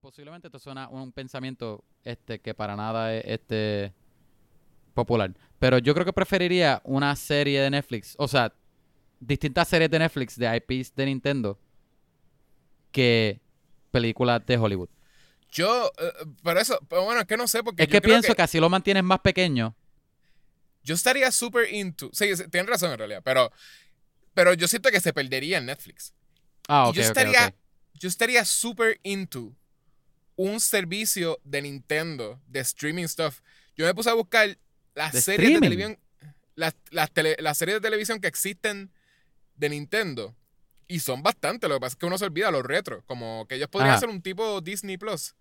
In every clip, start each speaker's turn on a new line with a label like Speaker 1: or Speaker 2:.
Speaker 1: posiblemente esto suena un pensamiento este que para nada es este popular, pero yo creo que preferiría una serie de Netflix, o sea, distintas series de Netflix de IPs de Nintendo que películas de Hollywood.
Speaker 2: Yo, eh, pero eso, pero bueno, es que no sé porque
Speaker 1: Es
Speaker 2: yo
Speaker 1: que
Speaker 2: creo
Speaker 1: pienso que... así lo mantienes más pequeño.
Speaker 2: yo estaría súper into. Sí, tienes razón en realidad, pero, pero yo siento que se perdería en Netflix.
Speaker 1: Ah,
Speaker 2: Y
Speaker 1: ok,
Speaker 2: yo
Speaker 1: ok,
Speaker 2: estaría,
Speaker 1: ok.
Speaker 2: Yo estaría súper into un servicio de Nintendo de streaming stuff. Yo me puse a buscar las
Speaker 1: ¿De
Speaker 2: series de televisión, las, las, tele- las series de televisión que existen de Nintendo. Y son bastante, lo que pasa es que uno se olvida los retros. Como que ellos podrían
Speaker 1: Ajá.
Speaker 2: hacer un tipo Disney Plus.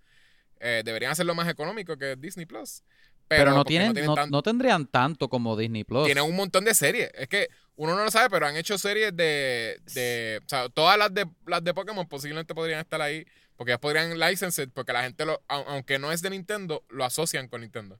Speaker 2: Eh, deberían hacerlo más económico que Disney Plus.
Speaker 1: Pero,
Speaker 2: Pero,
Speaker 1: no, tienen, no, tendrían tanto como Disney Plus.
Speaker 2: tienen un montón de series. Es que uno no lo sabe, pero han hecho series de. de o sea, todas las de, las de Pokémon posiblemente podrían estar ahí. Porque ellas podrían licensed, porque la gente, lo, au- aunque no es de Nintendo, lo asocian con Nintendo.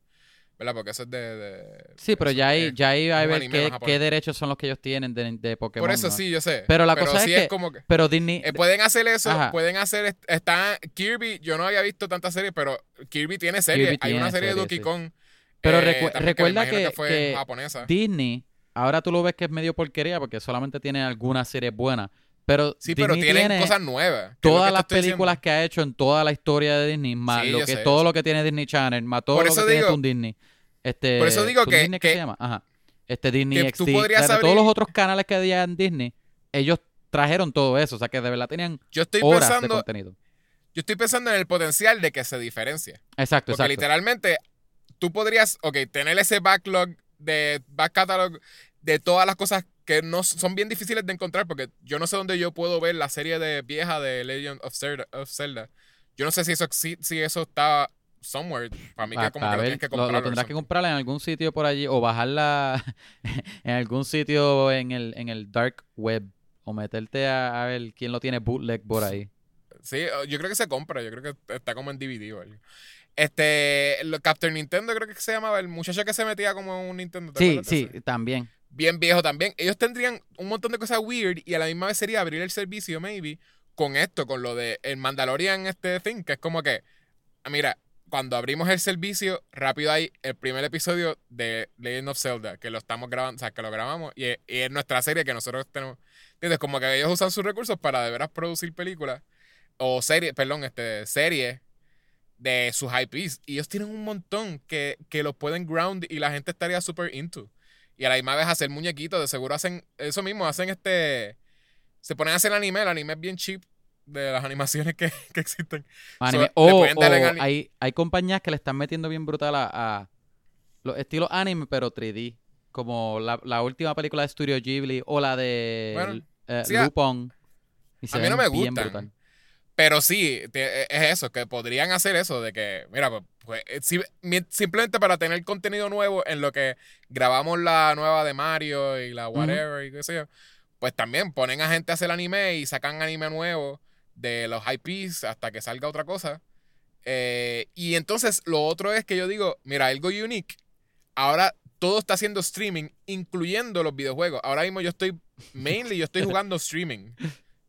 Speaker 2: ¿Verdad? Porque eso es de. de-
Speaker 1: Sí, pero ya ahí, ya ahí a ver qué, derechos son los que ellos tienen de, de Pokémon.
Speaker 2: Por eso
Speaker 1: ¿no?
Speaker 2: sí, yo sé.
Speaker 1: Pero la cosa es que-
Speaker 2: como que.
Speaker 1: Pero Disney.
Speaker 2: eh, pueden hacer eso,
Speaker 1: Ajá.
Speaker 2: pueden hacer. est- Está Kirby, yo no había visto tantas series, pero Kirby tiene series.
Speaker 1: Kirby
Speaker 2: Hay una serie de Donkey
Speaker 1: sí. Pero
Speaker 2: eh,
Speaker 1: recu- recuerda que-
Speaker 2: fue
Speaker 1: que
Speaker 2: japonesa.
Speaker 1: Disney, ahora tú lo ves que es medio porquería porque solamente tiene algunas series buenas. Pero
Speaker 2: Sí,
Speaker 1: Disney
Speaker 2: pero tienen
Speaker 1: tiene
Speaker 2: cosas nuevas.
Speaker 1: todas las
Speaker 2: diciendo.
Speaker 1: películas que ha hecho en toda la historia de Disney, más
Speaker 2: Sí,
Speaker 1: lo que,
Speaker 2: sé,
Speaker 1: todo lo que tiene Disney Channel, más todo lo que tiene Toon Disney. Este,
Speaker 2: Por eso digo que-
Speaker 1: Disney, ¿qué
Speaker 2: que-
Speaker 1: se llama? Ajá. Este Disney
Speaker 2: tú
Speaker 1: XD. de
Speaker 2: abrir-
Speaker 1: todos los otros canales que había en Disney, ellos trajeron todo eso. O sea, que de verdad tenían
Speaker 2: Yo estoy
Speaker 1: horas de
Speaker 2: pensando,
Speaker 1: contenido.
Speaker 2: yo estoy pensando en el potencial de que se diferencie.
Speaker 1: Exacto,
Speaker 2: Porque
Speaker 1: exacto.
Speaker 2: literalmente tú podrías, ok, tener ese backlog de back catalog de todas las cosas que no son bien difíciles de encontrar porque yo no sé dónde yo puedo ver la serie de vieja de Legend of Zelda. of Zelda. Yo no sé si eso si, si eso está somewhere. Para mí que como que lo tienes que comprar.
Speaker 1: lo tendrás que comprar en algún sitio por allí o bajarla en algún sitio en el, en el dark web o meterte a, a ver quién lo tiene bootleg por ahí.
Speaker 2: Sí, yo creo que se compra, yo creo que está como en DVD o algo. Este, lo, Captain Nintendo creo que se llamaba, el muchacho que se metía como en un Nintendo. ¿te
Speaker 1: Sí, sí, también.
Speaker 2: bien viejo también. Ellos tendrían un montón de cosas weird y a la misma vez sería abrir el servicio, maybe, con esto, con lo de el Mandalorian este thing, que es como que, ah, mira, cuando abrimos el servicio, rápido hay el primer episodio de Legend of Zelda, que lo estamos grabando, o sea, que lo grabamos y es, y es nuestra serie que nosotros tenemos. ¿Entiendes? Como que ellos usan sus recursos para de veras producir películas o series, perdón, este, series de sus IPs. Y ellos tienen un montón que, que los pueden ground y la gente estaría super into. Y a la misma vez hacer muñequitos, de seguro hacen eso mismo, hacen este. Se ponen a hacer anime, el anime es bien cheap de las animaciones que, que existen.
Speaker 1: Anime. hay, hay compañías que le están metiendo bien brutal a, a los estilos anime, pero 3D. Como la, la última película de Studio Ghibli o la de
Speaker 2: Bueno,
Speaker 1: eh,
Speaker 2: sí, a-.
Speaker 1: Y
Speaker 2: mí no me gustan. Pero sí, te- es eso, que podrían hacer eso, de que, mira, pues, pues, eh, simplemente para tener contenido nuevo en lo que grabamos la nueva de Mario y la whatever y qué sé yo, pues también ponen a gente a hacer anime y sacan anime nuevo de los IPs hasta que salga otra cosa. Eh, y entonces lo otro es que yo digo, mira, algo unique, ahora todo está haciendo streaming, incluyendo los videojuegos. Ahora mismo yo estoy, mainly yo estoy jugando streaming.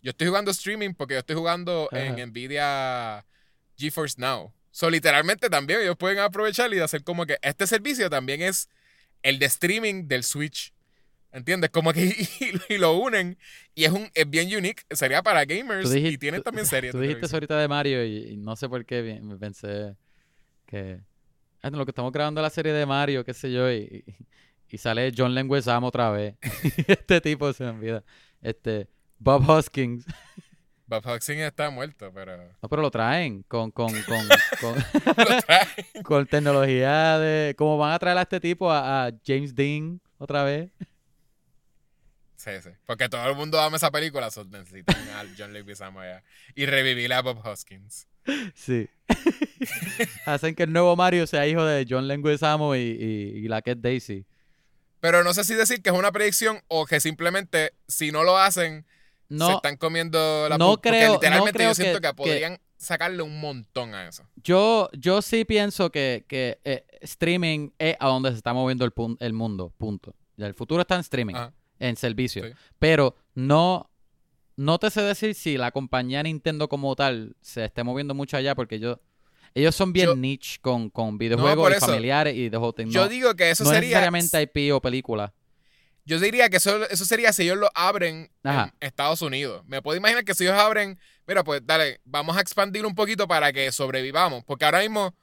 Speaker 2: Yo estoy jugando streaming porque yo estoy jugando en. Nvidia GeForce Now. So, literalmente también ellos pueden aprovechar y hacer como que este servicio también es el de streaming del Switch. ¿Entiendes? Como que y, y lo unen y es un es bien unique. Sería para gamers
Speaker 1: dijiste-
Speaker 2: y tiene también series.
Speaker 1: Tú dijiste eso ahorita de Mario y, y no sé por qué me pensé que ah, no, lo que estamos grabando la serie de Mario, qué sé yo, y, y- sale John Leguizamo otra vez. este tipo se me olvida. Este Bob Hoskins.
Speaker 2: Bob Hoskins está muerto, pero
Speaker 1: No, pero lo traen con con con, con,
Speaker 2: lo traen.
Speaker 1: con tecnología de como van a traer a este tipo a, a James Dean otra vez.
Speaker 2: Sí, sí. Porque todo el mundo ama esa película, so necesitan a John Leguizamo allá. Y revivir a Bob Hoskins.
Speaker 1: Sí. Hacen que el nuevo Mario sea hijo de John Leguizamo y, y, y la que es Daisy.
Speaker 2: Pero no sé si decir que es una predicción o que simplemente, si no lo hacen, se
Speaker 1: No,
Speaker 2: están comiendo la
Speaker 1: no
Speaker 2: pu- porque
Speaker 1: creo- no
Speaker 2: literalmente
Speaker 1: creo
Speaker 2: yo siento
Speaker 1: que-
Speaker 2: que,
Speaker 1: que-
Speaker 2: podrían sacarle un montón a eso.
Speaker 1: Yo, yo sí pienso que, que eh, streaming es a donde se está moviendo el, el mundo, punto. El futuro está en streaming,
Speaker 2: Ajá.
Speaker 1: en servicio.
Speaker 2: Sí.
Speaker 1: Pero no, no te sé decir si la compañía Nintendo como tal se esté moviendo mucho allá porque yo, ellos son bien
Speaker 2: Yo-
Speaker 1: niche con, con videojuegos y familiares y de whole thing.
Speaker 2: Yo
Speaker 1: No,
Speaker 2: digo que eso
Speaker 1: no
Speaker 2: sería.
Speaker 1: necesariamente IP o película.
Speaker 2: Yo diría que eso, eso sería si ellos lo abren
Speaker 1: Ajá.
Speaker 2: en Estados Unidos. Me puedo imaginar que si ellos abren, mira, pues dale, vamos a expandir un poquito para que sobrevivamos. Porque ahora mismo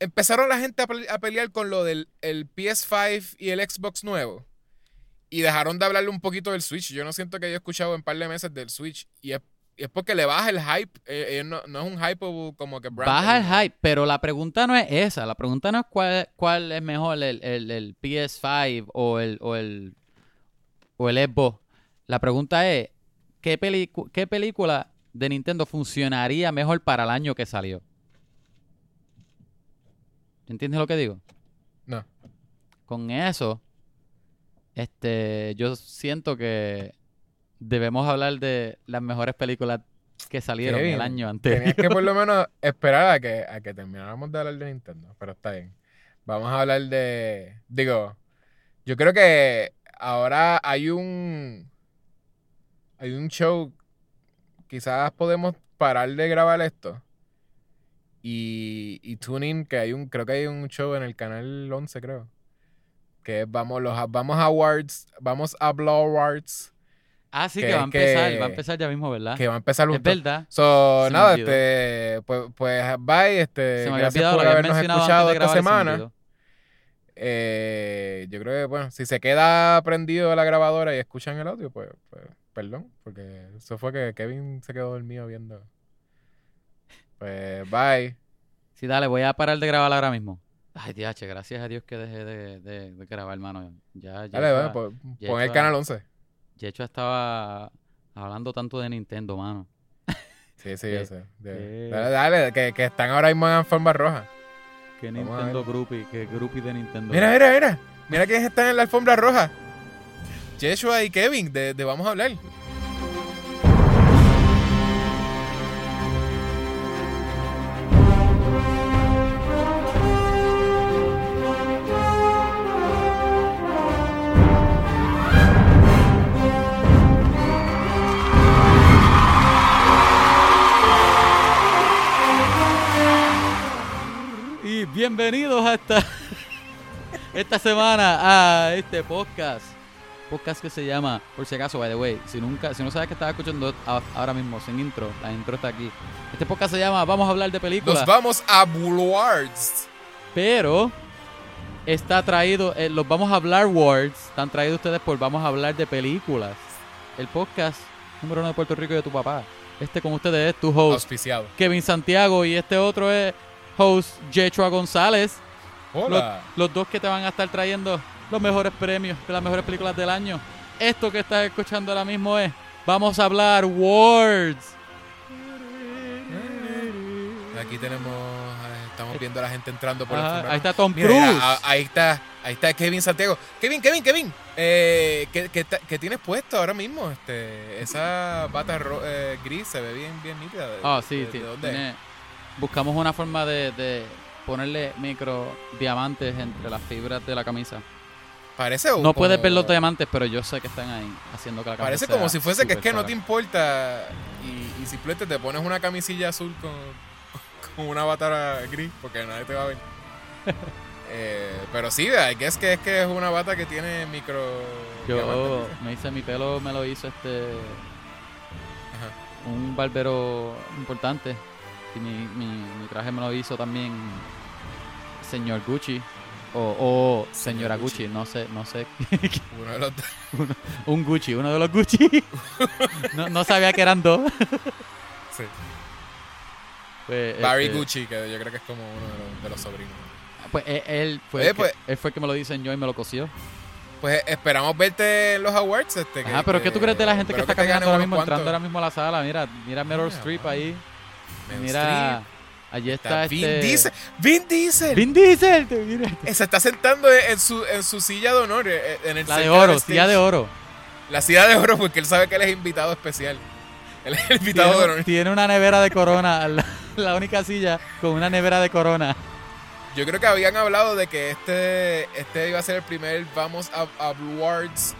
Speaker 2: empezaron la gente a, pele- a pelear con lo del el PS5 y el Xbox nuevo. Y dejaron de hablarle un poquito del Switch. Yo no siento que haya escuchado en un par de meses del Switch. Y es, es porque le baja el hype. Eh, eh, no, no es un hype como que brand
Speaker 1: Baja el hype, pero la pregunta no es esa. La pregunta no es cuál, cuál es mejor, el, el- el PS5 o el, o el, o el Xbox. La pregunta es, ¿qué, pelicu- ¿qué película de Nintendo funcionaría mejor para el año que salió? ¿Entiendes lo que digo?
Speaker 2: No.
Speaker 1: Con eso, este, yo siento que debemos hablar de las mejores películas que salieron el año anterior.
Speaker 2: Tenías que por lo menos esperar a que, a que termináramos de hablar de Nintendo, pero está bien. Vamos a hablar de. Digo, yo creo que ahora hay un. Hay un show. Quizás podemos parar de grabar esto. Y, y tune in, que hay un. Creo que hay un show en el canal 11, creo. Que vamos, los vamos a awards. Vamos a Blow Awards.
Speaker 1: Ah, sí,
Speaker 2: que
Speaker 1: que, va a empezar,
Speaker 2: que-
Speaker 1: va a empezar ya mismo, ¿verdad?
Speaker 2: Que va a empezar un
Speaker 1: es verdad.
Speaker 2: So,
Speaker 1: Se
Speaker 2: nada, este, pues, pues bye, este,
Speaker 1: Se me había
Speaker 2: gracias
Speaker 1: olvidado,
Speaker 2: por habernos escuchado esta semana. Eh, yo creo que, bueno, si se queda prendido la grabadora y escuchan el audio, pues, pues, perdón, porque eso fue que Kevin se quedó dormido viendo. Pues, bye.
Speaker 1: Sí, dale, voy a parar de grabar ahora mismo. Ay, diache, gracias a Dios que dejé de, de- de grabar, hermano. Ya, ya,
Speaker 2: Dale, bueno, pues,
Speaker 1: ya
Speaker 2: pon el canal 11.
Speaker 1: Yecho estaba hablando tanto de Nintendo, mano.
Speaker 2: Sí, sí, yo sé. Dale, dale, que, que están ahora mismo en forma roja.
Speaker 1: Que Nintendo. Groupie, que Groupie de Nintendo.
Speaker 2: Mira, mira, mira. Mira quiénes están en la alfombra roja. Yeshua y Kevin, de, de Vamos a hablar.
Speaker 1: Bienvenidos a esta, esta semana a este podcast. Podcast que se llama, por si acaso, by the way, si nunca, si no sabes que estaba escuchando ahora mismo sin intro, la intro está aquí. Este podcast se llama Vamos a hablar de películas.
Speaker 2: Nos vamos a Boulevards.
Speaker 1: Pero está traído, eh, los Vamos a hablar Words, están traídos ustedes por Vamos a hablar de películas. El podcast número uno de Puerto Rico y de tu papá. Este con ustedes es tu host,
Speaker 2: Auspiciado.
Speaker 1: Kevin Santiago, y este otro es host Jechua González. Los,
Speaker 2: Hola.
Speaker 1: los dos que te van a estar trayendo los mejores premios de las mejores películas del año. Esto que estás escuchando ahora mismo es Vamos a hablar Words.
Speaker 2: Aquí tenemos, eh, estamos viendo a la gente entrando por el
Speaker 1: Ajá,
Speaker 2: alfombra
Speaker 1: ahí está Tom
Speaker 2: Mira,
Speaker 1: Cruise.
Speaker 2: ahí está, ahí está Kevin Santiago. Kevin, Kevin, Kevin. Eh, ¿qué, qué, qué tienes puesto ahora mismo? Este, esa bata ro- eh, gris se ve bien, bien nítida. ¿De-
Speaker 1: Ah, sí,
Speaker 2: de-
Speaker 1: sí.
Speaker 2: de dónde
Speaker 1: tiene- buscamos una forma de, de ponerle micro diamantes entre las fibras de la camisa.
Speaker 2: Parece un-
Speaker 1: No puedes
Speaker 2: como-
Speaker 1: ver los diamantes, pero yo sé que están ahí haciendo que la camisa
Speaker 2: Parece
Speaker 1: sea
Speaker 2: como si fuese que es que no te importa y, y simplemente te pones una camisilla azul con, con una bata gris porque nadie te va a ver. Eh, pero sí, I guess que es que es una bata que tiene micro.
Speaker 1: Yo
Speaker 2: diamantes.
Speaker 1: me hice mi pelo, me lo hizo este
Speaker 2: Ajá.
Speaker 1: un barbero importante. Y mi, mi, mi traje me lo hizo también señor Gucci. O, o señora
Speaker 2: Señor Gucci.
Speaker 1: Gucci. no sé, no sé.
Speaker 2: Uno de los dos.
Speaker 1: un Gucci, uno de los Gucci. no, no sabía que eran dos.
Speaker 2: Sí.
Speaker 1: Pues,
Speaker 2: Barry
Speaker 1: este,
Speaker 2: Gucci, que yo creo que es como uno de los, de los sobrinos.
Speaker 1: Pues él, él fue
Speaker 2: Oye,
Speaker 1: el que,
Speaker 2: pues-
Speaker 1: él fue el que me lo diseñó y me lo cosió.
Speaker 2: Pues esperamos verte en los awards. Este, que-
Speaker 1: Ajá, pero ¿qué tú crees de la gente que está caminando ahora mismo, entrando ahora mismo a la sala? Mira, mira Meryl Streep ahí. Mira, allí
Speaker 2: está
Speaker 1: está,
Speaker 2: Vin
Speaker 1: este...
Speaker 2: Diesel. Vin Diesel.
Speaker 1: Vin Diesel, te- mira.
Speaker 2: Eh, Se está sentando en su, en su silla de honor. eh, En el
Speaker 1: La de oro, silla de oro.
Speaker 2: La silla de oro porque él sabe que él es invitado especial. Él es el invitado de honor.
Speaker 1: tiene una nevera de corona, la, la única silla con una nevera de corona.
Speaker 2: Yo creo que habían hablado de que este, este iba a ser el primer Vamos a, a Blue Awards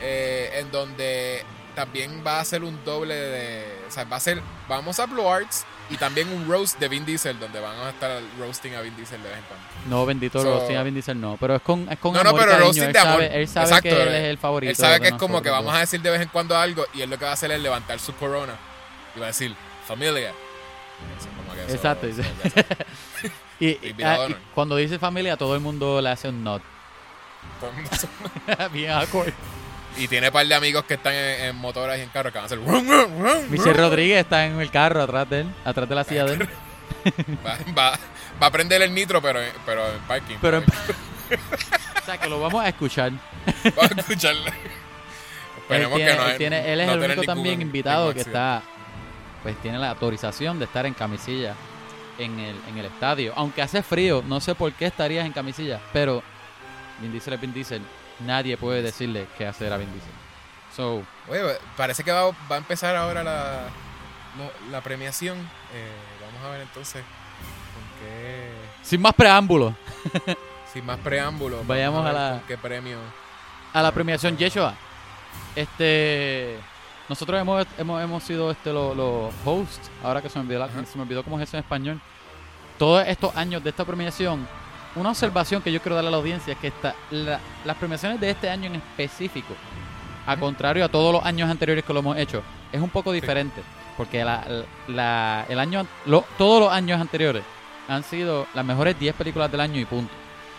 Speaker 2: eh, en donde también va a ser un doble de. O sea, va a ser. Vamos a Blue Arts y también un roast de Vin Diesel, donde van a estar roasting a Vin Diesel de vez en cuando.
Speaker 1: No, bendito,
Speaker 2: So-
Speaker 1: roasting a Vin Diesel no. Pero es con, es con
Speaker 2: No, no,
Speaker 1: amor
Speaker 2: pero
Speaker 1: cariño.
Speaker 2: roasting
Speaker 1: él
Speaker 2: de amor.
Speaker 1: sabe, él sabe
Speaker 2: Exacto,
Speaker 1: que él
Speaker 2: eh.
Speaker 1: es el favorito.
Speaker 2: Él sabe que es como que vamos a decir de vez en cuando algo y él lo que va a hacer es levantar su corona y va a decir, familia. Eso, como que eso-
Speaker 1: Exacto,
Speaker 2: eso.
Speaker 1: Y, ah, y cuando dice familia, todo el mundo le hace un nod.
Speaker 2: Todo el mundo se-
Speaker 1: Bien awkward.
Speaker 2: Y tiene un par de amigos que están en, en motoras y en carros que van a hacer. "Rum, rum, rum,
Speaker 1: Michelle
Speaker 2: rum".
Speaker 1: Rodríguez está en el carro atrás de él, atrás de la silla de él.
Speaker 2: Va, va, va a prender el nitro, pero, en- pero en parking.
Speaker 1: Pero en- o sea, que lo vamos a escuchar.
Speaker 2: Vamos a escucharlo.
Speaker 1: Él
Speaker 2: Esperemos
Speaker 1: tiene,
Speaker 2: que no
Speaker 1: él, tiene- él es
Speaker 2: no
Speaker 1: el único
Speaker 2: ningún-
Speaker 1: también invitado que está, pues tiene la autorización de estar en camisilla en el, en el estadio. Aunque hace frío, no sé por qué estarías en camisilla, pero Vin Diesel es Vin Diesel. Nadie puede decirle qué hacer a Vin Diesel. So,
Speaker 2: Oye, parece que va, va a empezar ahora la, lo- la premiación. Eh, vamos a ver entonces con qué.
Speaker 1: sin más preámbulos,
Speaker 2: Sin más preámbulos.
Speaker 1: Vayamos a
Speaker 2: ver
Speaker 1: la-
Speaker 2: qué premio.
Speaker 1: a la premiación Yeshua. Este, nosotros hemos, hemos, hemos sido este, los los hosts, ahora que se me, olvidó la- se me olvidó cómo es eso en español. Todos estos años de esta premiación, una observación que yo quiero darle a la audiencia es que esta, la- las premiaciones de este año en específico, a contrario a todos los años anteriores que lo hemos hecho, es un poco diferente. Porque la, la- el año, lo- todos los años anteriores han sido las mejores 10 películas del año y punto.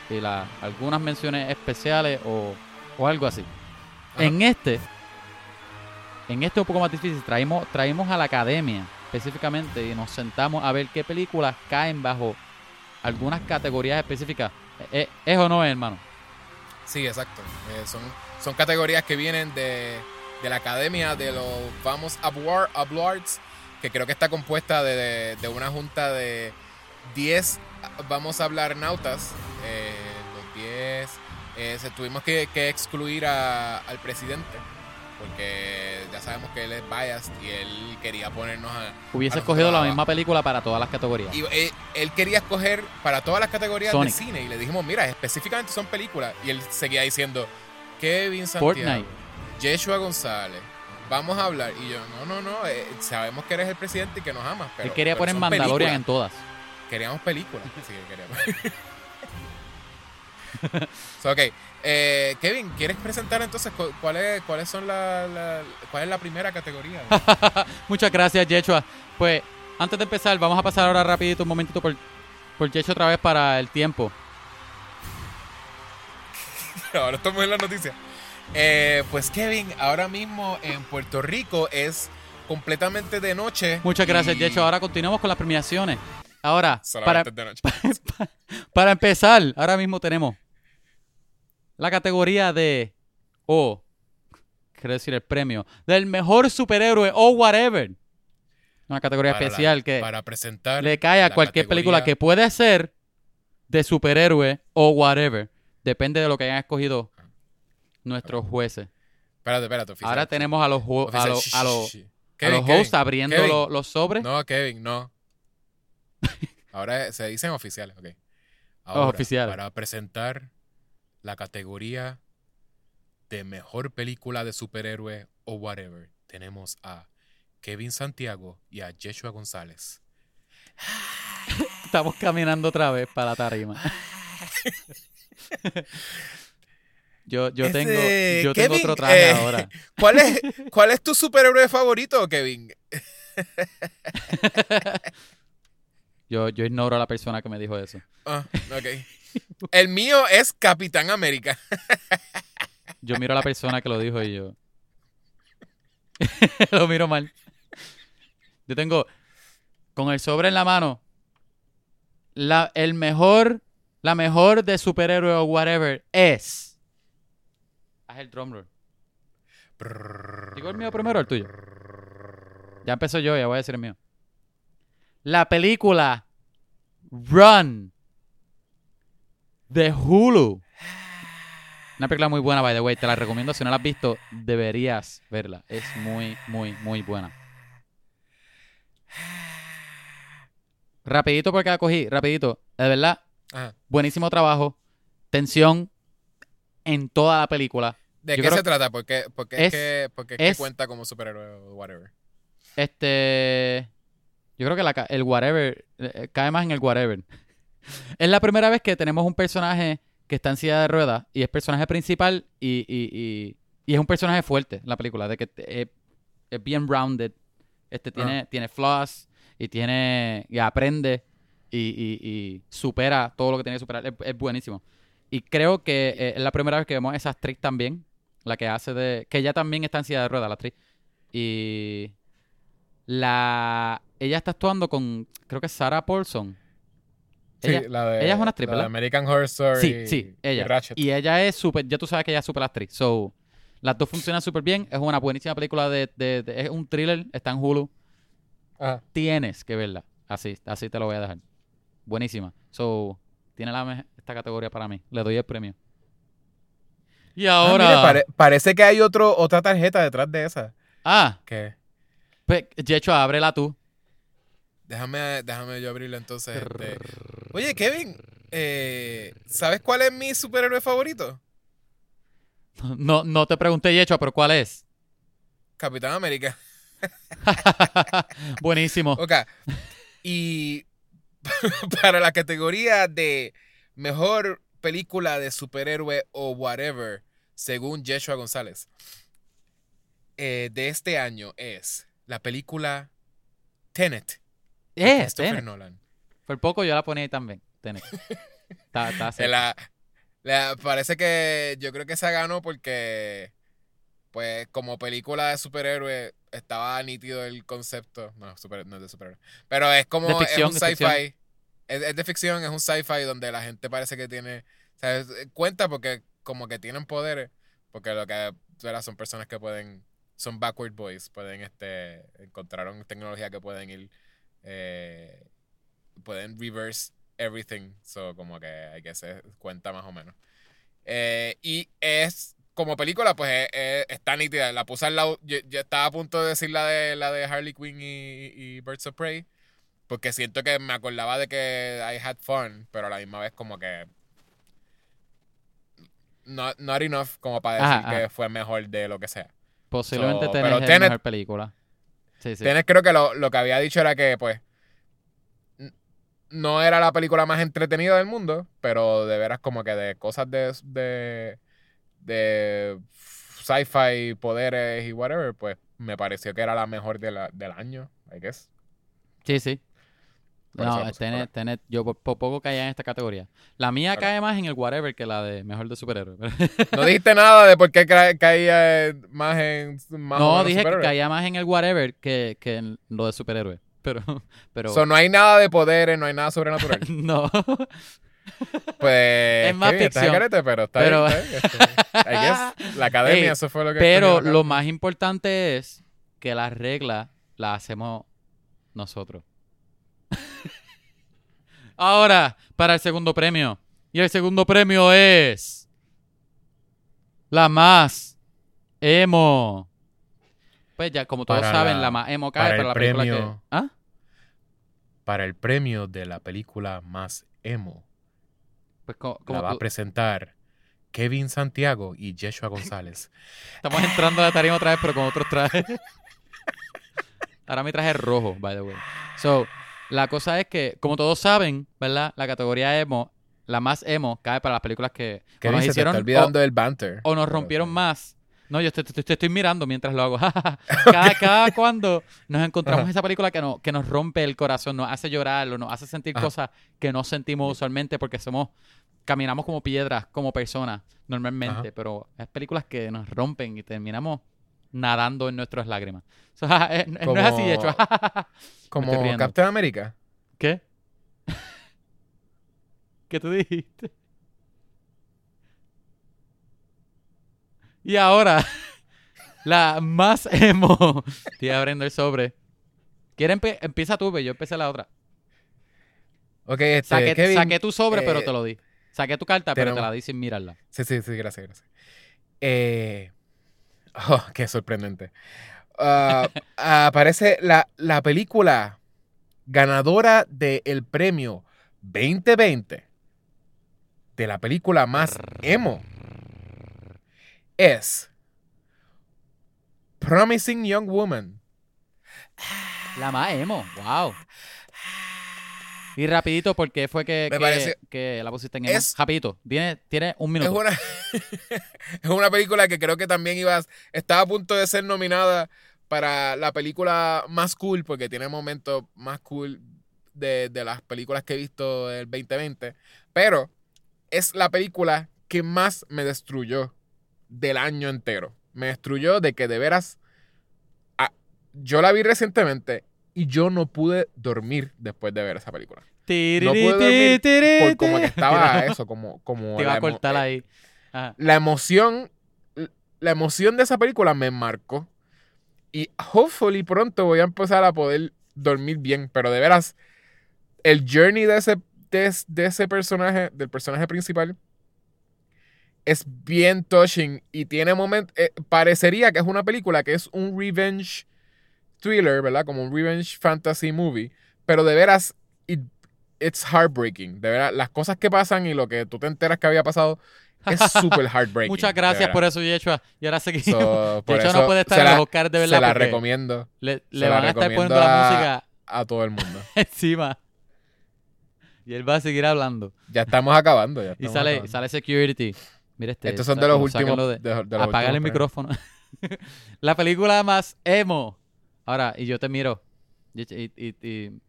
Speaker 1: Y algunas menciones especiales o, o algo así.
Speaker 2: Ajá.
Speaker 1: En este, en este es un poco más difícil. Traímos, traímos a la academia específicamente y nos sentamos a ver qué películas caen bajo algunas categorías específicas. ¿Es, o no es, hermano?
Speaker 2: Sí, exacto. Eh, son, son categorías que vienen de, de la academia de los Award- Awards, que creo que está compuesta de, de- una junta de 10, vamos a hablar nautas. eh, los 10, eh, tuvimos que, que excluir a- al presidente, porque ya sabemos que él es biased y él quería ponernos a...
Speaker 1: Hubiese
Speaker 2: a
Speaker 1: escogido la misma película para todas las categorías.
Speaker 2: Y él, él quería escoger para todas las categorías
Speaker 1: Sonic.
Speaker 2: de cine y le dijimos, mira, específicamente son películas. Y él seguía diciendo, Kevin Santiago,
Speaker 1: Fortnite.
Speaker 2: Yeshua González, vamos a hablar. Y yo, no, no, no, eh, sabemos que eres el presidente y que nos amas. Pero,
Speaker 1: Él quería
Speaker 2: pero
Speaker 1: poner Mandalorian en todas.
Speaker 2: Queríamos películas. Así que queríamos. So, ok, eh, Kevin, ¿quieres presentar entonces cu- cuál es, cuáles son la, la- cuál es la primera categoría?
Speaker 1: Muchas gracias, Yechua. Pues, antes de empezar, vamos a pasar ahora rapidito un momentito por, por Yechua otra vez para el tiempo.
Speaker 2: Ahora estamos en la noticia. Eh, pues Kevin, ahora mismo en Puerto Rico es completamente de noche.
Speaker 1: Muchas gracias,
Speaker 2: y
Speaker 1: Yechua. Ahora continuamos con las premiaciones. Ahora, para, para empezar, ahora mismo tenemos la categoría de, o, quiero decir el premio, del mejor superhéroe o whatever. Una categoría
Speaker 2: Para la-
Speaker 1: especial que
Speaker 2: Para presentar.
Speaker 1: le cae a cualquier película que puede ser de superhéroe o whatever. Depende de lo que hayan escogido nuestros jueces.
Speaker 2: Espérate, espérate, oficial.
Speaker 1: Ahora tenemos a los, a los, a los,
Speaker 2: shh.
Speaker 1: a
Speaker 2: Kevin,
Speaker 1: los
Speaker 2: Kevin,
Speaker 1: hosts abriendo
Speaker 2: Kevin.
Speaker 1: lo- los sobres.
Speaker 2: No, Kevin, no. Ahora se dicen oficiales, ok.
Speaker 1: Oh,
Speaker 2: Ahora,
Speaker 1: oficiales.
Speaker 2: Para presentar la categoría de mejor película de superhéroe o whatever, tenemos a Kevin Santiago y a Yeshua González.
Speaker 1: Estamos caminando otra vez para la tarima. yo yo
Speaker 2: Ese-
Speaker 1: tengo, yo tengo otro traje
Speaker 2: eh,
Speaker 1: ahora.
Speaker 2: ¿Cuál es, ¿Cuál es tu superhéroe favorito, Kevin?
Speaker 1: Yo, yo ignoro a la persona que me dijo eso.
Speaker 2: Ah, ok. El mío es Capitán América.
Speaker 1: Yo miro a la persona que lo dijo y yo. lo miro mal. Yo tengo con el sobre en la mano. La, el mejor, la mejor de superhéroe o whatever es. Haz el drum roll. ¿Digo el mío primero o el tuyo? Ya empezó yo, ya voy a decir el mío. La película Run de Hulu. Una película muy buena, by the way. Te la recomiendo. Si no la has visto, deberías verla. Es muy, muy, muy buena. Rapidito porque la cogí. Rapidito. De verdad,
Speaker 2: Ajá.
Speaker 1: buenísimo trabajo. Tensión en toda la película.
Speaker 2: ¿De
Speaker 1: Yo
Speaker 2: qué se trata? ¿Por qué, por qué es,
Speaker 1: es-
Speaker 2: que, por qué es que
Speaker 1: es-
Speaker 2: cuenta como superhéroe o whatever?
Speaker 1: Este. Yo creo que la el whatever eh, eh, cae más en el whatever. Es la primera vez que tenemos un personaje que está en silla de ruedas y es personaje principal y, y, y, y es un personaje fuerte en la película, de que te- es, es bien rounded. Este tiene, tiene flaws y tiene. y aprende y, supera todo lo que tiene que superar. Es, es buenísimo. Y creo que eh, es la primera vez que vemos esa actriz también. La que hace de. Que ella también está en silla de ruedas, la actriz. Y. La. Ella está actuando con. Creo que es Sarah Paulson.
Speaker 2: Sí,
Speaker 1: Ella,
Speaker 2: la de,
Speaker 1: ella es una actriz,
Speaker 2: la de
Speaker 1: ¿verdad?
Speaker 2: American Horror Story.
Speaker 1: sí,
Speaker 2: y-
Speaker 1: sí,
Speaker 2: y
Speaker 1: ella.
Speaker 2: Ratchet.
Speaker 1: Y ella es súper. Ya tú sabes que ella es súper actriz. So. Las dos funcionan súper bien. Es una buenísima película de, de- de- Es un thriller. Está en Hulu.
Speaker 2: Ajá.
Speaker 1: Tienes que verla. Así, así te lo voy a dejar. Buenísima. So. Tiene la esta categoría para mí. Le doy el premio. Y
Speaker 2: Ah,
Speaker 1: ahora.
Speaker 2: mire, pare- parece que hay otro, otra tarjeta detrás de esa.
Speaker 1: Ah,
Speaker 2: Que
Speaker 1: pues, Yecho, ábrela tú.
Speaker 2: déjame, déjame yo abrirlo entonces. este. Oye, Kevin, eh, ¿sabes cuál es mi superhéroe favorito?
Speaker 1: No, no te pregunté, Yecho, pero ¿cuál es?
Speaker 2: Capitán América.
Speaker 1: Buenísimo.
Speaker 2: Ok. Y para la categoría de mejor película de superhéroe o whatever, según Yeshua González, eh, de este año es la película Tenet.
Speaker 1: Eh, Tenet.
Speaker 2: Nolan.
Speaker 1: Por poco yo la ponía ahí también. Tenet. Está, está cerca.
Speaker 2: la- la- parece que yo creo que se ganó porque, pues, como película de superhéroe, estaba nítido el concepto. No, super- no es de superhéroe. Pero es como
Speaker 1: ficción,
Speaker 2: es un sci-fi. Es, es de ficción, es un sci-fi donde la gente parece que tiene. O sea, cuenta porque, como que tienen poderes. Porque lo que son personas que pueden. Son backward boys. Pueden, este. Encontraron tecnología que pueden ir. eh, pueden reverse everything. So, como que hay que se cuenta más o menos. Eh, y es. Como película, pues es- es- está nítida. La puse al lado. Yo, yo estaba a punto de decir la de la de Harley Quinn y, y Birds of Prey. Porque siento que me acordaba de que I had fun, pero a la misma vez como que. Not, not enough como para decir
Speaker 1: Ajá,
Speaker 2: que
Speaker 1: ajá.
Speaker 2: fue mejor de lo que sea.
Speaker 1: Posiblemente
Speaker 2: So,
Speaker 1: Tenet
Speaker 2: pero
Speaker 1: mejor película. Sí, sí.
Speaker 2: Tienes creo que lo, lo que había dicho era que, pues, no era la película más entretenida del mundo, pero de veras como que de cosas de, de, de sci-fi, poderes y whatever, pues me pareció que era la mejor de la- del año, I guess.
Speaker 1: Sí, sí.
Speaker 2: Por
Speaker 1: No,
Speaker 2: por
Speaker 1: Tenet, yo por, por poco caía en esta categoría. La mía cae más en el whatever que la de mejor de superhéroe.
Speaker 2: No dijiste nada de por qué ca- caía más en más
Speaker 1: no, dije que caía más en el whatever que, que en lo de superhéroe. Pero, pero
Speaker 2: So, no hay nada de poderes, no hay nada sobrenatural.
Speaker 1: no.
Speaker 2: Pues
Speaker 1: Es más
Speaker 2: estás
Speaker 1: ficción.
Speaker 2: pero está
Speaker 1: Pero-
Speaker 2: bien. está bien, I guess, la academia,
Speaker 1: Ey,
Speaker 2: eso fue lo que
Speaker 1: Pero lo más importante es que las reglas las hacemos nosotros. Ahora, para el segundo premio. Y el segundo premio es. La más emo. Pues ya, como todos saben,
Speaker 2: la-
Speaker 1: la, más emo cae
Speaker 2: para
Speaker 1: para,
Speaker 2: el
Speaker 1: la película
Speaker 2: premio-
Speaker 1: que. ¿Ah?
Speaker 2: para el premio de la película más emo.
Speaker 1: Pues
Speaker 2: la va a presentar Kevin Santiago y Yeshua González.
Speaker 1: estamos entrando a la tarima otra vez, pero con otros trajes. Ahora mi traje es rojo, by the way. So, la cosa es que, como todos saben, ¿verdad? La categoría emo, la más emo, cae para las películas que o
Speaker 2: Kevin,
Speaker 1: nos
Speaker 2: se te
Speaker 1: hicieron
Speaker 2: está olvidando del banter.
Speaker 1: o, o nos rompieron más. No, yo te, te- te estoy mirando mientras lo hago. cada, cada cuando nos encontramos
Speaker 2: Ajá.
Speaker 1: esa película que, no, que nos rompe el corazón, nos hace llorar o nos hace sentir
Speaker 2: Ajá.
Speaker 1: cosas que no sentimos usualmente porque somos caminamos como piedras, como personas, normalmente,
Speaker 2: Ajá.
Speaker 1: pero es películas que nos rompen y terminamos nadando en nuestras lágrimas. No es así, de hecho.
Speaker 2: Como. Captain America.
Speaker 1: ¿Qué? ¿Qué tú dijiste? Y ahora, la más emo. Estoy abriendo el sobre. ¿Quieres empieza tú, ve, yo empecé la otra.
Speaker 2: Ok, este,
Speaker 1: Saqué,
Speaker 2: Kevin.
Speaker 1: saqué tu sobre, pero
Speaker 2: eh,
Speaker 1: te lo di. Saqué tu carta, pero te la di sin mirarla.
Speaker 2: Sí, sí, sí, gracias, gracias. Eh, oh, qué sorprendente. Ah, aparece la, la película ganadora del premio 2020 de la película más emo. Es Promising Young Woman.
Speaker 1: La más emo, wow. Y rapidito, porque fue que, que,
Speaker 2: parece-
Speaker 1: que la pusiste en emo?
Speaker 2: Es-
Speaker 1: Rapidito, tiene, tiene un
Speaker 2: Es
Speaker 1: minuto.
Speaker 2: una, es una película que creo que también iba, a- estaba a punto de ser nominada para la película más cool, porque tiene momentos más cool de, de las películas que he visto del 2020. Pero es la película que más me destruyó del año entero. Me destruyó de que de veras. ah, yo la vi recientemente y yo no pude dormir después de ver esa película. No pude dormir Por como que estaba eso, como, como
Speaker 1: Te iba a cortar
Speaker 2: eh,
Speaker 1: ahí. Ajá.
Speaker 2: la emoción, la emoción de esa película me marcó. Y hopefully pronto voy a empezar a poder dormir bien. Pero de veras, el journey de ese, de, de ese personaje, del personaje principal, es bien touching. Y tiene momentos. parecería que es una película que es un revenge thriller, ¿verdad? Como un revenge fantasy movie. Pero de veras, it- it's heartbreaking. De veras, las cosas que pasan y lo que tú te enteras que había pasado es súper heartbreaking.
Speaker 1: Muchas gracias por eso, Yechua. Y ahora seguimos.
Speaker 2: So, por
Speaker 1: Yechua
Speaker 2: eso
Speaker 1: no puede estar en
Speaker 2: la,
Speaker 1: los Oscars de verdad.
Speaker 2: se la recomiendo
Speaker 1: Le,
Speaker 2: se
Speaker 1: le
Speaker 2: la
Speaker 1: van a estar poniendo la música
Speaker 2: a todo el mundo.
Speaker 1: encima. Y él va a seguir hablando.
Speaker 2: Ya estamos acabando. Ya
Speaker 1: Y sale,
Speaker 2: acabando.
Speaker 1: sale security. Mira este.
Speaker 2: Estos son de los últimos.
Speaker 1: de-
Speaker 2: de- de los
Speaker 1: Apaga el micrófono. la película más emo. Ahora, y yo te miro. Y, y- y- y-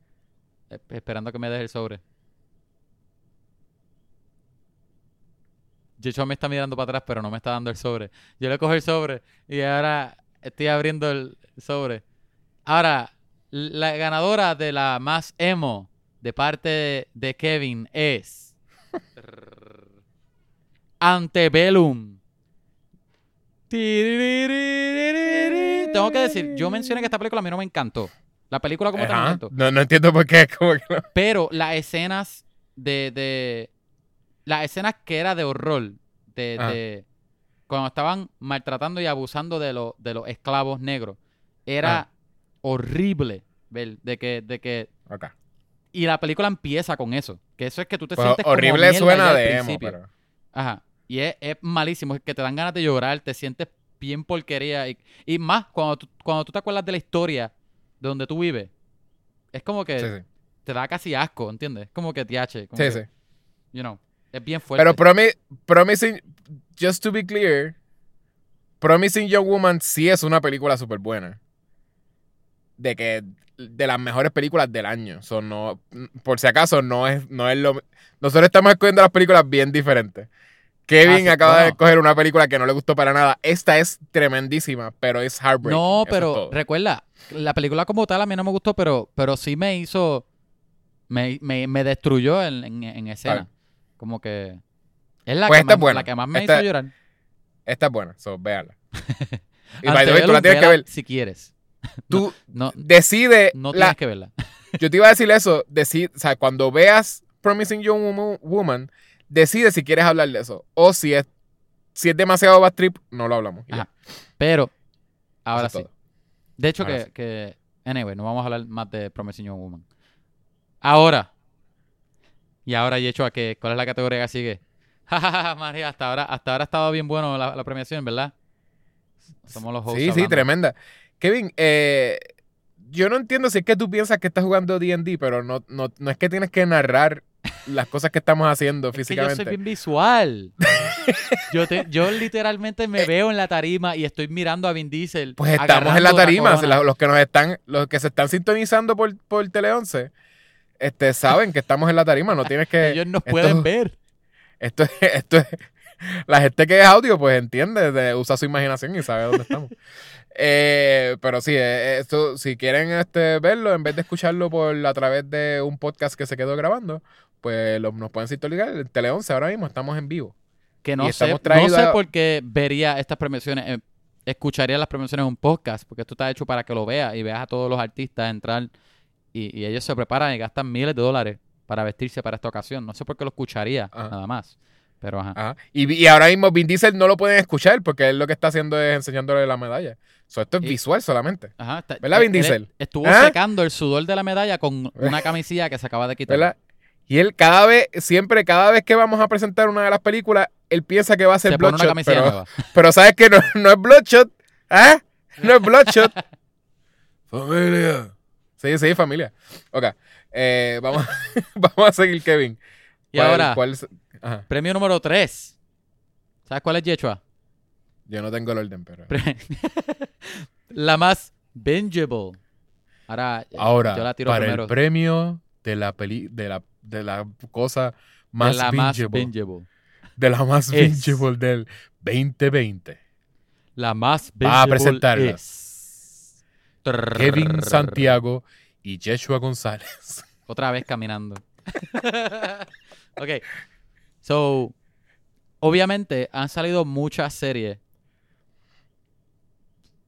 Speaker 1: esperando que me dejes el sobre. Jecho me está mirando para atrás, pero no me está dando el sobre. Yo le cojo el sobre y ahora estoy abriendo el sobre. Ahora, la ganadora de la más emo de parte de Kevin es. Antebellum. Tengo que decir, yo mencioné que esta película a mí no me encantó. La película como tal no.
Speaker 2: No, entiendo por qué. como que no.
Speaker 1: Pero las escenas de, de. Las escenas que era de horror. De, cuando estaban maltratando y abusando de, los de los esclavos negros. Era
Speaker 2: Ajá.
Speaker 1: horrible ver de que, de que.
Speaker 2: Ok.
Speaker 1: Y la película empieza con eso. Que eso es que tú te
Speaker 2: Pues
Speaker 1: sientes
Speaker 2: horrible suena de emo, pero.
Speaker 1: Ajá. Y es, es malísimo, es que te dan ganas de llorar, te sientes bien porquería. Y, y más, cuando tú, cuando tú te acuerdas de la historia de donde tú vives, es como que
Speaker 2: Sí, sí.
Speaker 1: te da casi asco, ¿entiendes? Es como que te hache.
Speaker 2: Sí,
Speaker 1: que,
Speaker 2: sí.
Speaker 1: You know, es bien fuerte.
Speaker 2: Pero promi Promising, just to be clear, Promising Young Woman sí es una película súper buena. De que de las mejores películas del año. So, no, por si acaso, no es, no es lo. Nosotros estamos escogiendo las películas bien diferentes. Kevin
Speaker 1: Ah,
Speaker 2: acaba de escoger una película que no le gustó para nada. Esta es tremendísima, pero es heartbreaking.
Speaker 1: no,
Speaker 2: es
Speaker 1: pero recuerda, la película como tal a mí no me gustó, pero, pero sí me hizo, me, me, me destruyó en, en, en escena. Como que es la,
Speaker 2: Pues
Speaker 1: que,
Speaker 2: esta es
Speaker 1: más,
Speaker 2: buena.
Speaker 1: la que más me
Speaker 2: Esta-
Speaker 1: hizo llorar.
Speaker 2: Esta es buena, so véanla. y by the way, tú la tienes que ver.
Speaker 1: Si quieres.
Speaker 2: Tú
Speaker 1: No,
Speaker 2: decide.
Speaker 1: no
Speaker 2: la-
Speaker 1: tienes que verla.
Speaker 2: Yo te iba a decir eso. O sea, cuando veas Promising Young Woman, decide si quieres hablar de eso. O si es, si es demasiado bad trip, no lo hablamos. y.
Speaker 1: Ajá. Pero, ahora
Speaker 2: Eso
Speaker 1: sí.
Speaker 2: todo.
Speaker 1: De hecho,
Speaker 2: Ahora
Speaker 1: que,
Speaker 2: sí.
Speaker 1: que. Anyway, no vamos a hablar más de Promising Young Woman. Ahora. Y ahora, Yechua, que ¿cuál es la categoría que sigue? María, hasta ahora, hasta ahora ha estado bien bueno la, la premiación, ¿verdad? Somos los hosts.
Speaker 2: Sí, sí,
Speaker 1: hablando.
Speaker 2: tremenda. Kevin, eh, yo no entiendo si es que tú piensas que estás jugando D&D, pero no, no, no es que tienes que narrar las cosas que estamos haciendo
Speaker 1: Es que yo
Speaker 2: físicamente.
Speaker 1: soy bien visual. yo, te- yo literalmente me veo en la tarima y estoy mirando a Vin Diesel.
Speaker 2: Pues estamos en la tarima. la- los que nos están, los que se están sintonizando por, por Tele 11, este, saben que estamos en la tarima. No tienes que.
Speaker 1: Ellos nos
Speaker 2: esto-
Speaker 1: pueden ver.
Speaker 2: Esto es, esto es, la gente que es audio, pues entiende, de- usa su imaginación y sabe dónde estamos. Eh, pero sí, eh, esto, si quieren este, verlo, en vez de escucharlo por a través de un podcast que se quedó grabando, pues lo- nos pueden sintonizar en Tele 11 ahora mismo, estamos en vivo.
Speaker 1: Que no sé, no sé por qué vería estas premiaciones, eh, escucharía las premiaciones en un podcast, porque esto está hecho para que lo veas y veas a todos los artistas entrar y, y ellos se preparan y gastan miles de dólares para vestirse para esta ocasión. No sé por qué lo escucharía,
Speaker 2: Ajá.
Speaker 1: nada más. Pero ajá.
Speaker 2: Ajá. Y, y ahora mismo Vin Diesel no lo pueden escuchar porque él lo que está haciendo es enseñándole la medalla. So, esto es
Speaker 1: Y-
Speaker 2: visual solamente.
Speaker 1: Ajá, está-
Speaker 2: ¿Verdad, Vin
Speaker 1: él- él
Speaker 2: Diesel?
Speaker 1: Estuvo
Speaker 2: ¿Ah?
Speaker 1: secando el sudor de la medalla con una camisilla que se acaba de quitar.
Speaker 2: ¿Verdad? Y él cada vez, siempre, cada vez que vamos a presentar una de las películas, él piensa que va a ser
Speaker 1: Se pone una
Speaker 2: Bloodshot, pero,
Speaker 1: nueva.
Speaker 2: pero sabes que no, no es Bloodshot. ¿Ah? No es Bloodshot. familia. Sí, sí, familia. Ok. eh, vamos, vamos a seguir, Kevin.
Speaker 1: Y
Speaker 2: ¿Cuál-
Speaker 1: ahora,
Speaker 2: cuál es- Ajá.
Speaker 1: premio número 3. ¿Sabes cuál es Yechua?
Speaker 2: Yo no tengo el orden, pero.
Speaker 1: La más bingeable. Ahora,
Speaker 2: Ahora,
Speaker 1: yo la tiro
Speaker 2: para
Speaker 1: primero.
Speaker 2: el premio de la peli, de la, de la cosa más
Speaker 1: la más
Speaker 2: bingeable,
Speaker 1: bingeable.
Speaker 2: de la más
Speaker 1: es-
Speaker 2: bingeable del 2020.
Speaker 1: La más
Speaker 2: Va a
Speaker 1: bingeable
Speaker 2: presentarla.
Speaker 1: es...
Speaker 2: Kevin Santiago y Yeshua González.
Speaker 1: Otra vez caminando. ok. So, obviamente han salido muchas series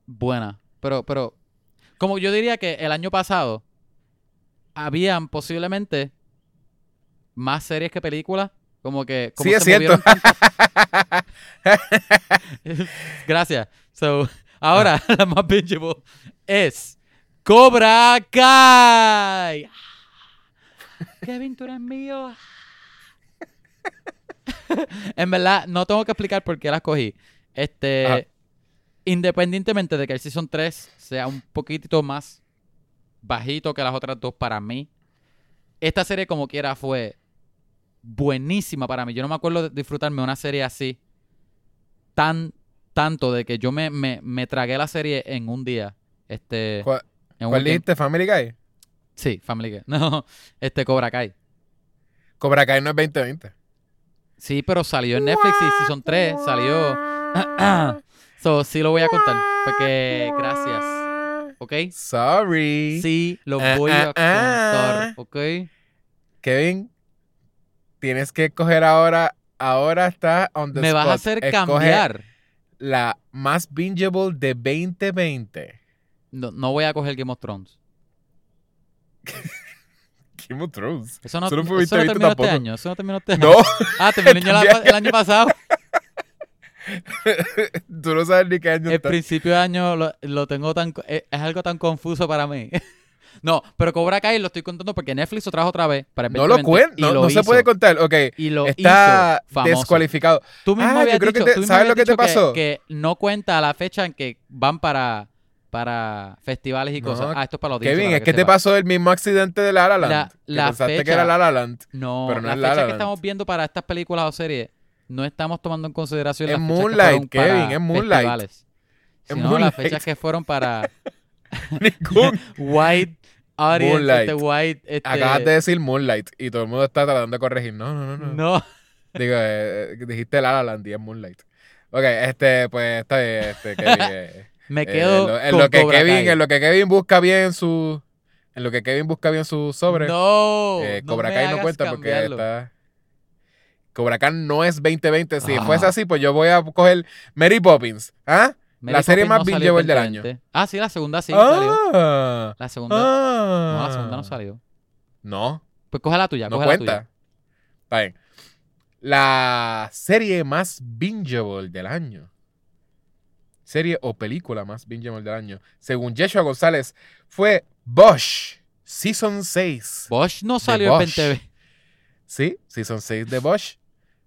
Speaker 1: buenas. Pero, pero, como yo diría que el año pasado habían posiblemente más series que películas. Como que. Como
Speaker 2: Sí, es cierto.
Speaker 1: Gracias. So, ahora la más bingeable es Cobra Kai. Kevin, tú eres mío. en verdad, no tengo que explicar por qué las cogí. Este,
Speaker 2: Ajá.
Speaker 1: independientemente de que el Season 3 sea un poquitito más bajito que las otras dos para mí, esta serie como quiera fue buenísima para mí. Yo no me acuerdo de disfrutarme una serie así tan tanto de que yo me, me, me tragué la serie en un día. Este,
Speaker 2: ¿Cuál, cuál dijiste? ¿Family Guy?
Speaker 1: Sí, Family Guy. No, este Cobra Kai.
Speaker 2: Cobra Kai no es 2020.
Speaker 1: Sí, pero salió en Netflix y Season 3 salió. so, sí lo voy a contar. Porque, gracias. ¿Ok?
Speaker 2: Sorry.
Speaker 1: Sí, lo
Speaker 2: Ah,
Speaker 1: voy a
Speaker 2: ah, ah.
Speaker 1: contar. ¿Ok?
Speaker 2: Kevin, tienes que escoger ahora. Ahora está on the
Speaker 1: Me vas a hacer
Speaker 2: Escoge
Speaker 1: cambiar.
Speaker 2: La más bingeable de 2020.
Speaker 1: No, no voy a coger Game of Thrones.
Speaker 2: Game of Thrones.
Speaker 1: Eso no,
Speaker 2: Eso no fue
Speaker 1: eso no
Speaker 2: 2020
Speaker 1: terminó este año. Eso no terminó este año.
Speaker 2: No,
Speaker 1: Ah, terminó el año- el año pasado.
Speaker 2: tú no sabes ni qué año
Speaker 1: El
Speaker 2: está.
Speaker 1: principio de año lo, lo tengo tan... Es, es algo tan confuso para mí. No, pero Cobra Kai lo estoy contando porque Netflix lo trajo otra vez para el
Speaker 2: No lo
Speaker 1: 2020
Speaker 2: cuentas,
Speaker 1: y
Speaker 2: no,
Speaker 1: lo
Speaker 2: no se puede contar. Ok,
Speaker 1: Y lo
Speaker 2: está
Speaker 1: hizo
Speaker 2: descualificado.
Speaker 1: Tú mismo
Speaker 2: Ah,
Speaker 1: habías
Speaker 2: yo creo que
Speaker 1: dicho,
Speaker 2: te- ¿sabes lo que te
Speaker 1: dicho
Speaker 2: pasó?
Speaker 1: Que, no cuenta la fecha en que van para, para festivales y
Speaker 2: No,
Speaker 1: cosas. Ah, esto es para los dichos,
Speaker 2: Kevin,
Speaker 1: para
Speaker 2: es que te pasó el mismo accidente de La La Land.
Speaker 1: La-
Speaker 2: que
Speaker 1: la
Speaker 2: pensaste que
Speaker 1: fecha-
Speaker 2: era La La Land.
Speaker 1: No,
Speaker 2: pero no
Speaker 1: la
Speaker 2: es La
Speaker 1: fecha
Speaker 2: La
Speaker 1: que estamos viendo para estas películas o series no estamos tomando en consideración las fechas
Speaker 2: Moonlight,
Speaker 1: que fueron para
Speaker 2: Kevin, es Moonlight.
Speaker 1: festivales.
Speaker 2: Es
Speaker 1: Sino las fechas que fueron para
Speaker 2: Ningún.
Speaker 1: white
Speaker 2: Moonlight.
Speaker 1: este white, este...
Speaker 2: Acabas de decir Moonlight y todo el mundo está tratando de corregir. No, no, no. no.
Speaker 1: No,
Speaker 2: Digo, eh, eh, dijiste La La Land y es Moonlight. Ok, este, pues está bien, este, Kevin. eh,
Speaker 1: me
Speaker 2: eh,
Speaker 1: quedo
Speaker 2: en lo, en
Speaker 1: con
Speaker 2: lo que
Speaker 1: Cobra
Speaker 2: Kevin,
Speaker 1: Kai.
Speaker 2: en lo que Kevin busca bien su, en lo que Kevin busca bien su sobre.
Speaker 1: No,
Speaker 2: eh,
Speaker 1: no
Speaker 2: Cobra
Speaker 1: me
Speaker 2: Kai no cuenta porque
Speaker 1: cambiarlo.
Speaker 2: está. Cobra Kai no es 2020. Si
Speaker 1: Ah.
Speaker 2: fuese así, pues yo voy a coger Mary Poppins. ¿Ah?
Speaker 1: Mary
Speaker 2: la serie
Speaker 1: Poppins
Speaker 2: más
Speaker 1: no
Speaker 2: bingeable del
Speaker 1: 2020. Ah, sí, la segunda sí salió.
Speaker 2: ah,
Speaker 1: La segunda,
Speaker 2: ah.
Speaker 1: no, la segunda no salió.
Speaker 2: No,
Speaker 1: Pues coge la tuya,
Speaker 2: no
Speaker 1: coge la
Speaker 2: cuenta.
Speaker 1: tuya.
Speaker 2: Está bien. La serie más bingeable del año. Serie o película más bingeable del año. Según Yeshua González, fue Bosch, Season 6.
Speaker 1: Bosch no salió en. 2020.
Speaker 2: Sí, Season 6 de Bosch.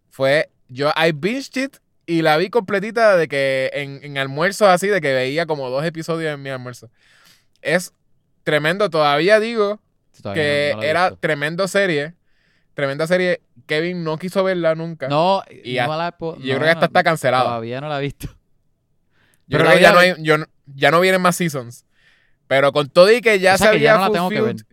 Speaker 2: Fue, yo, I binged it y la vi completita de que en, en almuerzos así, de que veía como dos episodios en mi almuerzo. Es tremendo, todavía digo
Speaker 1: Todavía
Speaker 2: que
Speaker 1: no- no
Speaker 2: era
Speaker 1: visto.
Speaker 2: tremendo serie. Tremenda serie. Kevin no quiso verla nunca.
Speaker 1: No,
Speaker 2: Y
Speaker 1: no la
Speaker 2: yo
Speaker 1: no,
Speaker 2: creo que
Speaker 1: no,
Speaker 2: está cancelada.
Speaker 1: Todavía no la he visto.
Speaker 2: Yo
Speaker 1: pero
Speaker 2: creo que ya no, hay, yo ya no vienen más seasons. Pero con todo y que ya
Speaker 1: O sea
Speaker 2: se
Speaker 1: que ya no la tengo que
Speaker 2: fulfilled-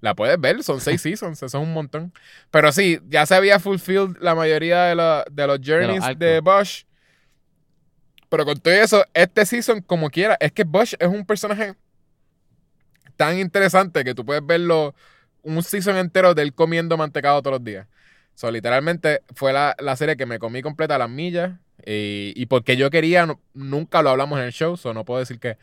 Speaker 2: La puedes ver, son seis seasons, eso es un montón. Pero sí, ya se había fulfilled la mayoría de, lo- de los journeys de Bosch. Pero con todo eso, este season, como quiera, es que Bosch es un personaje tan interesante que tú puedes verlo un season entero de él comiendo mantecado todos los días. So, literalmente fue la, la serie que me comí completa a las millas. Y, y porque yo quería, no- nunca lo hablamos en el show, so no puedo decir que,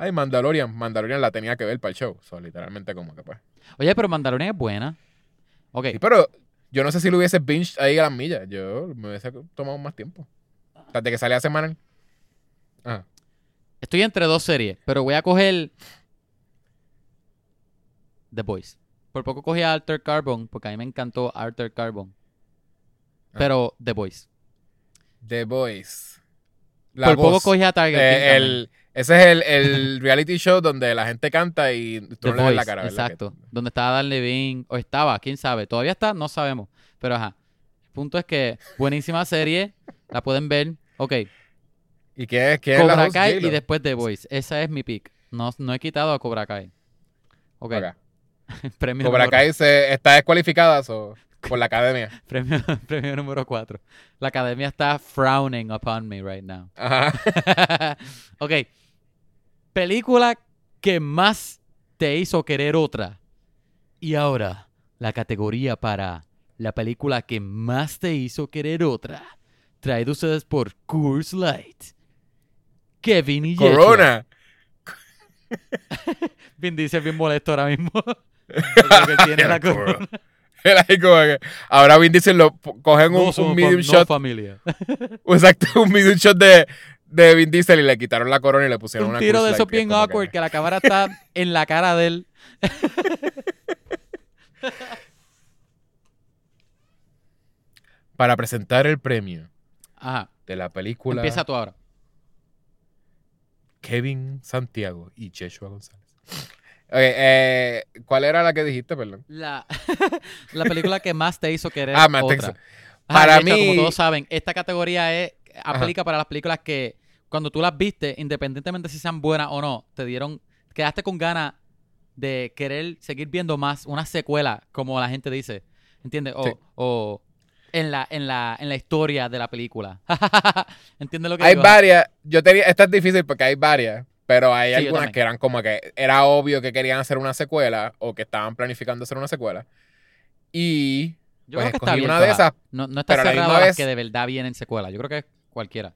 Speaker 2: ay, Mandalorian, Mandalorian la tenía que ver para el show. So, literalmente como que pues.
Speaker 1: Oye, pero Mandalorian es buena. Ok,
Speaker 2: Sí, pero yo no sé si lo hubiese binge ahí a las millas. Yo me hubiese tomado más tiempo. Desde que salía semanal. Ah,
Speaker 1: estoy entre dos series, pero voy a coger The Boys. Por poco cogí a Alter Carbon, porque a mí me encantó Alter Carbon.
Speaker 2: Ah.
Speaker 1: Pero The Boys.
Speaker 2: The Voice. La
Speaker 1: Por poco cogí a
Speaker 2: Eh,
Speaker 1: también.
Speaker 2: el, ese es el, el reality show donde la gente canta y tú le la cara,
Speaker 1: exacto. Donde estaba Dan Levine, o estaba, quién sabe. Todavía está, no sabemos. Pero ajá. El punto es que buenísima serie, la pueden ver. Ok,
Speaker 2: ¿Y quién es, quién es la
Speaker 1: Cobra
Speaker 2: host?
Speaker 1: Kai y después The Voice. Esa es mi pick. No, no he quitado a Cobra Kai. Ok,
Speaker 2: Ok.
Speaker 1: premio,
Speaker 2: Cobra Kai se, está descualificada so, por la academia.
Speaker 1: premio, premio número 4. La academia está frowning upon me right now.
Speaker 2: Ajá.
Speaker 1: ok. Película que más te hizo querer otra. Y ahora, la categoría para la película que más te hizo querer otra. Traído ustedes por Coors Light. Kevin y.
Speaker 2: Corona.
Speaker 1: Vin Diesel bien molesto ahora mismo. Porque él tiene la
Speaker 2: Corona. ahora Vin Diesel lo cogen un,
Speaker 1: No somos
Speaker 2: un medium
Speaker 1: no
Speaker 2: shot,
Speaker 1: familia.
Speaker 2: exacto, un medium shot de, de Vin Diesel y le quitaron la corona y le pusieron
Speaker 1: Un
Speaker 2: una
Speaker 1: tiro de esos bien awkward
Speaker 2: que-
Speaker 1: que la cámara está en la cara de él.
Speaker 2: Para presentar el premio
Speaker 1: Ajá.
Speaker 2: de la película
Speaker 1: Empieza tú ahora.
Speaker 2: Kevin Santiago y Yeshua González. Eh, ¿cuál era la que dijiste, perdón?
Speaker 1: La, la película que más te hizo querer
Speaker 2: Ah, más te
Speaker 1: otra.
Speaker 2: hizo- Para mí-
Speaker 1: Como todos saben, esta categoría es, aplica para las películas que cuando tú las viste, independientemente si sean buenas o no, te dieron, quedaste con ganas de querer seguir viendo más, una secuela, como la gente dice, ¿entiendes? O,
Speaker 2: Sí.
Speaker 1: o en la, en la, en la historia de la película. ¿Entiendes lo que
Speaker 2: Hay
Speaker 1: digo?
Speaker 2: varias, yo tenía, esta es difícil porque hay varias, pero hay
Speaker 1: Sí,
Speaker 2: algunas que eran como que era obvio que querían hacer una secuela o que estaban planificando hacer una secuela. Y
Speaker 1: Yo
Speaker 2: pues
Speaker 1: creo que está
Speaker 2: escogí
Speaker 1: bien.
Speaker 2: una de esas.
Speaker 1: No, no está
Speaker 2: pero a la
Speaker 1: las
Speaker 2: vez-
Speaker 1: que de verdad vienen secuela. Yo creo que es cualquiera.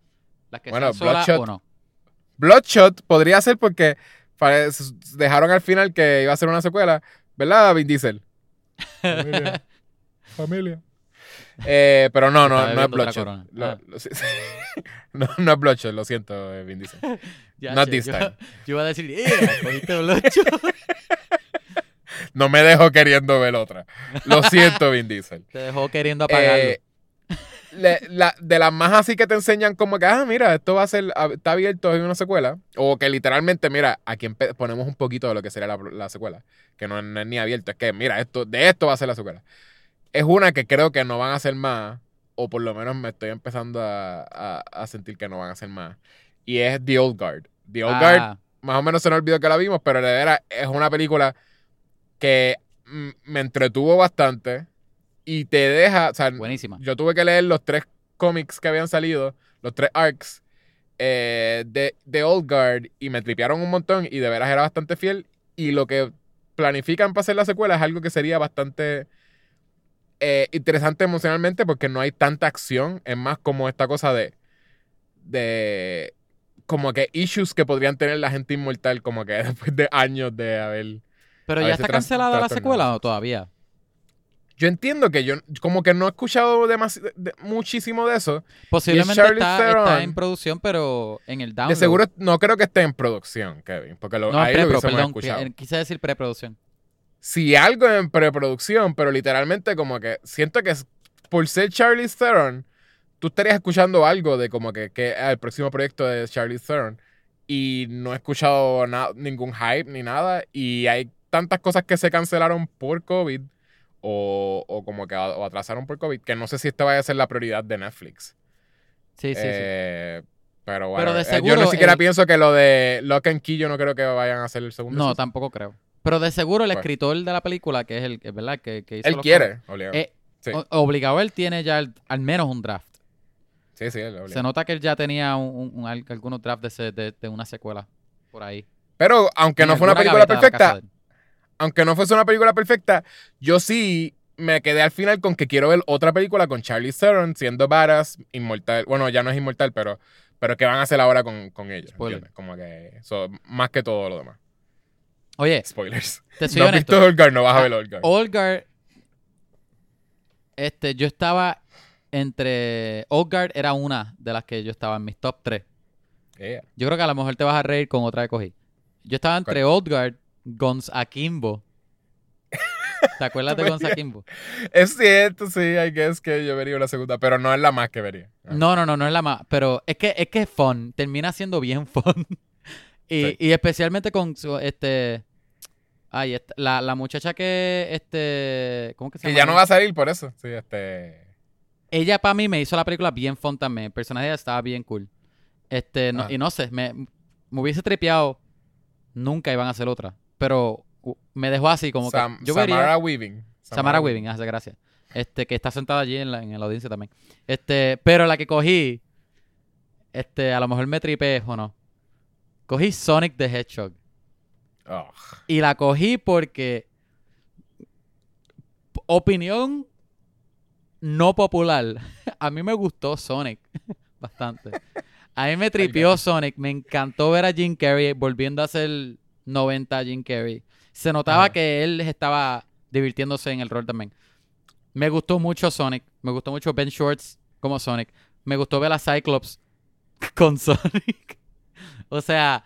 Speaker 1: Las que
Speaker 2: Bueno,
Speaker 1: sean
Speaker 2: Bloodshot-
Speaker 1: o no.
Speaker 2: Bloodshot podría ser porque dejaron al final que iba a ser una secuela, ¿verdad, Vin Diesel? Familia. Familia. Eh, pero no, no, no es Bloodshot. Lo-
Speaker 1: Ah.
Speaker 2: lo- sí, sí. no, no es Bloodshot, lo siento, eh, Vin Diesel.
Speaker 1: Ya
Speaker 2: Not
Speaker 1: sé,
Speaker 2: this
Speaker 1: yo,
Speaker 2: time.
Speaker 1: yo iba a decir, ¡eh! Cogiste Bloodshot.
Speaker 2: No me dejo queriendo ver otra. Lo siento, Vin Diesel.
Speaker 1: Te dejó queriendo apagarlo.
Speaker 2: Eh, la- de las más así que te enseñan como que, ah, mira, esto va a ser, está abierto en una secuela. O que literalmente, mira, aquí ponemos un poquito de lo que sería la, la secuela. Que no, no es ni abierto, es que, mira, esto, de esto va a ser la secuela. Es una que creo que no van a hacer más, o por lo menos me estoy empezando a, a- a sentir que no van a hacer más. Y es The Old Guard. The Old Guard
Speaker 1: Ah,
Speaker 2: más o menos se nos olvidó que la vimos, pero de veras es una película que mm, me entretuvo bastante y te deja, o sea,
Speaker 1: buenísima.
Speaker 2: yo tuve que leer los tres cómics que habían salido, los tres arcs eh, de, de Old Guard y me tripearon un montón y de veras era bastante fiel y lo que planifican para hacer la secuela es algo que sería bastante eh, interesante emocionalmente porque no hay tanta acción, es más como esta cosa de de como que issues que podrían tener la gente inmortal como que después de años de haber
Speaker 1: Pero ya está cancelada la secuela o todavía.
Speaker 2: yo entiendo que yo como que no he escuchado de- muchísimo de eso
Speaker 1: Posiblemente está, en producción, pero en el download.
Speaker 2: de seguro no creo que esté en producción Kevin porque lo,
Speaker 1: No,
Speaker 2: ahí lo
Speaker 1: perdón.
Speaker 2: escuchado
Speaker 1: eh, Quise decir preproducción.
Speaker 2: Si algo en preproducción pero literalmente como que siento que por ser Charlie Theron tú estarías escuchando algo de como que, que el próximo proyecto de Charlie Theron y no he escuchado ningún hype ni nada y hay tantas cosas que se cancelaron por COVID o, o como que o atrasaron por COVID que no sé si esta vaya a ser la prioridad de Netflix.
Speaker 1: Sí, sí,
Speaker 2: Eh, Pero,
Speaker 1: Pero
Speaker 2: bueno,
Speaker 1: de
Speaker 2: eh, yo ni siquiera
Speaker 1: el-
Speaker 2: pienso que lo de Lock and Key yo no creo que vayan a hacer el
Speaker 1: sí.
Speaker 2: segundo.
Speaker 1: No,
Speaker 2: season.
Speaker 1: tampoco creo. Pero de seguro el
Speaker 2: Pues.
Speaker 1: escritor de la película, que es el, que- ¿verdad? Que, que hizo
Speaker 2: Él
Speaker 1: los
Speaker 2: quiere, obligado.
Speaker 1: Eh,
Speaker 2: Sí.
Speaker 1: Obligado él tiene ya el- al menos un draft.
Speaker 2: sí, sí, él.
Speaker 1: Se nota que él ya tenía un, un- un- al- algunos drafts de, de, de una secuela por ahí.
Speaker 2: Pero aunque no fue una película perfecta, aunque no fuese una película perfecta, yo sí me quedé al final con que quiero ver otra película con Charlie Theron siendo varas, inmortal. Bueno, ya no es inmortal, pero, pero ¿qué van a hacer ahora con, con ella? Como que más que todo lo demás.
Speaker 1: Oye,
Speaker 2: Spoilers.
Speaker 1: te soy
Speaker 2: no has visto Olgar, no vas a
Speaker 1: Ah,
Speaker 2: ver Olgar.
Speaker 1: Olgar, este, yo estaba entre. Olgar era una de las que yo estaba en mis top 3.
Speaker 2: Yeah.
Speaker 1: Yo creo que a lo mejor te vas a reír con otra que cogí. Yo estaba entre Oldguard, Gons Akimbo ¿Te acuerdas de Gonza Kimbo?
Speaker 2: Es cierto, sí, I guess que yo vería una segunda, pero no es la más que vería.
Speaker 1: No, no, no, no es la más. Pero es que es que es fun. Termina siendo bien fun. Y,
Speaker 2: Sí.
Speaker 1: y especialmente con su, este. Ay, esta- la, la muchacha que este. ¿Cómo que se
Speaker 2: Que
Speaker 1: llama?
Speaker 2: ya no va a salir por eso. Sí, este.
Speaker 1: Ella para mí me hizo la película bien fun también. El personaje ella estaba bien cool. Este, no-
Speaker 2: Ah.
Speaker 1: y no sé, me, me hubiese tripeado. Nunca iban a hacer otra. Pero me dejó así como
Speaker 2: Sam-
Speaker 1: que. Yo
Speaker 2: Samara
Speaker 1: vería.
Speaker 2: Weaving.
Speaker 1: Samara Weaving, hace gracias. Este, que está sentada allí en la, en la audiencia también. Este, pero la que cogí. Este, a lo mejor me tripé o no. Cogí Sonic the Hedgehog. Y la cogí porque. Opinión no popular. A mí me gustó Sonic bastante. A mí me tripió Sonic. Me encantó ver a Jim Carrey volviendo a ser 90 Jim Carrey. Se notaba
Speaker 2: Ajá.
Speaker 1: que él estaba divirtiéndose en el rol también. Me gustó mucho Sonic. Me gustó mucho Ben Shorts como Sonic. Me gustó ver a Cyclops con Sonic. O sea,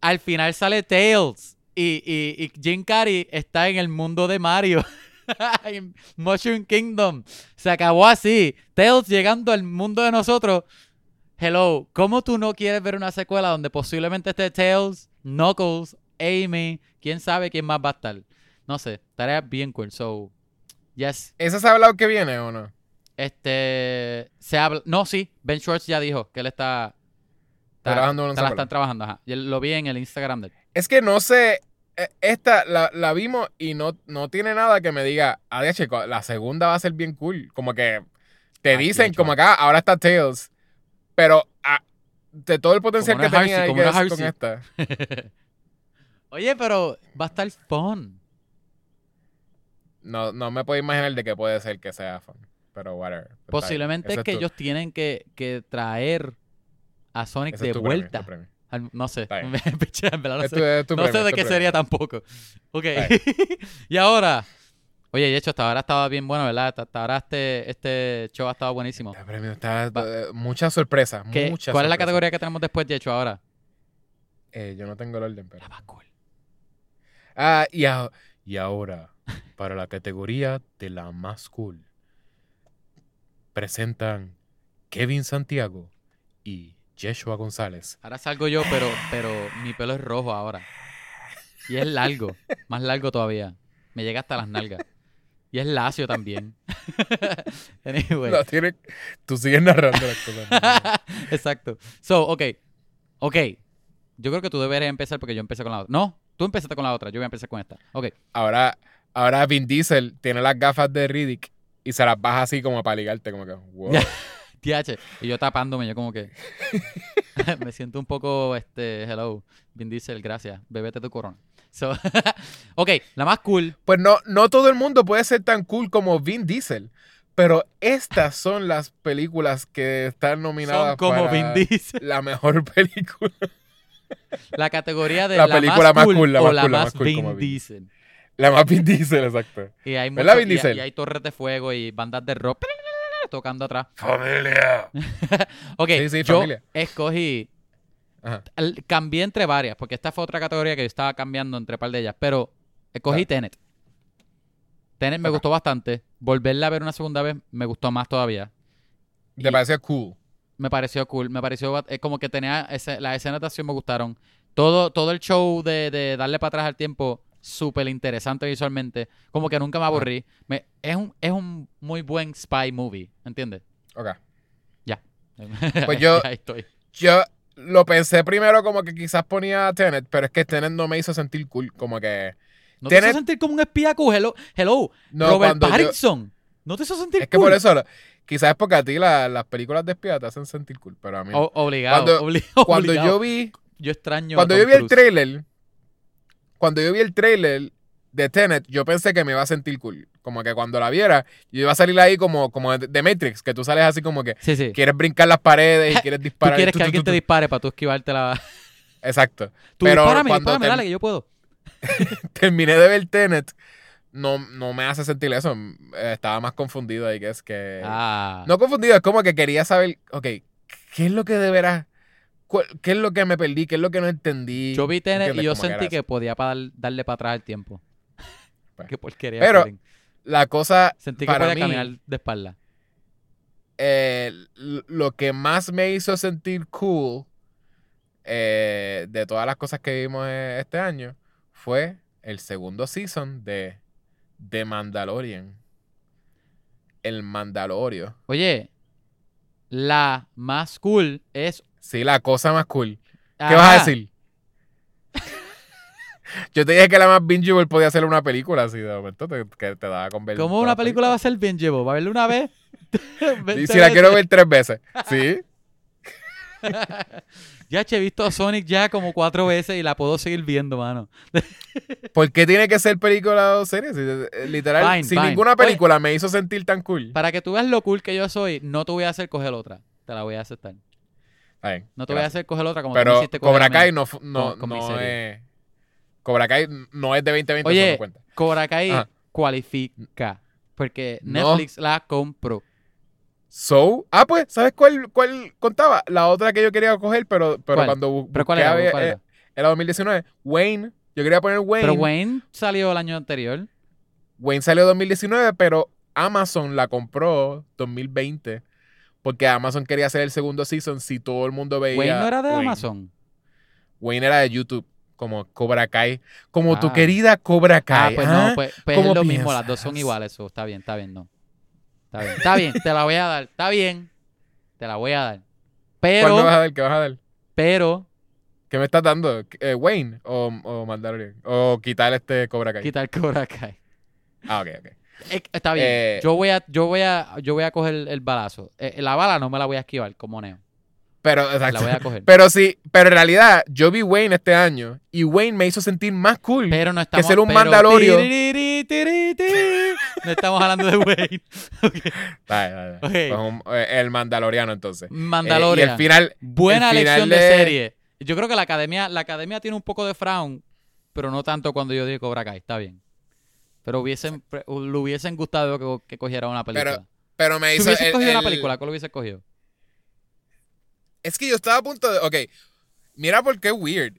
Speaker 1: al final sale Tails y, y, y Jim Carrey está en el mundo de Mario. en Mushroom Kingdom. Se acabó así. Tails llegando al mundo de nosotros. Hello, ¿cómo tú no quieres ver una secuela donde posiblemente esté Tails, Knuckles, Amy, quién sabe quién más va a estar? No sé, tarea bien cool. So, yes.
Speaker 2: ¿Esa se ha hablado que viene o no?
Speaker 1: Este, se habla, no, sí, Ben Schwartz ya dijo que él está-
Speaker 2: Trabajando
Speaker 1: está- la están trabajando, ajá. Y él lo vi en el Instagram de él.
Speaker 2: Es que no sé. eh, Esta la, la vimos y no, no tiene nada que me diga, ah, chico, la segunda va a ser bien cool. Como que te dicen, como acá, ahora está Tails. Pero ah, de todo el potencial que tenía
Speaker 1: es
Speaker 2: guess, con esta.
Speaker 1: Oye, pero va a estar fun.
Speaker 2: No, no me puedo imaginar de qué puede ser que sea fun. Pero whatever.
Speaker 1: Posiblemente es que ellos tienen que, que traer a Sonic
Speaker 2: ese
Speaker 1: de
Speaker 2: es
Speaker 1: vuelta.
Speaker 2: tu premio.
Speaker 1: Al- no sé,
Speaker 2: Está bien.
Speaker 1: me piché, en verdad no sé, de qué
Speaker 2: premio.
Speaker 1: sería tampoco. Ok. Y ahora, oye, de hecho, hasta ahora estaba bien bueno, ¿verdad? Hasta, ahora este, este show ha estado buenísimo.
Speaker 2: Este premio está eh, muchas sorpresas.
Speaker 1: ¿Qué-
Speaker 2: muchas
Speaker 1: ¿Cuál es la categoría que tenemos después de hecho ahora?
Speaker 2: Eh, yo no tengo el orden, pero.
Speaker 1: La más cool.
Speaker 2: Ah, y, a- y ahora, para la categoría de la más cool, presentan Kevin Santiago y Yeshua González.
Speaker 1: Ahora salgo yo, pero, pero mi pelo es rojo ahora. Y es largo, más largo todavía. Me llega hasta las nalgas. Y es lacio también. anyway.
Speaker 2: No, tiene- tú sigues narrando las cosas.
Speaker 1: Exacto. So, ok. Ok. Yo creo que tú deberías empezar porque yo empecé con la otra. No, tú empezaste con la otra. Yo voy a empezar con esta. Ok.
Speaker 2: Ahora, ahora Vin Diesel tiene las gafas de Riddick y se las baja así como para ligarte, como que, wow.
Speaker 1: TH. Y yo tapándome, yo como que. me siento un poco, este, hello. Vin Diesel, gracias. Bébete tu corona. So, ok, la más cool.
Speaker 2: Pues no, no todo el mundo puede ser tan cool como Vin Diesel. Pero estas son las películas que están nominadas
Speaker 1: Son como
Speaker 2: para
Speaker 1: Vin Diesel.
Speaker 2: la mejor película.
Speaker 1: La categoría de
Speaker 2: La
Speaker 1: la,
Speaker 2: película
Speaker 1: más
Speaker 2: más
Speaker 1: cool,
Speaker 2: cool, la
Speaker 1: o
Speaker 2: más
Speaker 1: la
Speaker 2: cool, la
Speaker 1: más
Speaker 2: más cool como
Speaker 1: Vin
Speaker 2: Vin.
Speaker 1: Diesel.
Speaker 2: La más Vin Diesel, exacto.
Speaker 1: Y hay,
Speaker 2: ¿Verdad,
Speaker 1: mucho-
Speaker 2: Vin
Speaker 1: y-
Speaker 2: Diesel?
Speaker 1: y hay torres de fuego y bandas de rock tocando atrás.
Speaker 2: Familia.
Speaker 1: Ok,
Speaker 2: Sí, sí,
Speaker 1: yo
Speaker 2: familia.
Speaker 1: escogí
Speaker 2: Ajá.
Speaker 1: cambié entre varias, porque esta fue otra categoría que yo estaba cambiando entre par de ellas, pero escogí
Speaker 2: Claro.
Speaker 1: Tenet. Tenet me gustó bastante. Volverla a ver una segunda vez me gustó más todavía.
Speaker 2: ¿Te
Speaker 1: Y-
Speaker 2: parece cool?
Speaker 1: Me pareció cool, me pareció eh, como que tenía ese- las escenas de acción me gustaron. Todo, todo el show de, de darle para atrás al tiempo, súper interesante visualmente. Como que nunca me aburrí. Me- es, un, es un muy buen spy movie, ¿entiendes?
Speaker 2: Ok.
Speaker 1: Ya.
Speaker 2: Pues yo-
Speaker 1: Ahí estoy.
Speaker 2: Yo lo pensé primero como que quizás ponía a Tenet, pero es que Tenet no me hizo sentir cool. Como que.
Speaker 1: ¿No te hizo sentir como un espía cool? Hello, hello.
Speaker 2: No,
Speaker 1: Robert
Speaker 2: yo-
Speaker 1: Pattinson. ¿No te hizo sentir
Speaker 2: Es que
Speaker 1: cool?
Speaker 2: por eso, quizás es porque a ti la- las películas de espía te hacen sentir cool, pero a mí.
Speaker 1: O- obligado,
Speaker 2: Cuando-
Speaker 1: obli-
Speaker 2: Cuando
Speaker 1: obligado.
Speaker 2: yo vi,
Speaker 1: Yo extraño
Speaker 2: cuando yo vi el trailer, cuando yo vi el trailer de Tenet, yo pensé que me iba a sentir cool. Como que cuando la viera, yo iba a salir ahí como, como de Matrix, que tú sales así como que
Speaker 1: Sí, sí.
Speaker 2: quieres brincar las paredes y quieres
Speaker 1: Tú
Speaker 2: disparar.
Speaker 1: quieres
Speaker 2: Tu,
Speaker 1: que alguien te dispare para tú esquivarte la...
Speaker 2: Exacto.
Speaker 1: Tú
Speaker 2: Pero
Speaker 1: dispárame,
Speaker 2: cuando
Speaker 1: dispárame, dale, que yo puedo.
Speaker 2: terminé de ver Tenet, no, no me hace sentir eso. Eh, Estaba más confundido ahí que es que...
Speaker 1: Ah.
Speaker 2: No confundido, es como que quería saber, ok, ¿qué es lo que de veras... ¿Qué es lo que me perdí? ¿Qué es lo que no entendí?
Speaker 1: Yo vi Tenet y yo
Speaker 2: que
Speaker 1: sentí que podía pa- darle para atrás el tiempo.
Speaker 2: Pues.
Speaker 1: Qué porquería.
Speaker 2: Pero. La cosa
Speaker 1: Sentí que
Speaker 2: para
Speaker 1: podía
Speaker 2: mí,
Speaker 1: caminar de espalda.
Speaker 2: eh, lo que más me hizo sentir cool eh, de todas las cosas que vimos eh, este año fue el segundo season de The Mandalorian. El Mandalorio.
Speaker 1: Oye, la más cool es.
Speaker 2: Sí, la cosa más cool. ¿Qué vas a decir? Yo te dije que la más bingeable podía ser una película así de momento te, que te daba con ver
Speaker 1: ¿Cómo una
Speaker 2: la
Speaker 1: película va a ser llevo? ¿Va a verla una vez?
Speaker 2: Y
Speaker 1: 20
Speaker 2: si la quiero ver tres veces. Sí.
Speaker 1: Ya che, he visto a Sonic ya como cuatro veces y la puedo seguir viendo, mano.
Speaker 2: ¿Por qué tiene que ser película o serie? Si, eh, literal,
Speaker 1: Fine,
Speaker 2: si
Speaker 1: fine.
Speaker 2: ninguna
Speaker 1: Oye.
Speaker 2: película me hizo sentir tan cool.
Speaker 1: Para que tú veas lo cool que yo soy, no te voy a hacer coger otra. Te la voy a aceptar. No te voy a hacer coger otra como tú me
Speaker 2: Pero
Speaker 1: hiciste coger
Speaker 2: Cobra. Kai no, no,
Speaker 1: con- con mi
Speaker 2: no es. Cobra Kai no es de 2020,
Speaker 1: Oye,
Speaker 2: eso no cuenta.
Speaker 1: Cobra Kai
Speaker 2: Ajá.
Speaker 1: cualifica. Porque. Netflix la compró.
Speaker 2: So, ah, pues, ¿sabes cuál, cuál contaba? La otra que yo quería coger, pero, pero
Speaker 1: ¿Cuál?
Speaker 2: cuando
Speaker 1: ¿Pero cuál era?
Speaker 2: a ver,
Speaker 1: ¿Cuál
Speaker 2: eh,
Speaker 1: era?
Speaker 2: era 2019. Wayne, yo quería poner Wayne.
Speaker 1: Pero Wayne salió el año anterior.
Speaker 2: Wayne salió 2019, pero Amazon la compró 2020. Porque Amazon quería hacer el segundo season si todo el mundo veía.
Speaker 1: Wayne no era de
Speaker 2: Wayne.
Speaker 1: Amazon.
Speaker 2: Wayne era de YouTube, como Cobra Kai. Como tu
Speaker 1: Ah.
Speaker 2: querida Cobra
Speaker 1: Ah,
Speaker 2: Kai.
Speaker 1: pues
Speaker 2: ¿ah?
Speaker 1: no, pues, pues es
Speaker 2: ¿Cómo
Speaker 1: lo mismo, las dos son iguales. Eso, está bien, está bien, no. Está bien, está bien, te la voy a dar. Está bien, te la voy a dar.
Speaker 2: ¿Cuál me vas
Speaker 1: Pero,
Speaker 2: a dar? ¿Qué vas a dar?
Speaker 1: pero,
Speaker 2: ¿Qué me estás dando? Eh, ¿Wayne o, o Mandalorian? ¿O quitar este Cobra Kai?
Speaker 1: quitar Cobra Kai.
Speaker 2: Ah, ok, ok.
Speaker 1: Eh, Está bien.
Speaker 2: Eh,
Speaker 1: yo voy a, yo voy a, yo voy a coger el, el balazo. Eh, la bala no me la voy a esquivar como Neo.
Speaker 2: Pero,
Speaker 1: La voy a coger.
Speaker 2: Pero sí, pero en realidad yo vi Wayne este año y Wayne me hizo sentir más cool.
Speaker 1: Pero no estamos
Speaker 2: ser un
Speaker 1: pero-
Speaker 2: Mandalorio.
Speaker 1: No estamos hablando de Wayne.
Speaker 2: Pues un- el Mandaloriano entonces.
Speaker 1: Mandalorian.
Speaker 2: y el final,
Speaker 1: Buena
Speaker 2: el final
Speaker 1: elección de
Speaker 2: de-
Speaker 1: serie. Yo creo que la academia, la academia tiene un poco de frown, pero no tanto cuando yo dije Cobra Kai. Está bien. Pero hubiesen, le hubiesen gustado que, que cogiera una película.
Speaker 2: pero me
Speaker 1: si
Speaker 2: hizo
Speaker 1: hubieses
Speaker 2: el-
Speaker 1: cogido una
Speaker 2: el-
Speaker 1: película, ¿cuál hubiese cogido?
Speaker 2: Es que yo estaba a punto de, ok, mira por qué weird.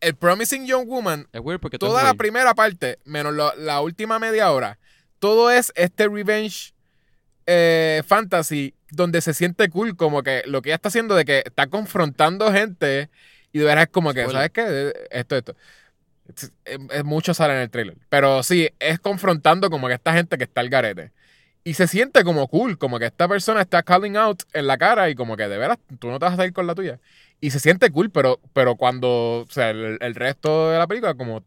Speaker 2: El Promising Young Woman
Speaker 1: Es weird porque
Speaker 2: toda la
Speaker 1: weird.
Speaker 2: primera parte, menos lo- la última media hora, todo es este revenge eh, fantasy donde se siente cool, como que lo que ella está haciendo de que está confrontando gente y de verdad es como que. ¿sabes qué? Esto, esto. Es, es- es mucho sale en el trailer. Pero sí, es confrontando como que esta gente que está al garete. Y se siente como cool, como que esta persona está calling out en la cara y como que de veras tú no te vas a salir con la tuya. Y se siente cool, pero, pero cuando, o sea, el, el resto de la película como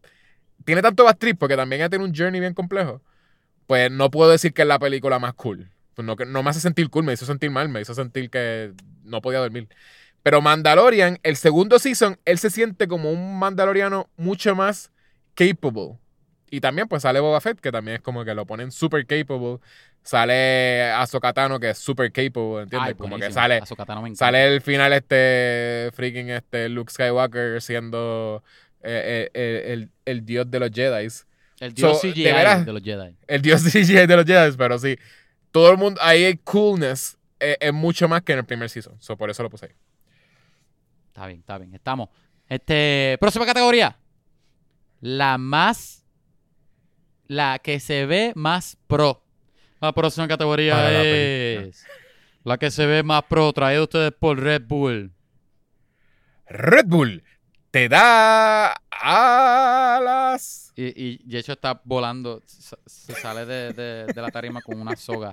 Speaker 2: tiene tanto bad trip porque también ella tiene un journey bien complejo, pues no puedo decir que es la película más cool. Pues no, no me hace sentir cool, me hizo sentir mal, me hizo sentir que no podía dormir. Pero Mandalorian, el segundo season, él se siente como un mandaloriano mucho más capable. Y también pues sale Boba Fett, que también es como que lo ponen super capable. Sale Ahsoka Tano, que es super capable, ¿entiendes?
Speaker 1: Ay,
Speaker 2: como que sale, sale el final este freaking este Luke Skywalker siendo eh, eh, el, el dios de los Jedi.
Speaker 1: El dios
Speaker 2: So, de
Speaker 1: CGI
Speaker 2: veras-
Speaker 1: de los Jedi.
Speaker 2: El dios CGI de los Jedi, pero sí. Todo el mundo, ahí hay coolness. eh, Es mucho más que en el primer season. So, por eso lo puse ahí.
Speaker 1: Está bien, está bien. Estamos. Este, próxima categoría. La más. La que se ve más pro. La próxima categoría
Speaker 2: Para la
Speaker 1: es. La que se ve más pro, traído a ustedes por Red Bull.
Speaker 2: Red Bull te da alas.
Speaker 1: Y, y, y hecho está volando. Se sale de, de- de la tarima con una soga.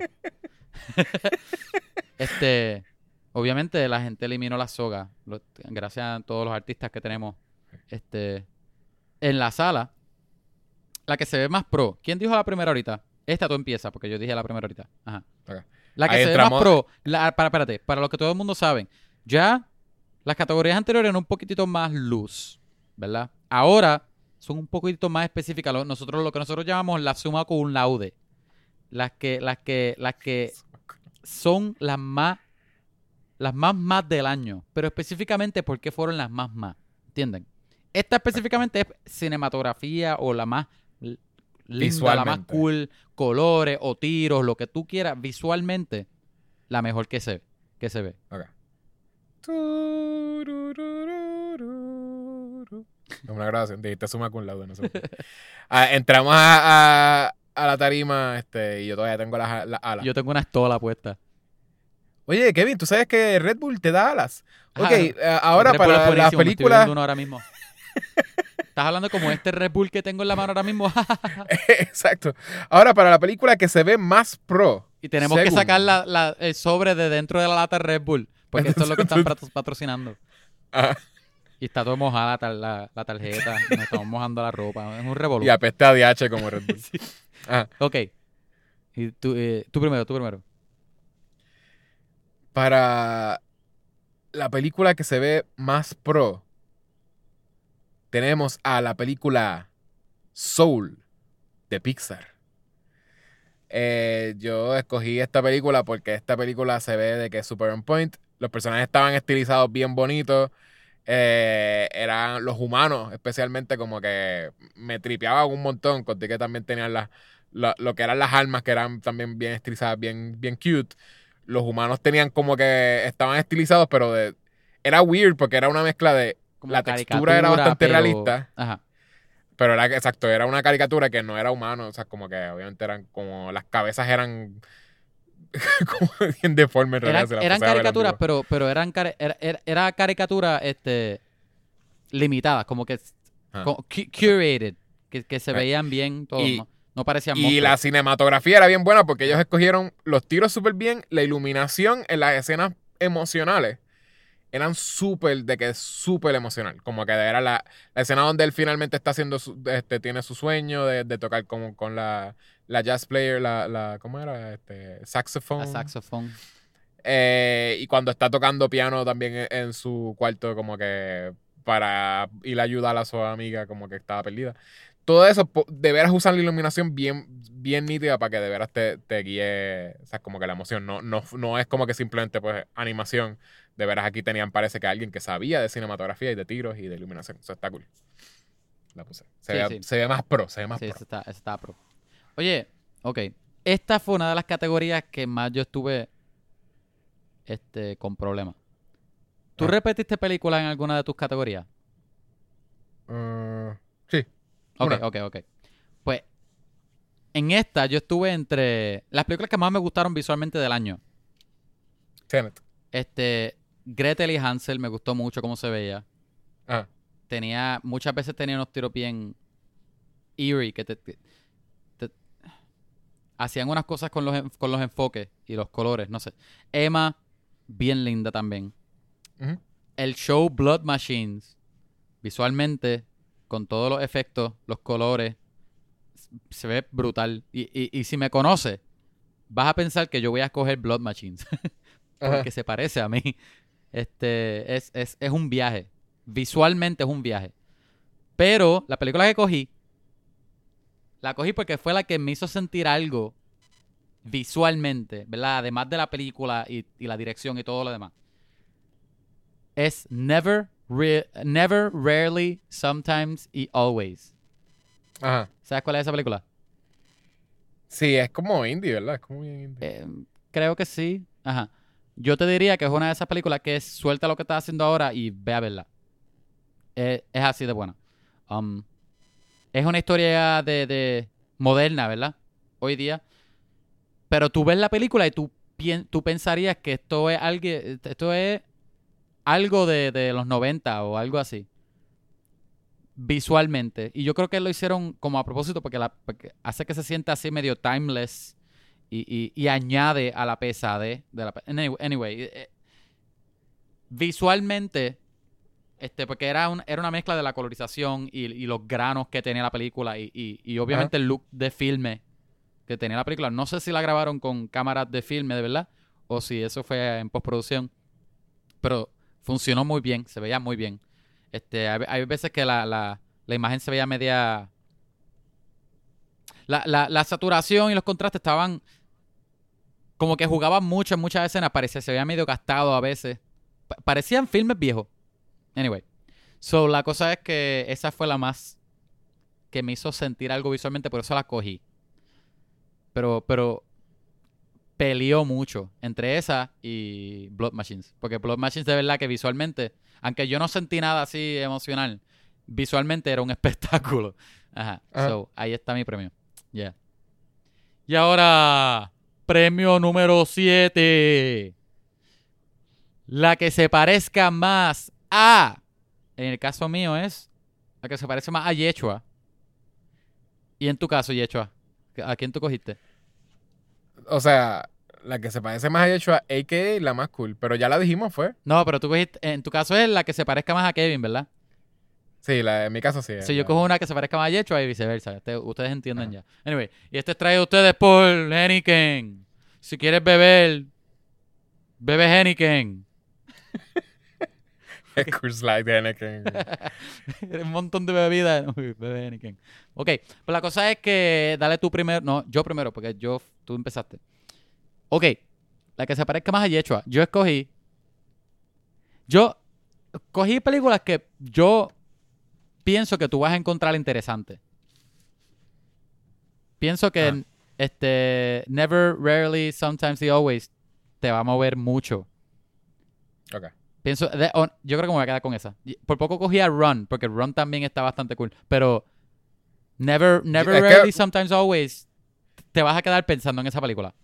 Speaker 1: este. Obviamente la gente eliminó la soga. lo- gracias a todos los artistas que tenemos este, en la sala. La que se ve más pro. ¿Quién dijo la primera ahorita? Esta tú empieza, porque yo dije la primera ahorita. Ajá. La que
Speaker 2: Ahí
Speaker 1: se ve más pro. La, para, espérate, para lo que todo el mundo sabe. Ya las categorías anteriores eran un poquitito más luz, ¿verdad? Ahora son un poquitito más específicas. Lo- Nosotros lo que nosotros llamamos la suma con laude. Las que, las que, las que son las más, las más más del año. Pero específicamente porque fueron las más más. ¿Entienden? Esta específicamente es cinematografía o la más linda, la más cool, colores o tiros, lo que tú quieras, visualmente, la mejor que se, que se ve.
Speaker 2: Ok. Es una grabación. Dijiste suma con laude, no sé. Ah, entramos a, a, a la tarima este, y yo todavía tengo las, las alas.
Speaker 1: Yo tengo una estola puesta.
Speaker 2: Oye, Kevin, ¿tú sabes que Red Bull te da alas?
Speaker 1: Ah,
Speaker 2: Ok, eh, ahora para las
Speaker 1: estoy
Speaker 2: películas...
Speaker 1: bebiendo uno ahora mismo. Estás hablando como este Red Bull que tengo en la mano ahora mismo.
Speaker 2: Exacto. Ahora para la película que se ve más pro.
Speaker 1: y tenemos que sacar la- la- el sobre de dentro de la lata de Red Bull. Porque esto es lo que están patro- patrocinando.
Speaker 2: Ajá.
Speaker 1: Y está todo mojada la, la- tarjeta. Nos estamos mojando la ropa. Es un revolú.
Speaker 2: Y apesta a DH como Red Bull. Ajá.
Speaker 1: Ok. Y tú, eh, tú primero, tú primero.
Speaker 2: Para la película que se ve más pro, tenemos a la película Soul de Pixar. Eh, yo escogí esta película porque esta película se ve de que es super on point. Los personajes estaban estilizados bien bonitos. Eh, eran los humanos, especialmente como que me tripeaban un montón. Conté que también tenían las, la- lo que eran las armas, que eran también bien estilizadas, bien, bien cute. Los humanos tenían como que estaban estilizados, pero de, era weird porque era una mezcla de
Speaker 1: Como
Speaker 2: La textura era bastante
Speaker 1: pero-
Speaker 2: realista.
Speaker 1: Ajá.
Speaker 2: pero era exacto, era una caricatura que no era humano, o sea, como que obviamente eran como las cabezas eran como bien deformes. en
Speaker 1: Eran, caricaturas, pero, pero eran era, era- era caricatura este, limitadas, como que
Speaker 2: Ah.
Speaker 1: cu- curated, que, que se
Speaker 2: Eh,
Speaker 1: veían bien todos,
Speaker 2: y-
Speaker 1: ¿no? No parecían
Speaker 2: Y
Speaker 1: monstruos.
Speaker 2: la cinematografía era bien buena porque ellos escogieron los tiros súper bien, la iluminación en las escenas emocionales eran súper, de que súper emocional. Como que era la, la escena donde él finalmente está haciendo, su- este, tiene su sueño de, de tocar como con la, la jazz player, la, la, ¿cómo era? Este, saxophone.
Speaker 1: La.
Speaker 2: Eh, y cuando está tocando piano también en, en su cuarto, como que para ir a ayudar a su amiga, como que estaba perdida. Todo eso, de veras usan la iluminación bien, bien nítida para que de veras te, te guíe, o sea, como que la emoción. No, no, no es como que simplemente pues animación. De veras aquí tenían, parece que alguien que sabía de cinematografía y de tiros y de iluminación. Eso está cool. La puse. Se,
Speaker 1: Sí,
Speaker 2: ve,
Speaker 1: sí.
Speaker 2: se ve más pro, se ve más
Speaker 1: Sí,
Speaker 2: pro.
Speaker 1: ese está, está pro. Oye, ok. Esta fue una de las categorías que más yo estuve este, con problemas. ¿Tú
Speaker 2: Ah.
Speaker 1: repetiste películas en alguna de tus categorías?
Speaker 2: Uh, sí.
Speaker 1: Ok, ok, ok. Pues en esta yo estuve entre las películas que más me gustaron visualmente del año.
Speaker 2: Tenet.
Speaker 1: Este, Gretel y Hansel me gustó mucho cómo se veía.
Speaker 2: Ah.
Speaker 1: Tenía, muchas veces tenía unos tiros bien eerie que te, te- te- hacían unas cosas con los, con los enfoques y los colores, no sé. Emma, bien linda también. El show Blood Machines, visualmente, con todos los efectos, los colores, se ve brutal. Y, y, y si me conoces, vas a pensar que yo voy a escoger Blood Machines.
Speaker 2: Ajá.
Speaker 1: porque se parece a mí. Este, es, es, es un viaje. Visualmente es un viaje. Pero la película que cogí, la cogí porque fue la que me hizo sentir algo visualmente, ¿verdad? Además de la película y, y la dirección y todo lo demás. Es Never, Re- Never, Rarely, Sometimes y Always.
Speaker 2: Ajá.
Speaker 1: ¿Sabes cuál es esa película?
Speaker 2: Sí, es como indie, ¿verdad? Es como bien indie.
Speaker 1: Eh, creo que sí. Ajá. Yo te diría que es una de esas películas que es suelta lo que estás haciendo ahora y ve a verla. Eh, es así de buena. Um, es una historia de, de moderna, ¿verdad? Hoy día. Pero tú ves la película y tú, tú pensarías que esto es algo, esto es algo de, de los 90 o algo así. Visualmente. Y yo creo que lo hicieron como a propósito porque, la, porque hace que se sienta así medio timeless y, y- y añade a la pesadez de la anyway, anyway, eh, eh, visualmente este porque era un- era una mezcla de la colorización y, y los granos que tenía la película y obviamente el look de filme que tenía la película no sé si la grabaron con cámaras de filme de verdad o si eso fue en postproducción pero funcionó muy bien se veía muy bien este hay, veces que la, la, la imagen se veía media la, la, la saturación y los contrastes estaban como que jugaban mucho en muchas escenas, parecía, se veía medio gastado a veces. Pa- parecían filmes viejos. Anyway. So, la cosa es que esa fue la más que me hizo sentir algo visualmente, por eso la cogí. Pero, pero peleó mucho entre esa y Blood Machines. Porque Blood Machines de verdad que visualmente, aunque yo no sentí nada así emocional, visualmente era un espectáculo. Ajá.
Speaker 2: Ajá.
Speaker 1: So, ahí está mi premio. Ya. Y ahora, premio número 7. La que se parezca más a. En el caso mío es. La que se parece más a Yechua. Y en tu caso, Yechua. ¿A quién tú cogiste?
Speaker 2: O sea, la que se parece más a Yeshua, a.k.a. la más cool. Pero ya la dijimos, fue.
Speaker 1: No, pero tú cogiste. En tu caso es la que se parezca más a Kevin, ¿verdad?
Speaker 2: Sí, la, en mi caso sí.
Speaker 1: Si yo
Speaker 2: la-
Speaker 1: cojo una que se parezca más a Yechua y viceversa. Este- ustedes entienden ya. Anyway, y este es traído a ustedes por Henneken. Si quieres beber, bebe Henneken.
Speaker 2: Coors Light Henneken.
Speaker 1: Un montón de bebidas. Henneken. Ok, pues la cosa es que dale tú primero. No, yo primero, porque yo tú empezaste. Ok, la que se parezca más a Yechua. Yo escogí. Yo cogí películas que yo pienso que tú vas a encontrar interesantes. Pienso que
Speaker 2: Ah.
Speaker 1: este Never, Rarely, Sometimes y Always te va a mover mucho.
Speaker 2: ok.
Speaker 1: Pienso, de- yo creo que me voy a quedar con esa. Y Por poco cogí a Run, porque Run también está bastante cool. Pero Never, Never,
Speaker 2: Es que-
Speaker 1: Rarely, Sometimes, Always, te vas a quedar pensando en esa película.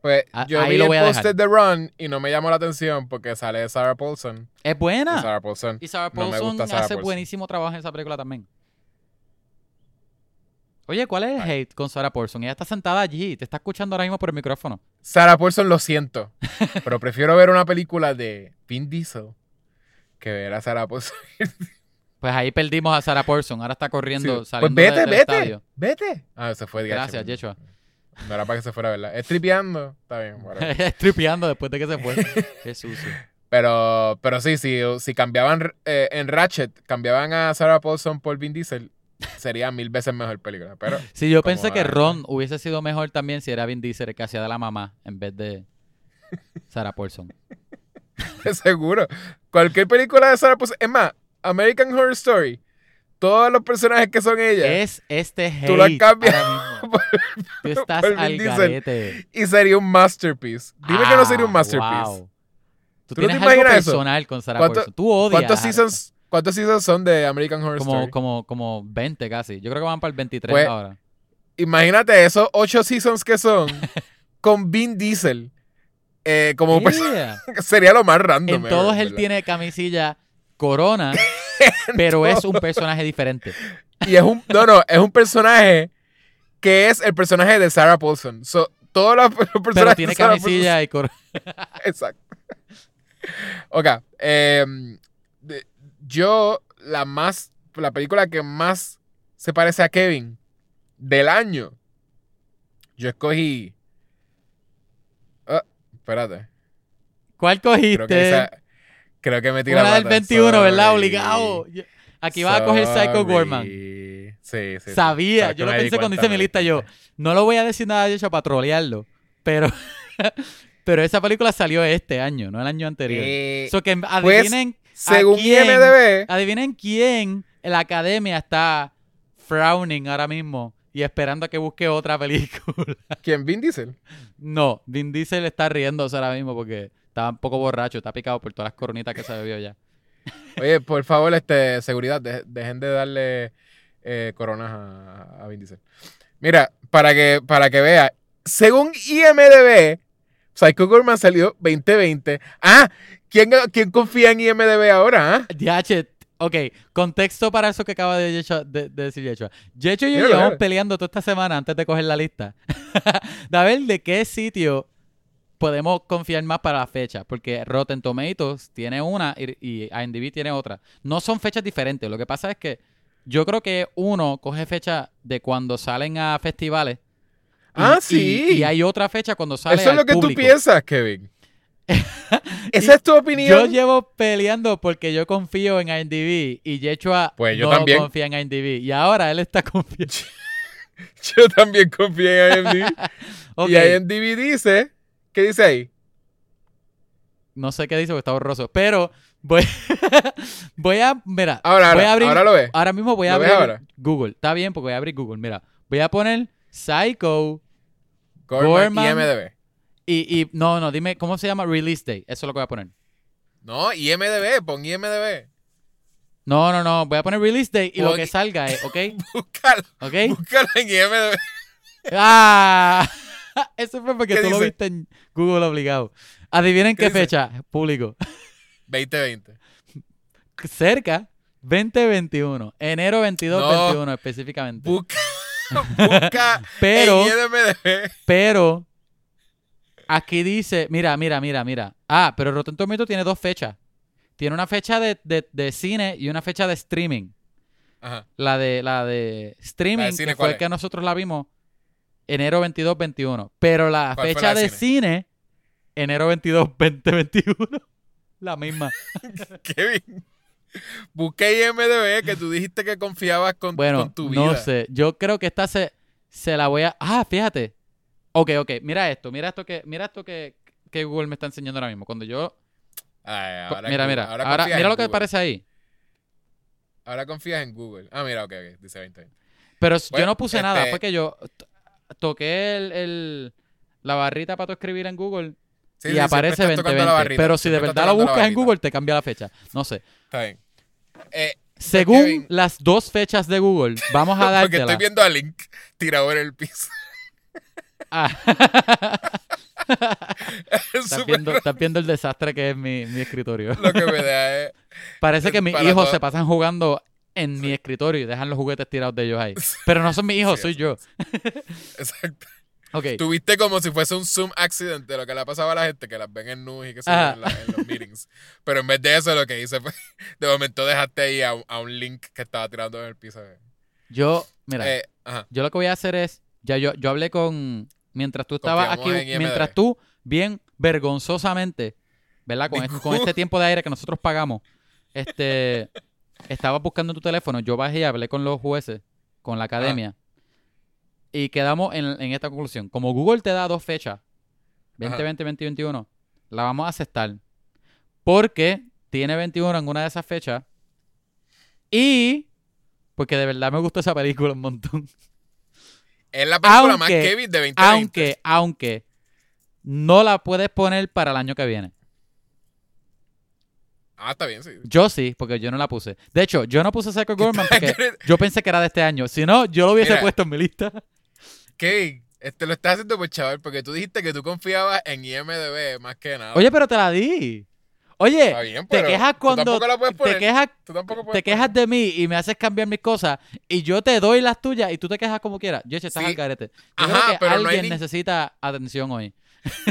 Speaker 2: Pues
Speaker 1: A-
Speaker 2: yo vi
Speaker 1: lo
Speaker 2: el
Speaker 1: voy a
Speaker 2: póster de Run y no me llamó la atención porque sale Sarah Paulson.
Speaker 1: Es
Speaker 2: Y
Speaker 1: buena.
Speaker 2: Sarah Paulson.
Speaker 1: Y Sarah
Speaker 2: no me
Speaker 1: Paulson
Speaker 2: gusta Sarah
Speaker 1: hace
Speaker 2: Paulson.
Speaker 1: buenísimo trabajo en esa película también. Oye, ¿cuál es el hate con Sarah Paulson? Ella está sentada allí, te está escuchando ahora mismo por el micrófono.
Speaker 2: Sarah Paulson lo siento. pero prefiero ver una película de Vin Diesel que ver a Sarah Paulson.
Speaker 1: Pues ahí perdimos a Sarah Paulson. Ahora está corriendo,
Speaker 2: Sí.
Speaker 1: saliendo
Speaker 2: pues vete,
Speaker 1: del
Speaker 2: vete.
Speaker 1: estadio.
Speaker 2: Vete. Ah, se fue.
Speaker 1: Gracias. Yeshua.
Speaker 2: No era para que se fuera, ¿verdad? Es tripeando. Está bien, whatever.
Speaker 1: Tripeando después de que se fue. Qué sucio.
Speaker 2: Pero, pero sí, sí, si cambiaban eh, en Ratchet, cambiaban a Sarah Paulson por Vin Diesel, sería mil veces mejor película. Pero
Speaker 1: Sí, yo pensé que Ron hubiese sido mejor también si era Vin Diesel el que hacía de la mamá en vez de Sarah Paulson.
Speaker 2: seguro, cualquier película de Sarah Paulson, es más, American Horror Story, todos los personajes que son ella,
Speaker 1: Es este hate
Speaker 2: Tú lo cambias por-
Speaker 1: Tú estás al garete.
Speaker 2: y sería un masterpiece. Dime que no sería un
Speaker 1: Ah,
Speaker 2: masterpiece.
Speaker 1: wow. Tú,
Speaker 2: ¿Tú no te
Speaker 1: tienes algo
Speaker 2: eso?
Speaker 1: personal con Sarah
Speaker 2: ¿Cuánto-
Speaker 1: Paulson. Tú odias.
Speaker 2: ¿Cuántos seasons, ¿Cuántos seasons son de American Horror
Speaker 1: Como,
Speaker 2: Story?
Speaker 1: como, como 20 casi. Yo creo que van para el 23
Speaker 2: Pues,
Speaker 1: ahora.
Speaker 2: Imagínate esos ocho seasons que son con Vin Diesel. Eh, como
Speaker 1: Yeah.
Speaker 2: sería lo más random.
Speaker 1: En todos él tiene camisilla corona, pero es un personaje diferente.
Speaker 2: Y es un. No, no, es un personaje que es el personaje de Sarah Paulson. So, todos los, personajes.
Speaker 1: Pero tiene
Speaker 2: de Sarah
Speaker 1: camisilla y corona.
Speaker 2: Exacto. Ok. em, yo, la más. La película que más se parece a Kevin del año. Yo escogí. Ah, espérate.
Speaker 1: ¿Cuál
Speaker 2: Creo que,
Speaker 1: cogiste?
Speaker 2: esa- creo que me tiré
Speaker 1: Una del 21, ¿verdad? Obligado. Yo- Aquí vas a coger Psycho. Gorman.
Speaker 2: Sí, sí.
Speaker 1: Sabía, yo lo pensé cuando hice mi lista yo. No lo voy a decir nada de hecho para trolearlo, pero, pero esa película salió este año, no el año anterior.
Speaker 2: Eh,
Speaker 1: So que adivinen,
Speaker 2: según
Speaker 1: quién?
Speaker 2: IMDb,
Speaker 1: adivinen quién en la academia está frowning ahora mismo y esperando a que busque otra película.
Speaker 2: ¿quién? Vin Diesel.
Speaker 1: No, Vin Diesel está riéndose ahora mismo porque estaba un poco borracho, está picado por todas las coronitas que se bebió ya.
Speaker 2: Oye, por favor, este, seguridad, de- dejen de darle eh, coronas a, a Vin Diesel. Mira, para que, para que vea, según IMDb, Psycho Gorman salió 2020. Ah, ¿quién, quién confía en IMDb ahora? ah?
Speaker 1: DH, ok, contexto para eso que acaba de, de- de decir Yeshua. Yecho y yo llevamos peleando toda esta semana antes de coger la lista. de a ver de qué sitio podemos confiar más para la fecha. Porque Rotten Tomatoes tiene una y, y IMDb tiene otra. No son fechas diferentes. Lo que pasa es que yo creo que uno coge fecha de cuando salen a festivales. y-
Speaker 2: Ah,
Speaker 1: y-
Speaker 2: sí.
Speaker 1: Y, hay otra fecha cuando sale
Speaker 2: Eso es
Speaker 1: al
Speaker 2: lo que
Speaker 1: público.
Speaker 2: tú piensas, Kevin. Esa es tu
Speaker 1: Yo
Speaker 2: opinión.
Speaker 1: llevo peleando porque yo confío en IMDb y Yechua
Speaker 2: Pues yo
Speaker 1: no
Speaker 2: también.
Speaker 1: confía en IMDb. Y ahora él está confiando.
Speaker 2: Yo también confío en IMDb.
Speaker 1: Ok,
Speaker 2: Y IMDb dice, ¿qué dice ahí?
Speaker 1: no sé qué dice porque está borroso. Pero voy, voy a. Mira,
Speaker 2: Ahora,
Speaker 1: voy
Speaker 2: ahora,
Speaker 1: a abrir.
Speaker 2: ahora lo ves.
Speaker 1: ahora mismo voy a
Speaker 2: ¿Lo ves
Speaker 1: abrir
Speaker 2: ahora?
Speaker 1: Google. Está bien porque voy a abrir Google. Mira, voy a poner Psycho
Speaker 2: Gorman,
Speaker 1: Gorman.
Speaker 2: IMDb.
Speaker 1: Y, y. No, no, dime, ¿cómo se llama? Release Day. Eso es lo que voy a poner.
Speaker 2: No, IMDb, pon IMDb.
Speaker 1: No, no, no. Voy a poner release date y lo que salga es, ¿ok?
Speaker 2: Búscalo,
Speaker 1: ¿Ok?
Speaker 2: búscalo en IMDb.
Speaker 1: ¡Ah! Eso fue porque
Speaker 2: ¿Qué
Speaker 1: tú lo viste en Google obligado. Adivinen
Speaker 2: ¿Qué
Speaker 1: fecha, público.
Speaker 2: 2020.
Speaker 1: Cerca, 2021. Enero 22,
Speaker 2: No.
Speaker 1: 21 específicamente.
Speaker 2: Busca, busca
Speaker 1: Pero,
Speaker 2: en IMDb.
Speaker 1: pero, aquí dice, mira, mira, mira, mira. Ah, pero Rotten Tomatoes tiene dos fechas. Tiene una fecha de, de- de cine y una fecha de streaming.
Speaker 2: Ajá.
Speaker 1: La de, la de streaming,
Speaker 2: ¿La de cine
Speaker 1: que fue
Speaker 2: es?
Speaker 1: que nosotros la vimos, enero 22, 21. Pero la
Speaker 2: ¿Cuál fue
Speaker 1: fecha
Speaker 2: la de
Speaker 1: de cine? enero 22, 2021. La misma.
Speaker 2: Kevin. Busca IMDb que tú dijiste que confiabas con,
Speaker 1: Bueno,
Speaker 2: con tu vida.
Speaker 1: no sé. Yo creo que esta se, se la voy a. Ah, fíjate. Ok, ok. Mira esto. Mira esto que, mira esto que, que Google me está enseñando ahora mismo. Cuando yo.
Speaker 2: Ay, ahora
Speaker 1: mira, mira.
Speaker 2: Ahora,
Speaker 1: mira lo que
Speaker 2: Google.
Speaker 1: aparece ahí.
Speaker 2: Ahora confías en Google. Ah, mira, ok, ok. Dice 2020.
Speaker 1: Pero yo no puse nada.
Speaker 2: este-
Speaker 1: Fue que yo to- toqué el, el- la barrita para tú escribir en Google
Speaker 2: Sí,
Speaker 1: y
Speaker 2: sí,
Speaker 1: aparece
Speaker 2: estás tocando la
Speaker 1: 2020.
Speaker 2: barrita,
Speaker 1: Pero si de verdad lo buscas en. Google, te cambia la fecha. No sé.
Speaker 2: Está bien. Eh,
Speaker 1: Según
Speaker 2: Kevin.
Speaker 1: las dos fechas de Google, vamos a
Speaker 2: porque
Speaker 1: dártela.
Speaker 2: estoy viendo a Link tirado en el piso.
Speaker 1: Ah.
Speaker 2: Es
Speaker 1: estás, viendo, estás viendo el desastre que es mi, mi escritorio.
Speaker 2: Lo que me da es.
Speaker 1: Parece que mis hijos
Speaker 2: todo-
Speaker 1: se pasan jugando en mi escritorio y dejan los juguetes tirados de ellos ahí. Pero no son mis hijos,
Speaker 2: Sí,
Speaker 1: soy yo.
Speaker 2: Exacto.
Speaker 1: Ok.
Speaker 2: Tuviste como si fuese un Zoom accident de lo que le pasaba a la gente que las ven en news y que se
Speaker 1: Ajá.
Speaker 2: en, la- en los meetings. Pero en vez de eso, lo que hice fue. De momento dejaste ahí a, un- a un link que estaba tirando en el piso.
Speaker 1: Yo, mira,
Speaker 2: Eh,
Speaker 1: yo lo que voy a hacer es, ya yo, yo hablé con, mientras tú estabas aquí,
Speaker 2: Confiamos
Speaker 1: mientras tú, bien vergonzosamente, ¿verdad? Con, este, con este tiempo de aire que nosotros pagamos, este, estabas buscando en tu teléfono, yo bajé y hablé con los jueces, con la academia, y quedamos en, en esta conclusión. Como Google te da dos fechas, 2020, 2021, la vamos a aceptar. Porque tiene 21 en una de esas fechas. Y porque de verdad me gustó esa película un montón.
Speaker 2: Es la película más Kevin de 2020.
Speaker 1: Aunque, aunque no la puedes poner para el año que viene.
Speaker 2: Ah, está bien, sí.
Speaker 1: Yo sí, porque yo no la puse. De hecho, yo no puse Psycho Gorman porque yo pensé que era de este año. Si no, yo lo hubiese
Speaker 2: Mira.
Speaker 1: puesto en mi lista.
Speaker 2: Kevin, este lo estás haciendo por chaval, porque tú dijiste que tú confiabas en IMDB más que nada.
Speaker 1: Oye, pero te la di. Oye,
Speaker 2: bien,
Speaker 1: te quejas
Speaker 2: tú
Speaker 1: cuando
Speaker 2: tampoco la puedes
Speaker 1: te
Speaker 2: poner.
Speaker 1: quejas
Speaker 2: Tú tampoco puedes
Speaker 1: te quejas de mí y me haces cambiar mis cosas y yo te doy las tuyas y tú te quejas como quieras. Yo estás
Speaker 2: Sí.
Speaker 1: al garete. Yo
Speaker 2: Ajá,
Speaker 1: creo que
Speaker 2: pero no hay
Speaker 1: alguien
Speaker 2: ni-
Speaker 1: necesita atención hoy.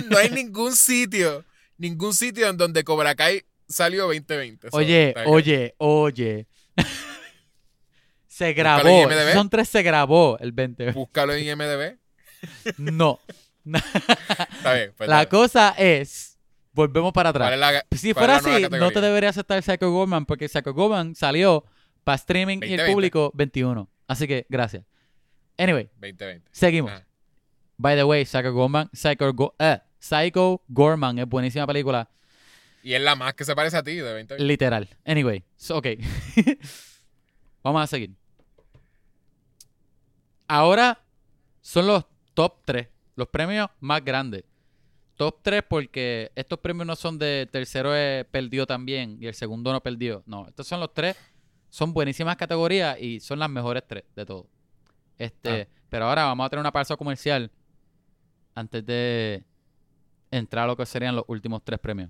Speaker 2: No hay ningún sitio, ningún sitio en donde Cobra Kai salió 2020. So,
Speaker 1: Oye, oye, oye. se grabó. Son tres, se grabó el 20.
Speaker 2: Búscalo en IMDB.
Speaker 1: No.
Speaker 2: Está bien. Pues
Speaker 1: La cosa es, volvemos para atrás.
Speaker 2: ¿Cuál es la-
Speaker 1: Si fuera así, no te debería aceptar Psycho Gorman porque Psycho Gorman salió para streaming y el
Speaker 2: 2020.
Speaker 1: público 21. Así que, gracias. Anyway,
Speaker 2: 2020.
Speaker 1: seguimos.
Speaker 2: Ajá.
Speaker 1: By the way, Psycho Gorman, Psycho, Go- eh, Psycho Gorman es buenísima película,
Speaker 2: Y es la más que se parece a ti de 2020.
Speaker 1: literal. Anyway, so, ok. Vamos a seguir. Ahora son los top 3, los premios más grandes. Top 3 porque estos premios no son de tercero eh, perdió también y el segundo no perdió. No, estos son los tres. Son buenísimas categorías y son las mejores tres de todo. Este, pero ahora vamos a tener una pausa comercial antes de entrar a lo que serían los últimos tres premios.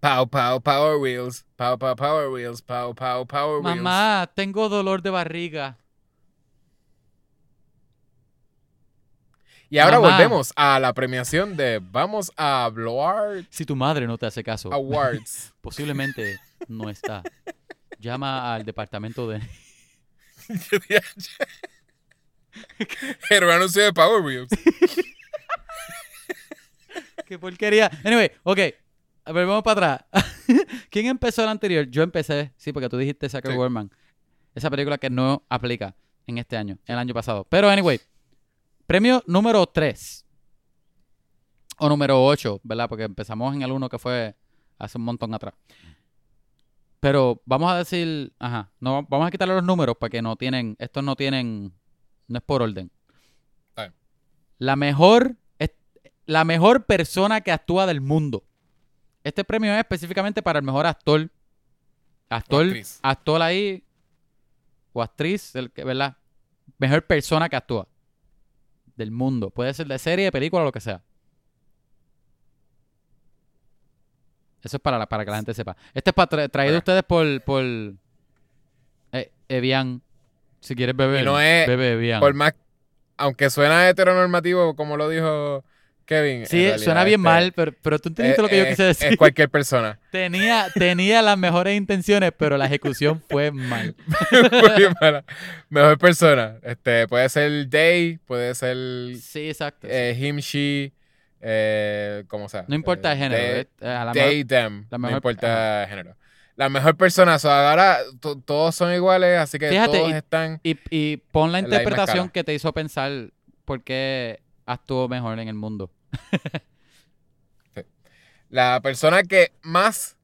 Speaker 2: Pow, pow, Power Wheels. Pow, pow, Power Wheels. Pow, pow, Power Wheels.
Speaker 1: Mamá, tengo dolor de barriga.
Speaker 2: Y ahora
Speaker 1: Mamá.
Speaker 2: volvemos a la premiación de Vamos a hablar
Speaker 1: Si tu madre no te hace caso,
Speaker 2: Awards.
Speaker 1: posiblemente no está. Llama al departamento de...
Speaker 2: Pero anuncio de Power Wheels.
Speaker 1: ¡Qué porquería! Anyway, ok. A ver, vamos para atrás. ¿Quién empezó el anterior? Yo empecé, sí, porque tú dijiste Sacred
Speaker 2: Sí.
Speaker 1: Esa película que no aplica en este año, el año pasado. Pero, anyway, premio número 3. O número 8, ¿verdad? Porque empezamos en el 1 que fue hace un montón atrás. Pero vamos a decir, ajá, no, vamos a quitarle los números para que no tienen, estos no tienen, no es por orden. La mejor, es- la mejor persona que actúa del mundo. Este premio es específicamente para el mejor actor Actor, actor ahí, o actriz, el ¿verdad? Mejor persona que actúa del mundo. Puede ser de serie, de película, lo que sea. Eso es para, la- para que la gente sepa. Este es para tra- traído
Speaker 2: Ok.
Speaker 1: ustedes por, por eh, Evian. Si quieres beber,
Speaker 2: Y no es
Speaker 1: bebe Evian.
Speaker 2: Por más, aunque suena heteronormativo, como lo dijo Kevin.
Speaker 1: Sí, suena bien
Speaker 2: este,
Speaker 1: mal, pero, pero tú entendiste lo que yo
Speaker 2: es-
Speaker 1: quise decir.
Speaker 2: Es cualquier persona.
Speaker 1: Tenía, tenía las mejores intenciones, pero la ejecución fue mal.
Speaker 2: Fue mala. Mejor persona. Este, puede ser they, puede ser
Speaker 1: Sí, exacto.
Speaker 2: eh, him, she, eh, como sea.
Speaker 1: no importa el
Speaker 2: Eh,
Speaker 1: género.
Speaker 2: they-
Speaker 1: eh, a la
Speaker 2: they,
Speaker 1: mejor-
Speaker 2: them.
Speaker 1: la
Speaker 2: no importa el género. La mejor persona. so, ahora to- todos son iguales, así que
Speaker 1: Fíjate,
Speaker 2: todos
Speaker 1: y-
Speaker 2: están.
Speaker 1: y, y pon la interpretación que te hizo pensar por qué actuó mejor en el mundo.
Speaker 2: La persona que más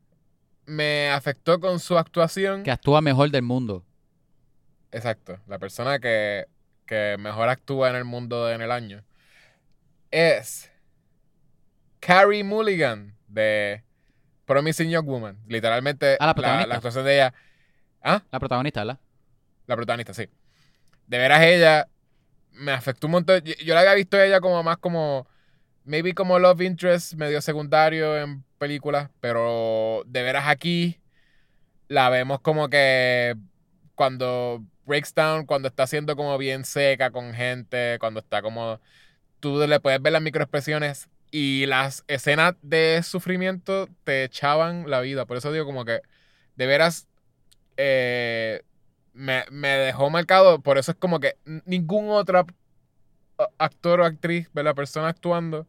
Speaker 2: me afectó con su actuación.
Speaker 1: Que actúa mejor del mundo.
Speaker 2: Exacto. La persona que, que mejor actúa en el mundo en el año es Carrie Mulligan de Promising Young Woman. Literalmente,
Speaker 1: Ah, la protagonista.
Speaker 2: la actuación de ella. ¿Ah?
Speaker 1: La protagonista, ¿verdad?
Speaker 2: La protagonista, sí. De veras ella me afectó un montón. Yo, yo la había visto a ella como más como. Maybe como love interest, medio secundario en películas. Pero de veras aquí la vemos como que cuando breaks down, cuando está siendo como bien seca con gente, cuando está como. Tú le puedes ver las microexpresiones y las escenas de sufrimiento te echaban la vida. Por eso digo como que de veras eh, me, me dejó marcado. Por eso es como que ningún otro actor o actriz, la persona actuando,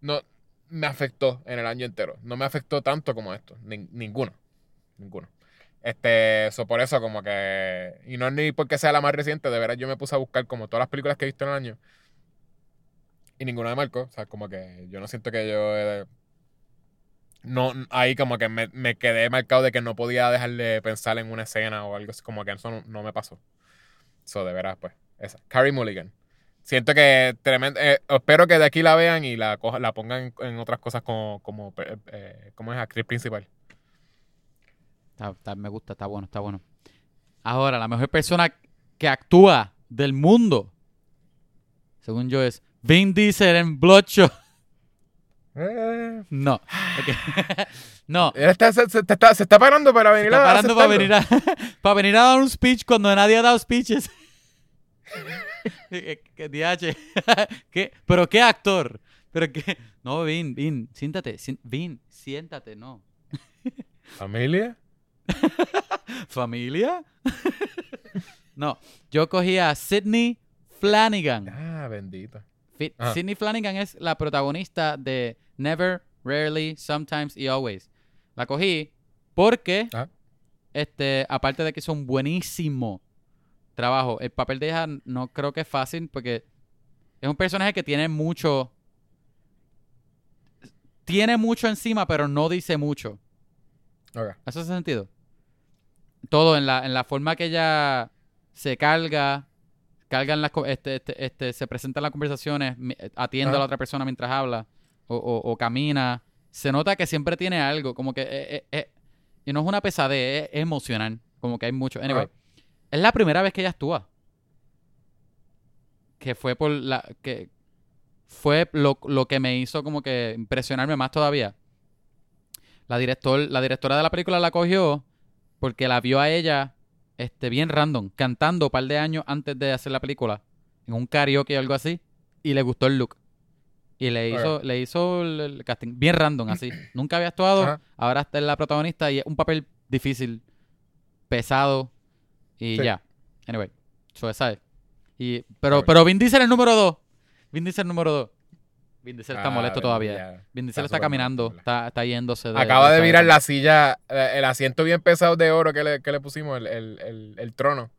Speaker 2: no me afectó en el año entero. No me afectó tanto como esto. Nin- ninguno. Ninguno. Este, so por eso como que, y no ni porque sea la más reciente, de veras yo me puse a buscar como todas las películas que he visto en el año y ninguna me marcó, o sea, como que yo no siento que yo no, ahí como que me, me quedé marcado de que no podía dejar de pensar en una escena o algo así, como que eso no, no me pasó. So, de veras, pues, esa. Carrie Mulligan. Siento que tremendo, eh, espero que de aquí la vean y la, la pongan en, otras cosas como, como, eh, eh, como es actriz principal.
Speaker 1: Está- me gusta, está bueno, está bueno. Ahora, la mejor persona que actúa del mundo, según yo, es Vin Diesel en Bloodshot.
Speaker 2: Eh,
Speaker 1: No. no.
Speaker 2: está- se, se- está, se está parando para
Speaker 1: Se
Speaker 2: venir
Speaker 1: está
Speaker 2: a
Speaker 1: parando para venir, a, para venir a dar un speech cuando nadie ha dado speeches. ¿Qué, qué DH? ¿Qué? ¿Pero qué actor? ¿Pero qué? No, Vin, Vin, siéntate. Vin, siéntate, no.
Speaker 2: ¿Familia?
Speaker 1: ¿Familia? no, yo cogí a Sidney Flanagan.
Speaker 2: Ah, bendito.
Speaker 1: Fi-
Speaker 2: Ajá.
Speaker 1: Sidney Flanagan es la protagonista de Never, Rarely, Sometimes y Always. La cogí porque,
Speaker 2: Ajá.
Speaker 1: este, aparte de que hizo un buenísimo trabajo, el papel de ella no creo que es fácil porque es un personaje que tiene mucho, tiene mucho encima, pero no dice mucho.
Speaker 2: Ok.
Speaker 1: ¿Eso hace sentido? Todo en la, en la forma que ella se carga, carga en las, este, este, este, se presenta en las conversaciones, mi- atiende a la otra persona mientras habla o, o- o camina. Se nota que siempre tiene algo, como que... eh, eh, eh, y no es una pesadez, es, es emocional. Como que hay mucho. Anyway, es la primera vez que ella actúa. Que fue por la... que Fue lo, lo que me hizo como que impresionarme más todavía. La, director, la directora de la película la cogió porque la vio a ella este, bien random, cantando un par de años antes de hacer la película, en un karaoke o algo así, y le gustó el look. Y le hizo, le hizo el, el casting bien random, así. Nunca había actuado, ahora está en la protagonista y es un papel difícil, pesado, y
Speaker 2: Sí.
Speaker 1: ya. Anyway, eso es. Y, pero, pero Vin Diesel el número 2. Vin Diesel el número 2. Vin Diesel está
Speaker 2: Ah,
Speaker 1: molesto todavía.
Speaker 2: ya.
Speaker 1: Vin Diesel
Speaker 2: Está
Speaker 1: caminando, está, está yéndose de...
Speaker 2: Acaba de virar la silla, eh, el asiento bien pesado de oro que le, que le pusimos, el, el- el- el trono.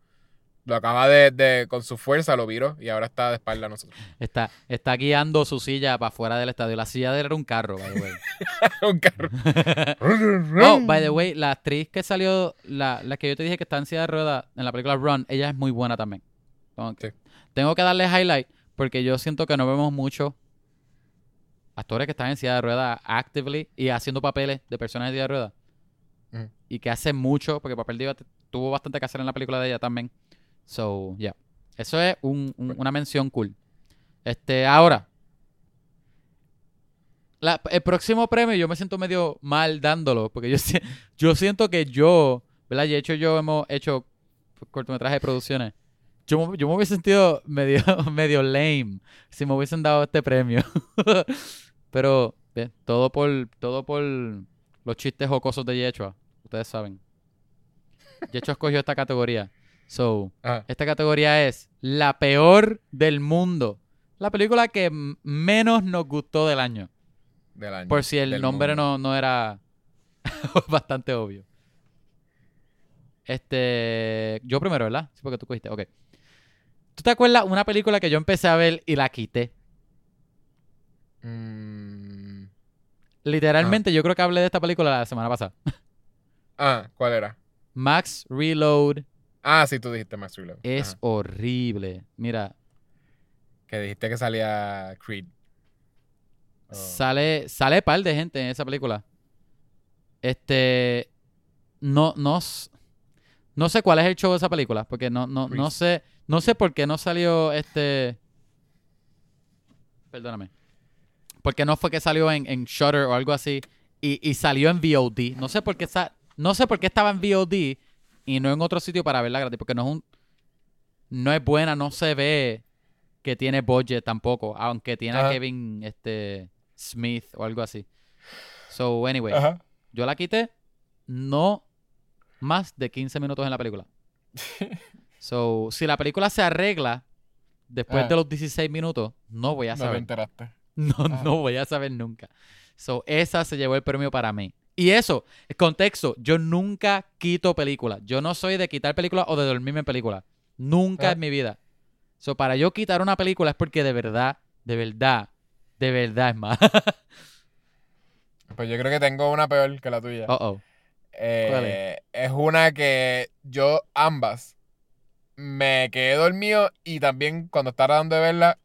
Speaker 2: Lo acaba de, de- con su fuerza, lo viró y ahora está de espalda a nosotros.
Speaker 1: Está, está guiando su silla para afuera del estadio. La silla de él era un carro, by the way.
Speaker 2: Un carro.
Speaker 1: oh, by the way, la actriz que salió, la, la que yo te dije que está en silla de ruedas en la película Run, ella es muy buena también.
Speaker 2: Sí.
Speaker 1: tengo que darle highlight porque yo siento que no vemos mucho actores que están en silla de ruedas actively y haciendo papeles de personas en silla de ruedas.
Speaker 2: Ujú.
Speaker 1: y que hace mucho, porque Papel t- tuvo bastante que hacer en la película de ella también. So, yeah. Eso es un- un- una mención cool. Este, ahora. la- el próximo premio yo me siento medio mal dándolo, porque yo, yo siento que yo, ¿verdad? Y de hecho yo hemos hecho cortometrajes de producciones. Yo, me- yo me hubiese sentido medio, medio lame si me hubiesen dado este premio. Pero, bien, todo por, todo por los chistes jocosos de Yechua. Ustedes saben. Yechua escogió esta categoría. So,
Speaker 2: Ajá.
Speaker 1: esta categoría es la peor del mundo. La película que menos nos gustó del año.
Speaker 2: Del año.
Speaker 1: Por si el nombre
Speaker 2: mundo.
Speaker 1: no, no era bastante obvio. Este. Yo primero, ¿verdad? Sí, porque tú cogiste. Ok. ¿Tú te acuerdas una película que yo empecé a ver y la quité?
Speaker 2: Mm,
Speaker 1: Literalmente, yo creo que hablé de esta película la semana pasada.
Speaker 2: Ah, ¿cuál era?
Speaker 1: Max Reload
Speaker 2: Ah, sí, tú dijiste Max Reload.
Speaker 1: es
Speaker 2: Ajá.
Speaker 1: horrible. Mira,
Speaker 2: Que dijiste que salía Creed. Oh.
Speaker 1: sale, sale par de gente en esa película. Este. No, no, no sé cuál es el show de esa película. Porque no, no, no sé. No sé por qué no salió este. Perdóname. Porque no fue que salió en, en Shutter o algo así. Y, y salió en VOD. No sé por qué sa- no sé por qué estaba en VOD y no en otro sitio para verla gratis. Porque no es un. No es buena, no se ve que tiene budget tampoco. Aunque tiene a. Kevin este, Smith o algo así. So, anyway.
Speaker 2: Ajá.
Speaker 1: Yo la quité no más de 15 minutos en la película. So, si la película se arregla después
Speaker 2: Ajá.
Speaker 1: de los 16 minutos, no voy a
Speaker 2: No te
Speaker 1: saber.
Speaker 2: enteraste.
Speaker 1: No,
Speaker 2: Ajá.
Speaker 1: no voy a saber nunca. So, esa se llevó el premio para mí. Y eso, contexto, yo nunca quito películas. Yo no soy de quitar películas o de dormirme en películas. Nunca
Speaker 2: Ah.
Speaker 1: en mi vida. So, para yo quitar una película es porque de verdad, de verdad, de verdad es más.
Speaker 2: Pues yo creo que tengo una peor que la tuya.
Speaker 1: oh, oh.
Speaker 2: Eh,
Speaker 1: ¿cuál
Speaker 2: es una que yo ambas me quedé dormido y también cuando estaba tratando de verla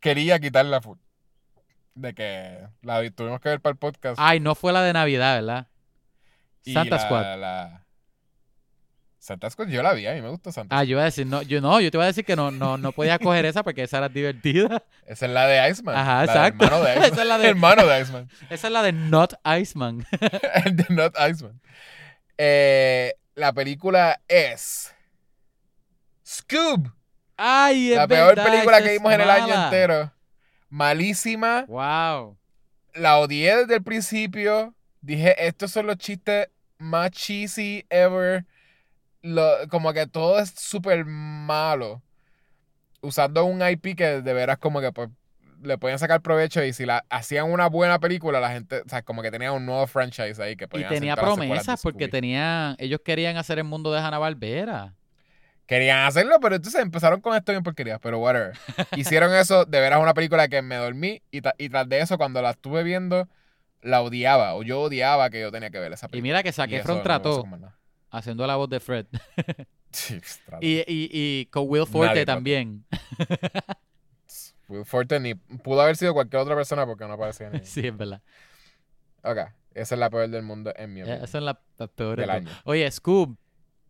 Speaker 2: quería quitarla full. De que la vi- tuvimos que ver para el podcast.
Speaker 1: Ay, no fue la de Navidad, ¿verdad?
Speaker 2: y
Speaker 1: Santa
Speaker 2: la-
Speaker 1: Squad.
Speaker 2: la- Santa Squad yo la vi, a mí me gustó Santa
Speaker 1: Ah, yo iba a decir, no, yo no, yo te iba a decir que no, no, no podía coger esa porque esa era divertida.
Speaker 2: Esa es la de Iceman.
Speaker 1: Ajá,
Speaker 2: la
Speaker 1: exacto.
Speaker 2: Hermano de Iceman.
Speaker 1: Esa es la de-
Speaker 2: hermano de Iceman.
Speaker 1: Esa es la de Not Iceman.
Speaker 2: El de Not Iceman. Eh, la película es Scoob.
Speaker 1: Ay, es
Speaker 2: La peor
Speaker 1: verdad,
Speaker 2: película que vimos en el año entero. Malísima.
Speaker 1: Wow.
Speaker 2: La odié desde el principio. Dije, estos son los chistes más cheesy ever. Lo- como que todo es súper malo. Usando un IP que de veras como que pues, le podían sacar provecho y si la hacían una buena película, la gente, o sea, como que tenía un nuevo franchise ahí que
Speaker 1: Y
Speaker 2: podían hacer
Speaker 1: tenía promesas porque tenían, ellos querían hacer el mundo de Hanna Barbera.
Speaker 2: Querían hacerlo, pero entonces empezaron con esto bien porquería, pero whatever. Hicieron eso, de veras una película que me dormí y, ta- y tras de eso cuando la estuve viendo la odiaba o yo odiaba que yo tenía que ver esa
Speaker 1: Y
Speaker 2: película.
Speaker 1: mira que
Speaker 2: Y eso
Speaker 1: Efron
Speaker 2: no me
Speaker 1: trató haciendo la voz de Fred.
Speaker 2: Sí, trató.
Speaker 1: Y, y, y con Will Forte
Speaker 2: Nadie
Speaker 1: también.
Speaker 2: Will Forte ni pudo haber sido cualquier otra persona porque no aparecía ni.
Speaker 1: sí, es verdad.
Speaker 2: Ok, esa es la peor del mundo en mi
Speaker 1: Eh,
Speaker 2: opinión.
Speaker 1: Esa es la, peor. de
Speaker 2: Del año.
Speaker 1: Oye, Scoob.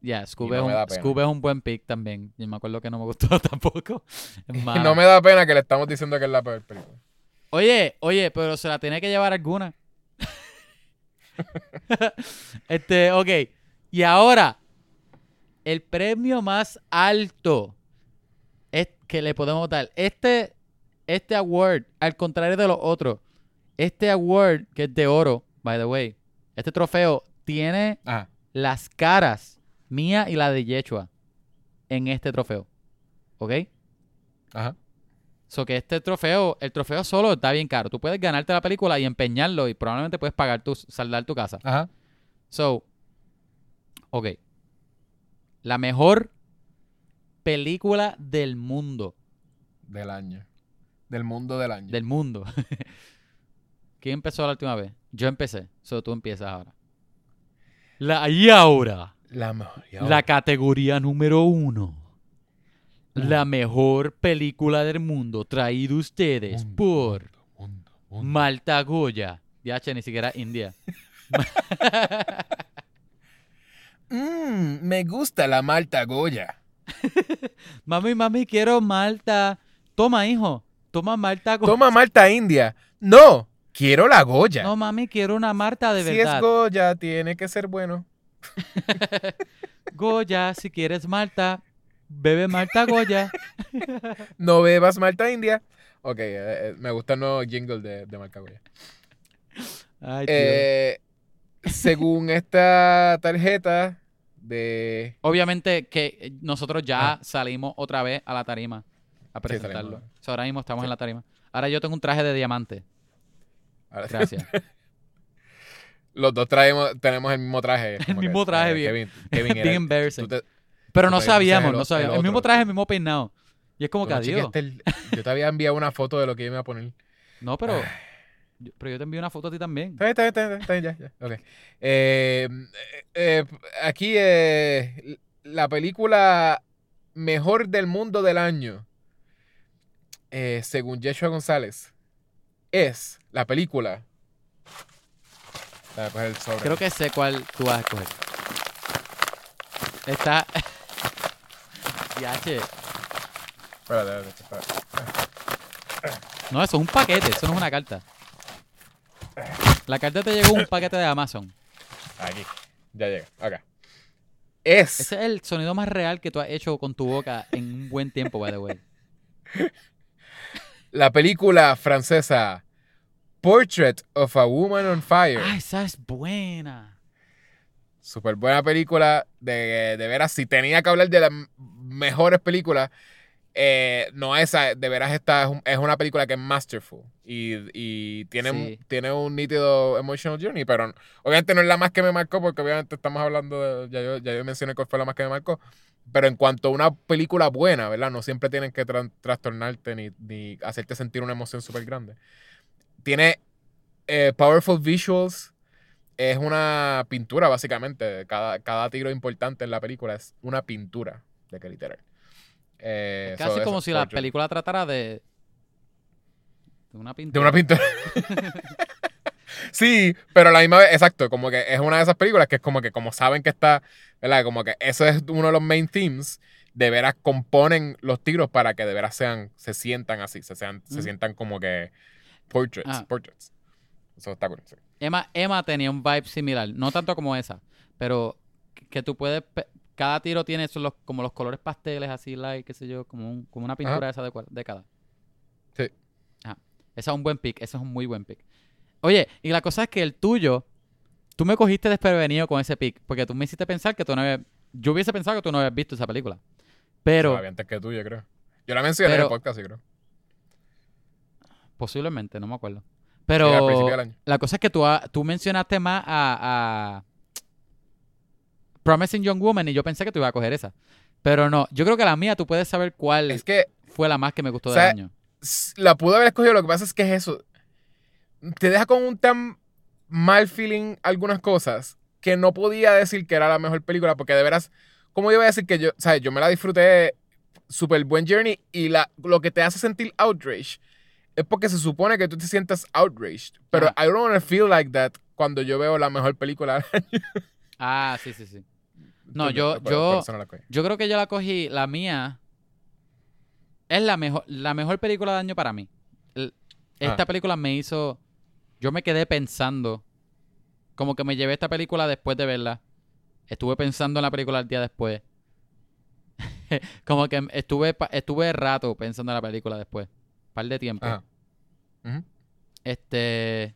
Speaker 1: Ya, Scoob, es un. Scoob es un buen pick también. Yo me acuerdo que no me gustó tampoco. Mala.
Speaker 2: no me da pena que le estamos diciendo que es la peor película.
Speaker 1: Oye, oye, pero se la tiene que llevar alguna. este, ok. Y ahora, el premio más alto es que le podemos dar. Este, este award, al contrario de los otros, este award, que es de oro, by the way, este trofeo tiene
Speaker 2: Ajá.
Speaker 1: las caras mía y la de Yechua en este trofeo. ¿Ok?
Speaker 2: Ajá.
Speaker 1: So que este trofeo, el trofeo solo está bien caro. Tú puedes ganarte la película y empeñarlo y probablemente puedes pagar tu, saldar tu casa.
Speaker 2: Ajá.
Speaker 1: So, ok. La mejor película del mundo.
Speaker 2: Del año. Del mundo del año.
Speaker 1: Del mundo. ¿Quién empezó la última vez? Yo empecé. So tú empiezas ahora. La, y ahora,
Speaker 2: La
Speaker 1: categoría número uno.
Speaker 2: Mm.
Speaker 1: La mejor película del mundo traído ustedes
Speaker 2: mundo,
Speaker 1: por
Speaker 2: mundo, mundo.
Speaker 1: Malta Goya. DH, ni siquiera India.
Speaker 2: Mmm, me gusta la malta Goya.
Speaker 1: Mami, mami, quiero malta. Toma, hijo. Toma malta. Go-
Speaker 2: Toma malta india. No, quiero la Goya.
Speaker 1: No, mami, quiero una malta de
Speaker 2: si
Speaker 1: verdad.
Speaker 2: es Goya, tiene que ser bueno.
Speaker 1: Goya, si quieres malta, bebe malta Goya.
Speaker 2: No bebas malta india. Ok, eh, eh, me gusta el nuevo jingle de, de Goya.
Speaker 1: Ay.
Speaker 2: Eh, según esta tarjeta de...
Speaker 1: Obviamente que nosotros ya
Speaker 2: Ah.
Speaker 1: salimos otra vez a la tarima a
Speaker 2: Sí,
Speaker 1: presentarlo. ahora mismo estamos
Speaker 2: Sí.
Speaker 1: en la tarima. Ahora yo tengo un traje de diamante. Gracias.
Speaker 2: Los dos traemos, tenemos el mismo traje.
Speaker 1: El mismo
Speaker 2: que,
Speaker 1: traje,
Speaker 2: eh,
Speaker 1: bien-
Speaker 2: Kevin, Kevin
Speaker 1: Bien
Speaker 2: era-
Speaker 1: embarrassing.
Speaker 2: te-
Speaker 1: Pero no sabíamos,
Speaker 2: el
Speaker 1: no sabíamos.
Speaker 2: el
Speaker 1: El, mismo traje, el mismo peinado. Y es como que adiós.
Speaker 2: el- yo te había enviado una foto de lo que yo me iba a poner.
Speaker 1: No, pero, yo- pero yo te envío una foto a ti también.
Speaker 2: Está bien, está bien, está bien, ya, ya. Ok. Eh, eh, aquí eh, la película mejor del mundo del año, según Yeshua González, es la película. Déjame coger el sobre.
Speaker 1: Creo que sé cuál tú vas a escoger. Está. Yache.
Speaker 2: Espérate, espérate, espérate.
Speaker 1: No, eso es un paquete, eso no es una carta. La carta te llegó un paquete de Amazon.
Speaker 2: Aquí. Ya llega. Acá. Es.
Speaker 1: Ese es el sonido más real que tú has hecho con tu boca en un buen tiempo, by the way.
Speaker 2: la película francesa Portrait of a Woman on Fire.
Speaker 1: Ah, esa es buena.
Speaker 2: Super buena película. De, de veras, si tenía que hablar de las mejores películas, eh, no esa, de veras esta es, un- es una película que es masterful. Y, y tiene,
Speaker 1: Sí.
Speaker 2: tiene un nítido emotional journey, pero obviamente no es la más que me marcó, porque obviamente estamos hablando de, ya yo, ya yo mencioné cuál fue la más que me marcó. Pero en cuanto a una película buena, ¿verdad? No siempre tienen que tra- trastornarte ni, ni hacerte sentir una emoción súper grande. Tiene eh, powerful visuals. Es una pintura, básicamente. Cada, cada tiro importante en la película es una pintura de que literal. Eh,
Speaker 1: Casi
Speaker 2: so,
Speaker 1: como si la película tratara de. De una
Speaker 2: De
Speaker 1: pintura.
Speaker 2: una pintura. sí, pero a la misma vez, exacto, como que es una de esas películas que es como que como saben que está, ¿verdad? Como que eso es uno de los main themes, de veras componen los tiros para que de veras sean, se sientan así, se, sean, se sientan como que portraits,
Speaker 1: Ah.
Speaker 2: portraits. Eso está cool, sí.
Speaker 1: Emma, Emma tenía un vibe similar. No tanto como esa, pero que- tú puedes. Cada tiro tiene esos los, como los colores pasteles, así, like, qué sé yo, como, un- como una pintura esa de, de cada.
Speaker 2: Sí.
Speaker 1: Ajá. Ese es un buen pick, ese es un muy buen pick. Oye, y la cosa es que el tuyo, tú me cogiste desprevenido con ese pick, porque tú me hiciste pensar que tú no habías. Yo hubiese pensado que tú no habías visto esa película. Pero,
Speaker 2: Todavía antes que tú, yo creo. Yo la mencioné en
Speaker 1: Pero-
Speaker 2: el podcast, sí, creo.
Speaker 1: Posiblemente, no me acuerdo.
Speaker 2: Al
Speaker 1: Pero
Speaker 2: principio del año.
Speaker 1: la cosa es que tú, tú mencionaste más a, a Promising Young Woman y yo pensé que tú ibas a coger esa. Pero no, yo creo que la mía tú puedes saber cuál
Speaker 2: Es que
Speaker 1: fue la más que me gustó
Speaker 2: o
Speaker 1: del año.
Speaker 2: la pude haber escogido, lo que pasa es que es eso. Te deja con un tan mal feeling algunas cosas que no podía decir que era la mejor película porque de veras, ¿cómo yo voy a decir que yo, sabes, yo me la disfruté súper buen journey y la, lo que te hace sentir outrage es porque se supone que tú te sientas outraged, pero
Speaker 1: Ajá.
Speaker 2: I don't want to feel like that cuando yo veo la mejor película.
Speaker 1: Ah, sí, sí, sí. No, yo- yo-. Yo creo que yo la cogí, la mía es la mejor, la mejor película del año para mí. El- esta
Speaker 2: Ah.
Speaker 1: película me hizo, yo me quedé pensando, como que me llevé esta película después de verla. Estuve pensando en la película el día después. como que estuve, estuve rato pensando en la película después. Un par de tiempo. Este.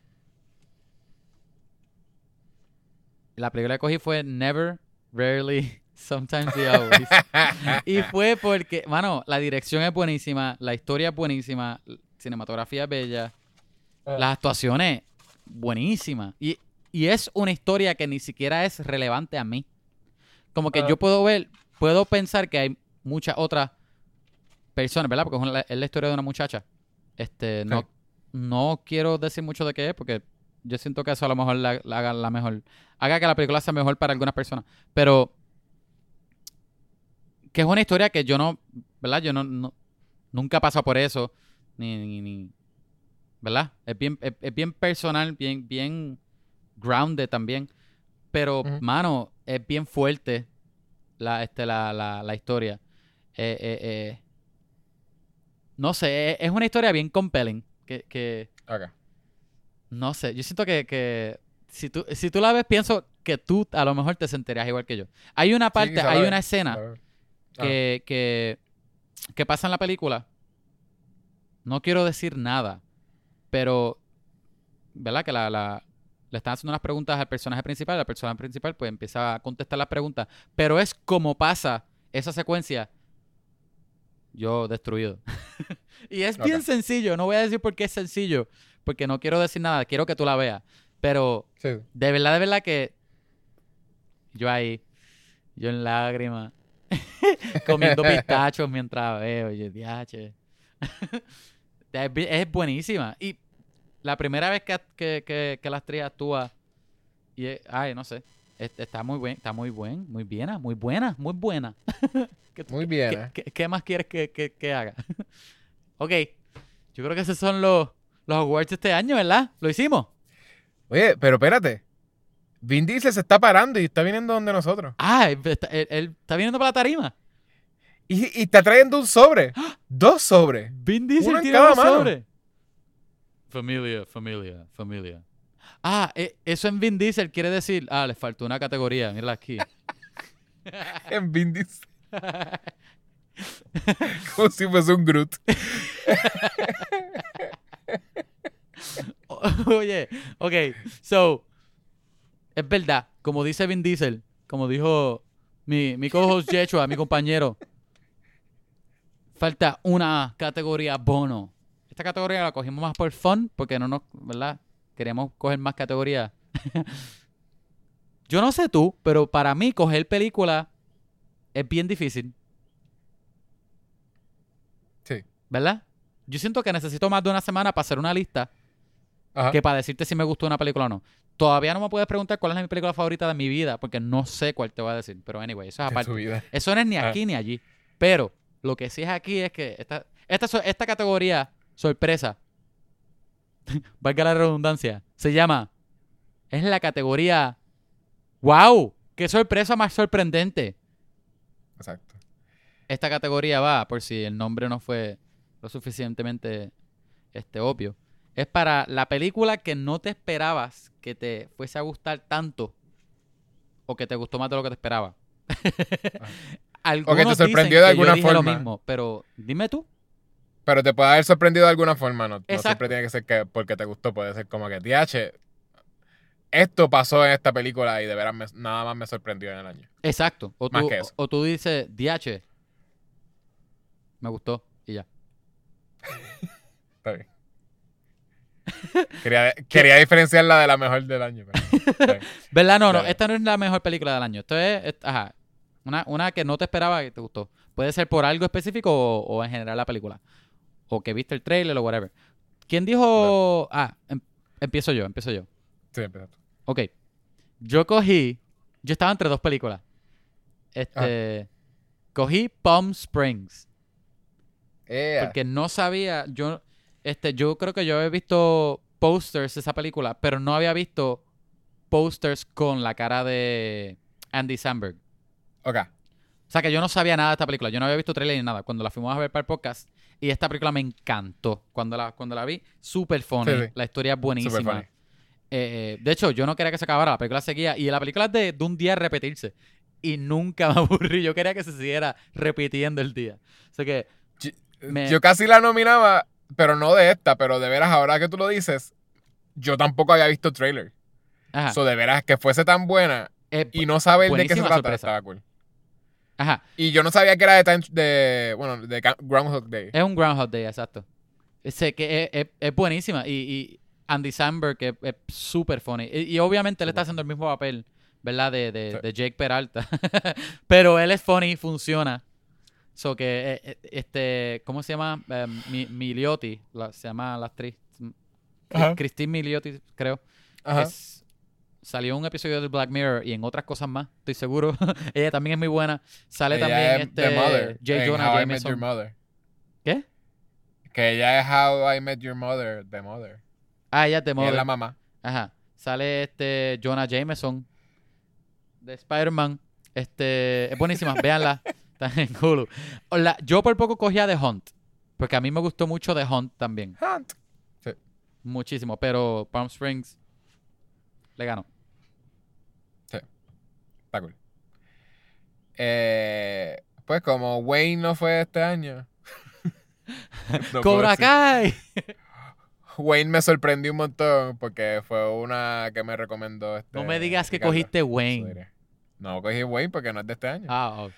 Speaker 1: La película que cogí fue Never, Rarely, Sometimes y Always. y fue porque, mano, la dirección es buenísima, la historia es buenísima, la cinematografía es bella,
Speaker 2: Ah.
Speaker 1: las actuaciones buenísimas. Y, y es una historia que ni siquiera es relevante a mí. Como que
Speaker 2: Ah.
Speaker 1: yo puedo ver, puedo pensar que hay muchas otras personas, ¿verdad? Porque es, una- es la historia de una muchacha. Este, no,
Speaker 2: Sí.
Speaker 1: No quiero decir mucho de qué es, porque yo siento que eso a lo mejor la, la haga la mejor. Haga que la película sea mejor para algunas personas. Pero que es una historia que yo no, ¿verdad? Yo no, no- nunca he pasado por eso. Ni, ni, ni- ¿verdad? Es bien, es, es bien personal, bien, bien grounded también. Pero, mano, es bien fuerte la, este, la, la, la historia. Eh, eh, eh, no sé, es, es una historia bien compelling. Que, que no sé, yo siento que, que si, tú, si tú la ves, pienso que tú a lo mejor te sentirías igual que yo. Hay una parte,
Speaker 2: la
Speaker 1: hay una escena
Speaker 2: A ver.
Speaker 1: que, que, que pasa en la película. No quiero decir nada, pero, ¿verdad? Que la, la- le están haciendo unas preguntas al personaje principal, el personaje principal pues empieza a contestar las preguntas, pero es como pasa esa secuencia, yo destruido. y es bien sencillo, no voy a decir por qué es sencillo, porque no quiero decir nada, quiero que tú la veas, pero
Speaker 2: Sí.
Speaker 1: de verdad, de verdad que yo ahí, yo en lágrimas, comiendo pistachos mientras veo, y yo, diache. es, es buenísima. Y la primera vez que, que, que, que la actriz actúa, y es- ay, no sé, está muy buen, está muy buen, muy buena, muy buena, muy buena. ¿Qué,
Speaker 2: Muy bien,
Speaker 1: qué- qué- qué más quieres que, que- que haga? ok, yo creo que esos son los, los awards de este año, ¿verdad? ¿Lo hicimos?
Speaker 2: Oye, pero espérate. Vin Diesel se está parando y está viniendo donde nosotros.
Speaker 1: Ah, él, está- él- él está viniendo para la tarima.
Speaker 2: Y, y está trayendo un sobre. Dos sobres.
Speaker 1: Vin Diesel
Speaker 2: Uno en
Speaker 1: tiene
Speaker 2: cada
Speaker 1: un
Speaker 2: mano.
Speaker 1: sobre. Familia, familia, familia. Ah, e- eso en Vin Diesel quiere decir, ah, le faltó una categoría, mírala aquí.
Speaker 2: En Vin Diesel. Como si fuese un Groot.
Speaker 1: Oye, ok, so, es verdad, como dice Vin Diesel, como dijo mi, mi co-host Yechua, mi compañero, falta una categoría bono. Esta categoría la cogimos más por fun, porque no nos, ¿verdad? Queríamos coger más categorías. Yo no sé tú, pero para mí coger película es bien difícil,
Speaker 2: Sí.
Speaker 1: ¿verdad? Yo siento que necesito más de una semana para hacer una lista
Speaker 2: Ajá.
Speaker 1: que para decirte si me gustó una película o no. Todavía no me puedes preguntar cuál es mi película favorita de mi vida, porque no sé cuál te voy a decir. Pero anyway, eso es aparte. Eso no es ni
Speaker 2: Ah.
Speaker 1: aquí ni allí. Pero lo que sí es aquí es que esta, esta, esta categoría, sorpresa, valga la redundancia, se llama, es la categoría, wow, qué sorpresa más sorprendente.
Speaker 2: Exacto.
Speaker 1: Esta categoría va, por si el nombre no fue lo suficientemente este, obvio, es para la película que no te esperabas que te fuese a gustar tanto o que te gustó más de lo que te esperaba. Algunos
Speaker 2: te
Speaker 1: dicen
Speaker 2: sorprendió de
Speaker 1: que
Speaker 2: alguna
Speaker 1: lo
Speaker 2: forma.
Speaker 1: mismo, pero dime tú.
Speaker 2: Pero te puede haber sorprendido de alguna forma, no, no siempre tiene que ser que porque te gustó, puede ser como que, DH, esto pasó en esta película y de veras me- nada más me sorprendió en el año.
Speaker 1: Exacto. O
Speaker 2: Más
Speaker 1: tú,
Speaker 2: que eso.
Speaker 1: o tú dices, DH, me gustó y ya.
Speaker 2: Está bien. Quería, quería diferenciarla de la mejor del año. pero.
Speaker 1: ¿Verdad? No, no, esta no es la mejor película del año. Esto es, es- ajá, una, una que no te esperaba y te gustó. Puede ser por algo específico o, o en general la película. O que viste el trailer o whatever. ¿Quién dijo...? Ah, em- empiezo yo, empiezo yo.
Speaker 2: Sí, empieza tú.
Speaker 1: Ok. Yo cogí... Yo estaba entre dos películas. Este... Cogí Palm Springs. Porque no sabía, yo, este, yo creo que yo había visto posters de esa película, pero no había visto posters con la cara de Andy Samberg.
Speaker 2: Ok.
Speaker 1: O sea que yo no sabía nada de esta película, yo no había visto trailer ni nada. Cuando la fuimos a ver para el podcast, y esta película me encantó. Cuando la, cuando la vi, súper funny,
Speaker 2: Sí, sí.
Speaker 1: la historia es buenísima.
Speaker 2: Super.
Speaker 1: Eh, eh, de hecho, yo no quería que se acabara, la película seguía, y la película es de, de un día repetirse. Y nunca me aburrí, yo quería que se siguiera repitiendo el día. Sea que, Me-
Speaker 2: Yo casi la nominaba, pero no de esta, pero de veras, ahora que tú lo dices, yo tampoco había visto trailer.
Speaker 1: ajá,
Speaker 2: So, de veras, que fuese tan buena
Speaker 1: eh,
Speaker 2: y no saber de qué se trata, estaba cool.
Speaker 1: Ajá,
Speaker 2: Y yo no sabía que era de, time- de bueno, de Groundhog Day.
Speaker 1: Es un Groundhog Day, exacto. Sé que es, es- es buenísima. Y, y Andy Samberg que es súper funny. Y, y obviamente él está haciendo el mismo papel, ¿verdad? De, de,
Speaker 2: Sí.
Speaker 1: de Jake Peralta. Pero él es funny, funciona. So que, eh, eh, este, ¿cómo se llama? Eh, Mi- Miliotti, la- se llama la actriz.
Speaker 2: Ajá.
Speaker 1: Christine Miliotti, creo.
Speaker 2: Ajá.
Speaker 1: Es- salió un episodio de Black Mirror y en otras cosas más, estoy seguro. Ella también es muy buena. Sale
Speaker 2: Ella
Speaker 1: también
Speaker 2: es
Speaker 1: este
Speaker 2: The Mother.
Speaker 1: J. Jonah
Speaker 2: How I Met Your
Speaker 1: Jameson.
Speaker 2: Mother.
Speaker 1: ¿Qué?
Speaker 2: Que ella es How I Met Your Mother, The Mother.
Speaker 1: Ah, ella es de
Speaker 2: Ella es
Speaker 1: Mother.
Speaker 2: la mamá.
Speaker 1: Ajá. Sale este Jonah Jameson. de Spider-Man. Este, es buenísima, véanla. Está en Hulu. Hola, yo por poco cogía The Hunt. Porque a mí me gustó mucho The Hunt también.
Speaker 2: Hunt.
Speaker 1: Muchísimo. Pero Palm Springs le ganó.
Speaker 2: Está cool. Eh, pues como Wayne no fue este año. no
Speaker 1: ¡Cobra. Kai!
Speaker 2: Wayne me sorprendió un montón porque fue una que me recomendó este.
Speaker 1: No me digas que
Speaker 2: Ricardo.
Speaker 1: cogiste Wayne.
Speaker 2: No cogí Wayne porque no es de este año.
Speaker 1: Ah, ok.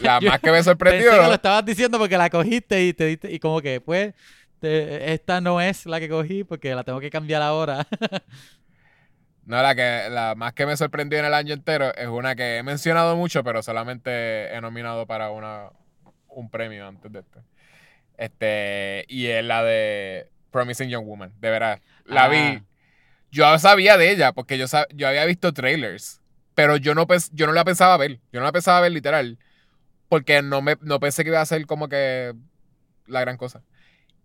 Speaker 2: La más que me
Speaker 1: Pensé
Speaker 2: sorprendió.
Speaker 1: que lo estabas diciendo porque la cogiste y te diste, y como que pues te- esta no es la que cogí porque la tengo que cambiar ahora.
Speaker 2: No, la que la más que me sorprendió en el año entero es una que he mencionado mucho, pero solamente he nominado para una un premio antes de este. Este, y es la de Promising Young Woman, de verdad. La
Speaker 1: Ah.
Speaker 2: vi. Yo sabía de ella porque yo, sab- yo había visto trailers, pero yo no, yo no la pensaba ver. Yo no la pensaba ver literal, porque no, me, no pensé que iba a ser como que la gran cosa.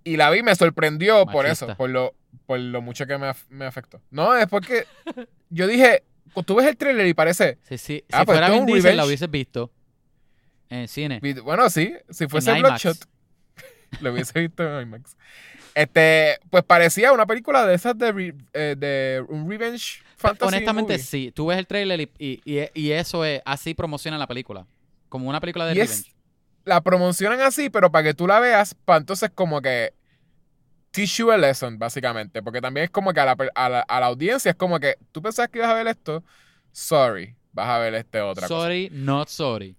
Speaker 2: Y la vi, me sorprendió por eso, por lo, por lo mucho que me, me afectó. No, es porque yo dije, tú ves el trailer y parece,
Speaker 1: Sí, sí.
Speaker 2: Ah,
Speaker 1: si
Speaker 2: pues
Speaker 1: fuera Vin Diesel, la
Speaker 2: revenge.
Speaker 1: hubieses visto en cine.
Speaker 2: bueno, sí, si fuese. Bloodshot, lo hubiese visto en IMAX. Este, pues parecía una película de esas de, re- eh, de un revenge fantasy
Speaker 1: Honestamente,
Speaker 2: movie.
Speaker 1: sí. Tú ves el trailer y, y, y- y eso es, así promociona la película. Como una película de
Speaker 2: Y es-
Speaker 1: revenge.
Speaker 2: La promocionan así, pero para que tú la veas, para entonces como que teach you a lesson, básicamente. Porque también es como que a la, a la, a la audiencia es como que tú pensabas que ibas a ver esto, sorry, vas a ver este otra cosa.
Speaker 1: Sorry, not sorry.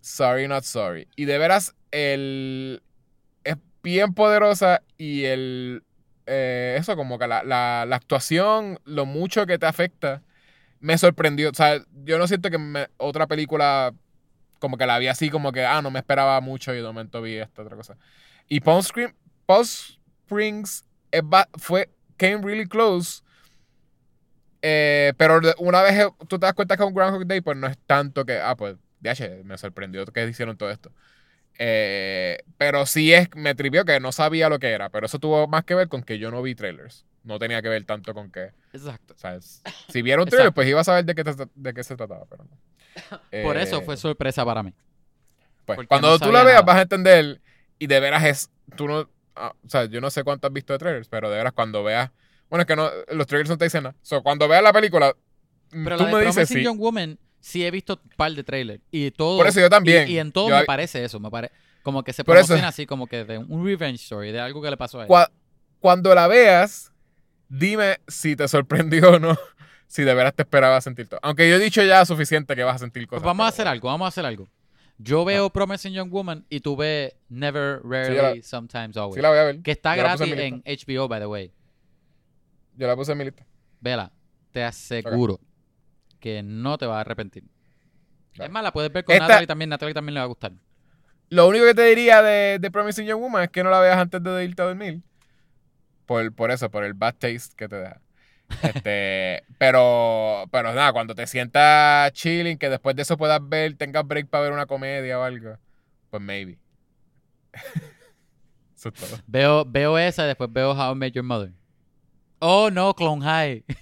Speaker 2: Sorry, not sorry. Y de veras, el es bien poderosa y el eh, eso, como que la, la, la actuación, lo mucho que te afecta, me sorprendió. O sea, yo no siento que me- otra película como que la vi así, como que, ah, no me esperaba mucho y de momento vi esta otra cosa. Y Palm, Scream, Palm Springs es fue, came really close. eh, pero de- una vez tú te das cuenta que es un Groundhog Day, pues no es tanto que, ah, pues, DH, me sorprendió que hicieron todo esto. Eh, pero sí es, me trivió que no sabía lo que era, pero eso tuvo más que ver con que yo no vi trailers. No tenía que ver tanto con que,
Speaker 1: Exacto.
Speaker 2: o sea, es- si viera un trailer,
Speaker 1: Exacto.
Speaker 2: pues iba a saber de qué, de qué se trataba, pero no.
Speaker 1: Por
Speaker 2: Eh,
Speaker 1: eso fue sorpresa para mí.
Speaker 2: pues, cuando
Speaker 1: no
Speaker 2: tú la veas
Speaker 1: nada.
Speaker 2: vas a entender y de veras es, tú no, ah, o sea, yo no sé cuánto has visto de trailers, pero de veras cuando veas, bueno, es que no, los trailers no te dicen nada. So, cuando veas la película, mm,
Speaker 1: Pero
Speaker 2: tú
Speaker 1: la de
Speaker 2: me dices sí.
Speaker 1: Young Woman sí he visto un par de trailers. Y todo.
Speaker 2: Por eso yo también.
Speaker 1: Y, y en todo
Speaker 2: Yo
Speaker 1: me parece eso. Me pare, como que se promociona así, como que de un revenge story, de algo que le pasó a él.
Speaker 2: Cua- cuando la veas, dime si te sorprendió o no, si de veras te esperaba sentir todo. Aunque yo he dicho ya suficiente que vas a sentir
Speaker 1: Pues
Speaker 2: cosas.
Speaker 1: vamos a hacer algo, vamos a hacer algo. Yo veo Promising Young Woman y tú ves Never, Rarely,
Speaker 2: la-
Speaker 1: Sometimes, Always.
Speaker 2: Sí la voy a ver.
Speaker 1: que está
Speaker 2: Yo
Speaker 1: gratis
Speaker 2: en
Speaker 1: HBO, by the way.
Speaker 2: Yo la puse en mi lista.
Speaker 1: Vela, te aseguro que no te vas a arrepentir.
Speaker 2: Claro.
Speaker 1: Es más, la puedes ver con
Speaker 2: Esta-
Speaker 1: Natalie también. Natalie también le va a gustar.
Speaker 2: Lo único que te diría de, de Promising Young Woman es que no la veas antes de irte a dormir. Por, por eso, por el bad taste que te da. Este, pero, pero nada, cuando te sientas chilling, que después de eso puedas ver, tengas break para ver una comedia o algo, pues maybe. eso es todo.
Speaker 1: Veo, veo esa y después veo How I Met Your Mother. Oh, no, Clone High.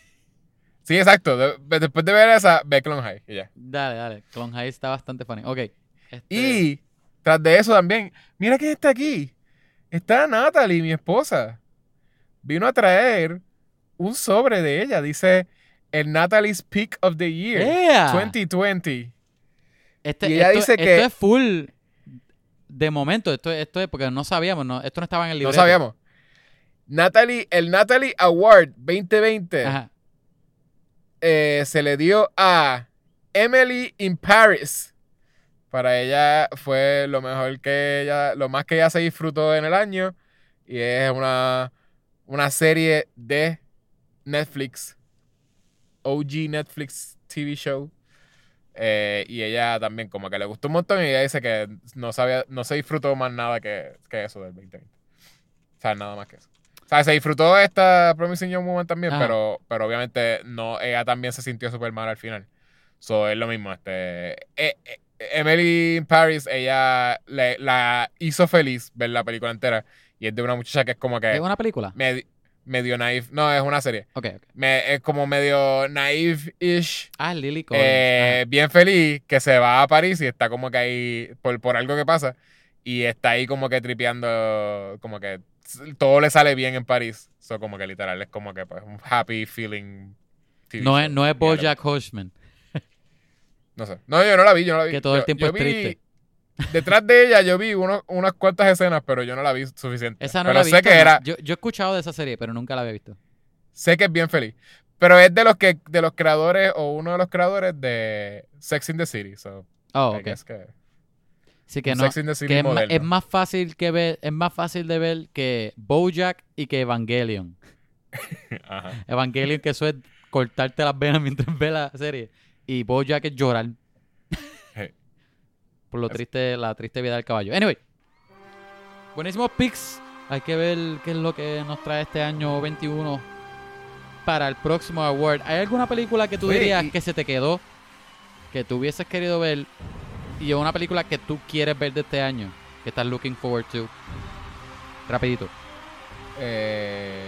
Speaker 2: Sí, exacto. de- de- después de ver esa, ve Clone High y ya.
Speaker 1: dale, dale. Clone High está bastante funny. Ok. este,
Speaker 2: Y tras de eso también, mira quién está aquí. Está Natalie, mi esposa. Vino a traer un sobre de ella. Dice el Natalie's Pick of the Year
Speaker 1: ¡Ea!
Speaker 2: 2020.
Speaker 1: Este,
Speaker 2: Y ella
Speaker 1: esto,
Speaker 2: dice
Speaker 1: esto
Speaker 2: que-
Speaker 1: es full de momento. Esto, esto es porque no sabíamos. No, esto no estaba en el
Speaker 2: No
Speaker 1: libro.
Speaker 2: sabíamos. Natalie, el Natalie Award 2020
Speaker 1: Ajá.
Speaker 2: eh, se le dio a Emily in Paris. Para ella fue lo mejor que ella, lo más que ella se disfrutó en el año. Y es una, una serie de Netflix. OG Netflix TV show. Eh, y ella también como que le gustó un montón y ella dice que no sabía, no se disfrutó más nada que, que eso del 2020. O sea, nada más que eso. O sea, se disfrutó esta Promising Young Woman también,
Speaker 1: Ajá.
Speaker 2: pero, pero obviamente no, ella también se sintió súper mal al final. So, es lo mismo. Este, eh, eh, Emily in Paris, ella le- la hizo feliz ver la película entera. Y es de una muchacha que es como que
Speaker 1: ¿Es una película?
Speaker 2: me- medio naive. No, es una serie.
Speaker 1: Ok, ok.
Speaker 2: Me- es como medio naive-ish.
Speaker 1: Ah, Lily Collins.
Speaker 2: eh, bien feliz que se va a París y está como que ahí por, por algo que pasa. Y está ahí como que tripeando, como que todo le sale bien en París. So, como que literal es como que pues, un happy feeling. TV
Speaker 1: No
Speaker 2: show.
Speaker 1: es, no es Bojack Horseman.
Speaker 2: No sé. No, yo no la vi, yo no la vi.
Speaker 1: Que todo el tiempo es
Speaker 2: vi-
Speaker 1: triste.
Speaker 2: Detrás de ella yo vi uno- unas cuantas escenas, pero yo no la vi suficiente.
Speaker 1: Esa no
Speaker 2: pero
Speaker 1: la
Speaker 2: sé
Speaker 1: visto.
Speaker 2: que era,
Speaker 1: Yo, yo he escuchado de esa serie, pero nunca la había visto.
Speaker 2: sé que es bien feliz. Pero es de los que, de los creadores, o uno de los creadores de Sex in the City. So,
Speaker 1: Oh,
Speaker 2: I
Speaker 1: ok.
Speaker 2: guess que
Speaker 1: Así que no.
Speaker 2: Sex in the City
Speaker 1: Que es, más fácil que ver, es más fácil de ver que Bojack y que Evangelion.
Speaker 2: Ajá.
Speaker 1: Evangelion que eso es cortarte las venas mientras ves la serie. Y Bojack es llorar. Por lo triste, la triste vida del caballo. Anyway. Buenísimos picks. Hay que ver qué es lo que nos trae este año 21 para el próximo award. ¿Hay alguna película que tú
Speaker 2: Oye,
Speaker 1: dirías
Speaker 2: y-
Speaker 1: que se te quedó? Que tú hubieses querido ver y una película que tú quieres ver de este año, que estás looking forward to. Rapidito.
Speaker 2: Eh,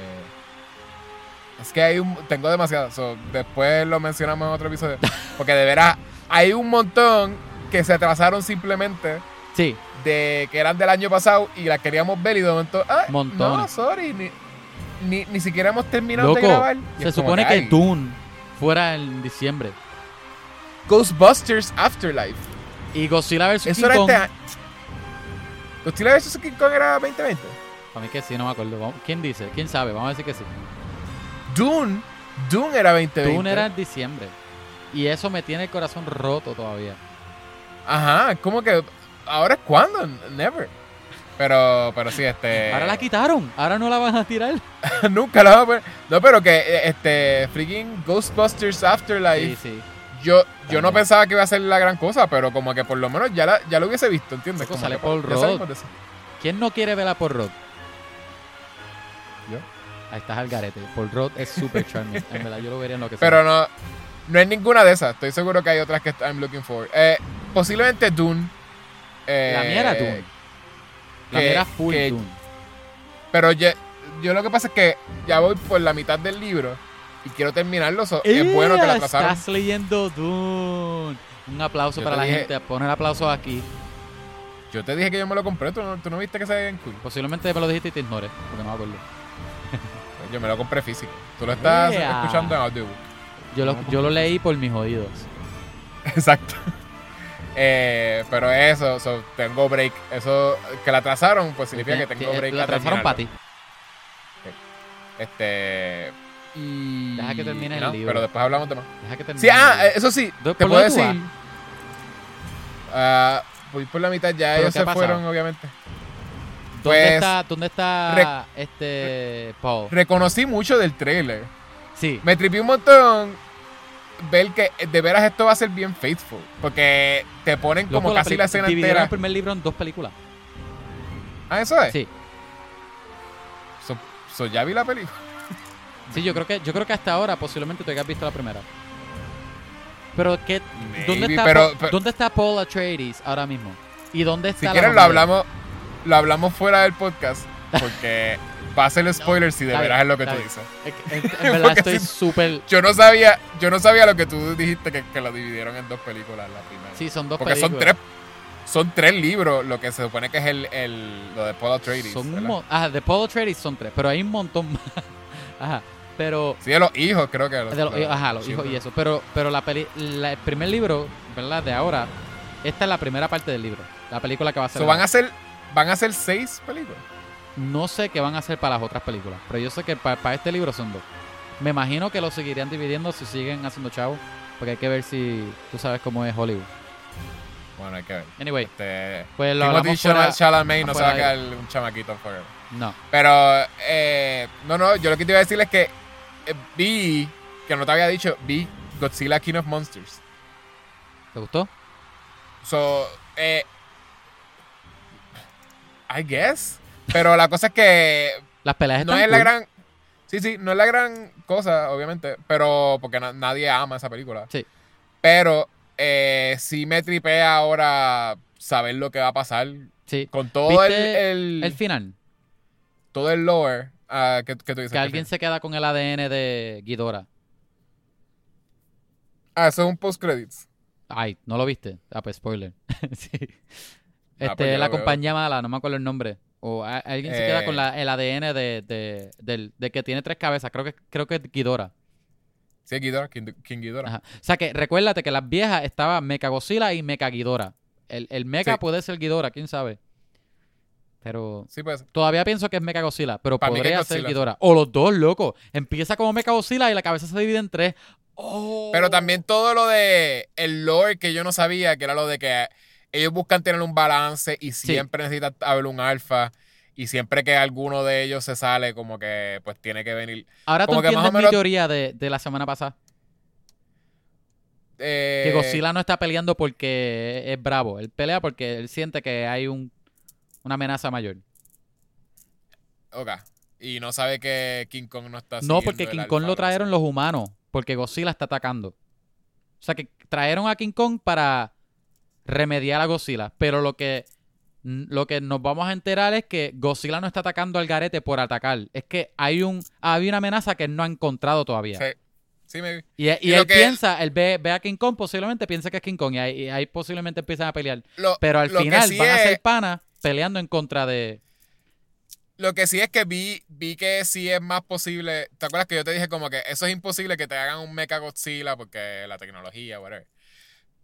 Speaker 2: es que hay un, tengo demasiadas. so, después lo mencionamos en otro episodio. Porque de veras, hay un montón que se atrasaron simplemente
Speaker 1: Sí,
Speaker 2: de que eran del año pasado y las queríamos ver y de momento. ah,
Speaker 1: Montones.
Speaker 2: No, sorry. Ni, ni, ni siquiera hemos terminado de
Speaker 1: loco.
Speaker 2: grabar. Y
Speaker 1: Se supone que
Speaker 2: ay,
Speaker 1: Dune fuera en diciembre.
Speaker 2: Ghostbusters Afterlife.
Speaker 1: Y Godzilla vs. King
Speaker 2: era
Speaker 1: Kong.
Speaker 2: este. ¿Godzilla vs. King Kong era 2020?
Speaker 1: Para mí que sí, no me acuerdo. ¿Quién dice? ¿Quién sabe? Vamos a decir que sí.
Speaker 2: Dune. Dune era 2020.
Speaker 1: Dune era en diciembre. Y eso me tiene el corazón roto todavía.
Speaker 2: Ajá, como que. ¿Ahora es cuándo? Never. Pero, pero sí, este.
Speaker 1: Ahora la quitaron. Ahora no la van a tirar.
Speaker 2: Nunca la vamos a poner. No, pero que eh, este. Freaking Ghostbusters Afterlife.
Speaker 1: Sí, sí.
Speaker 2: Yo, yo no pensaba que iba a ser la gran cosa, pero como que por lo menos ya, la, ya lo hubiese visto, ¿entiendes? Como
Speaker 1: sale
Speaker 2: que,
Speaker 1: Paul Rudd. ¿Quién no quiere ver a Paul Rudd?
Speaker 2: Yo.
Speaker 1: Ahí estás al garete. Paul Rudd es super charming. En verdad, yo lo vería en lo que sea.
Speaker 2: Pero no, no es ninguna de esas. Estoy seguro que hay otras que I'm looking for. Eh, posiblemente Dune. eh,
Speaker 1: La mía era Dune. La
Speaker 2: que-
Speaker 1: mía era full
Speaker 2: que-
Speaker 1: Dune.
Speaker 2: Pero yo, yo lo que pasa es que ya voy por la mitad del libro y quiero terminarlo. so- es bueno que la atrasaron.
Speaker 1: Estás leyendo Dune. Un aplauso
Speaker 2: Yo
Speaker 1: para la
Speaker 2: dije-
Speaker 1: gente. Poner aplausos aquí.
Speaker 2: Yo te dije que yo me lo compré. ¿Tú no, tú no viste que se ve bien cool?
Speaker 1: Posiblemente me lo dijiste y te ignores. Porque no me acuerdo.
Speaker 2: Yo me lo compré físico. Tú lo estás escuchando en audiobook.
Speaker 1: Yo lo, yo lo leí por mis oídos.
Speaker 2: Exacto. Eh, pero eso, so, tengo break. Eso que la atrasaron, pues significa que tengo break.
Speaker 1: La
Speaker 2: a
Speaker 1: trazaron para ti.
Speaker 2: Este. Y.
Speaker 1: Deja que termine el libro.
Speaker 2: Pero después hablamos de más.
Speaker 1: Deja que termine.
Speaker 2: Sí, ah, eh, eso sí.
Speaker 1: ¿Por
Speaker 2: Te puedo decir. Ah, voy por la mitad, ya
Speaker 1: ¿Pero
Speaker 2: ellos se fueron, obviamente.
Speaker 1: ¿Dónde
Speaker 2: pues,
Speaker 1: está, dónde está este Paul?
Speaker 2: Reconocí mucho del trailer.
Speaker 1: Sí.
Speaker 2: Me tripió un montón ver que de veras esto va a ser bien faithful. Porque te ponen como
Speaker 1: Loco,
Speaker 2: casi la escena entera.
Speaker 1: el primer libro en dos películas.
Speaker 2: Ah, eso es.
Speaker 1: Sí.
Speaker 2: So, so ya vi la película.
Speaker 1: Sí, yo creo que yo creo que hasta ahora posiblemente tú hayas visto la primera. Pero qué ¿dónde está
Speaker 2: pero-
Speaker 1: Paul,
Speaker 2: pero-
Speaker 1: ¿Dónde está Paul Atreides ahora mismo? ¿Y dónde está
Speaker 2: Si
Speaker 1: la
Speaker 2: quieres lo hablamos, lo hablamos fuera del podcast. Porque va a ser spoiler si de veras es lo que tú dices.
Speaker 1: En, en verdad
Speaker 2: Porque
Speaker 1: estoy
Speaker 2: si-
Speaker 1: súper
Speaker 2: Yo no sabía, yo no sabía lo que tú dijiste que, que lo dividieron en dos películas la primera.
Speaker 1: Sí, son dos
Speaker 2: Porque son
Speaker 1: películas.
Speaker 2: tres, son tres libros lo que se supone que es el, el lo de Paul Atreides.
Speaker 1: Son un Ajá, de Paul Atreides son tres, pero hay un montón más. Ajá, pero
Speaker 2: Sí, de los hijos creo que.
Speaker 1: de los, ajá, los hijos y eso. Pero, pero la peli, la- el primer libro, ¿verdad? De ahora, esta es la primera parte del libro. La película que va a ser.
Speaker 2: So, van a ser, van a ser seis películas.
Speaker 1: No sé qué van a hacer para las otras películas, pero yo sé que para, este libro son dos. Me imagino que lo seguirían dividiendo si siguen haciendo chavos, porque hay que ver si tú sabes cómo es Hollywood.
Speaker 2: Bueno, hay que ver.
Speaker 1: Anyway,
Speaker 2: Este,
Speaker 1: pues lo
Speaker 2: Timothy
Speaker 1: fuera-
Speaker 2: Chalamet no se va a quedar un chamaquito forever.
Speaker 1: No,
Speaker 2: Pero, eh, no, no, yo lo que te iba a decir es que eh, vi, que no te había dicho, vi Godzilla King of Monsters.
Speaker 1: ¿te gustó?
Speaker 2: So, eh, I guess. Pero la cosa es que
Speaker 1: Las peleas
Speaker 2: no
Speaker 1: están
Speaker 2: es la gran. Sí, sí, no es la gran cosa, obviamente. Pero, porque na- nadie ama esa película.
Speaker 1: Sí.
Speaker 2: Pero, eh, sí me tripea ahora saber lo que va a pasar
Speaker 1: Sí.
Speaker 2: con todo el,
Speaker 1: ¿Viste
Speaker 2: el,
Speaker 1: El final.
Speaker 2: todo el lore. Ah, ¿qué, qué tú dices?
Speaker 1: Que alguien se queda con el ADN de Ghidorah.
Speaker 2: Ah, eso es un post-credits.
Speaker 1: Ay, ¿no lo viste? Ah, pues spoiler. sí.
Speaker 2: Ah,
Speaker 1: Este,
Speaker 2: pues yo
Speaker 1: la
Speaker 2: lo veo.
Speaker 1: compañía mala, no me acuerdo el nombre. O a- alguien se queda con
Speaker 2: Eh.
Speaker 1: la- el ADN de, de, del- de que tiene tres cabezas. Creo que, creo que es Ghidorah.
Speaker 2: Sí, Ghidorah, King, King Ghidorah.
Speaker 1: Ajá. O sea que recuérdate que las viejas estaban Mecha Godzilla y Mecha Ghidorah. El, el Mecha
Speaker 2: Sí.
Speaker 1: puede ser Ghidorah, quién sabe. Pero
Speaker 2: Sí, pues.
Speaker 1: todavía pienso que es Mecha Godzilla, pero podría ser. Ghidorah. O los dos, loco. Empieza como Mecha Godzilla y la cabeza se divide en tres. Oh.
Speaker 2: Pero también todo lo de el lore que yo no sabía, que era lo de que ellos buscan tener un balance y siempre necesitan haber un alfa. Y siempre que alguno de ellos se sale, como que pues tiene que venir.
Speaker 1: Ahora tú
Speaker 2: como que más
Speaker 1: entiendes
Speaker 2: o
Speaker 1: mi teoría de, de la semana pasada.
Speaker 2: eh,
Speaker 1: Que Godzilla no está peleando porque es bravo. Él pelea porque él siente que hay un, una amenaza mayor.
Speaker 2: Ok. Y no sabe que King Kong no está
Speaker 1: No, porque King Kong lo trajeron los humanos. Porque Godzilla está atacando. O sea que trajeron a King Kong para remediar a Godzilla. Pero lo que, lo que nos vamos a enterar es que Godzilla no está atacando al garete por atacar. Es que hay un hay una amenaza que él no ha encontrado todavía.
Speaker 2: Sí. Sí, maybe.
Speaker 1: Y, y él
Speaker 2: que-
Speaker 1: piensa, él ve, ve a King Kong, posiblemente piensa que es King Kong. Y ahí, y ahí posiblemente empiezan a pelear.
Speaker 2: Lo,
Speaker 1: Pero al final
Speaker 2: sí
Speaker 1: van a ser panas peleando en contra de.
Speaker 2: Lo que sí es que vi, vi que sí es más posible. ¿Te acuerdas que yo te dije como que eso es imposible que te hagan un Mecha Godzilla porque la tecnología, whatever?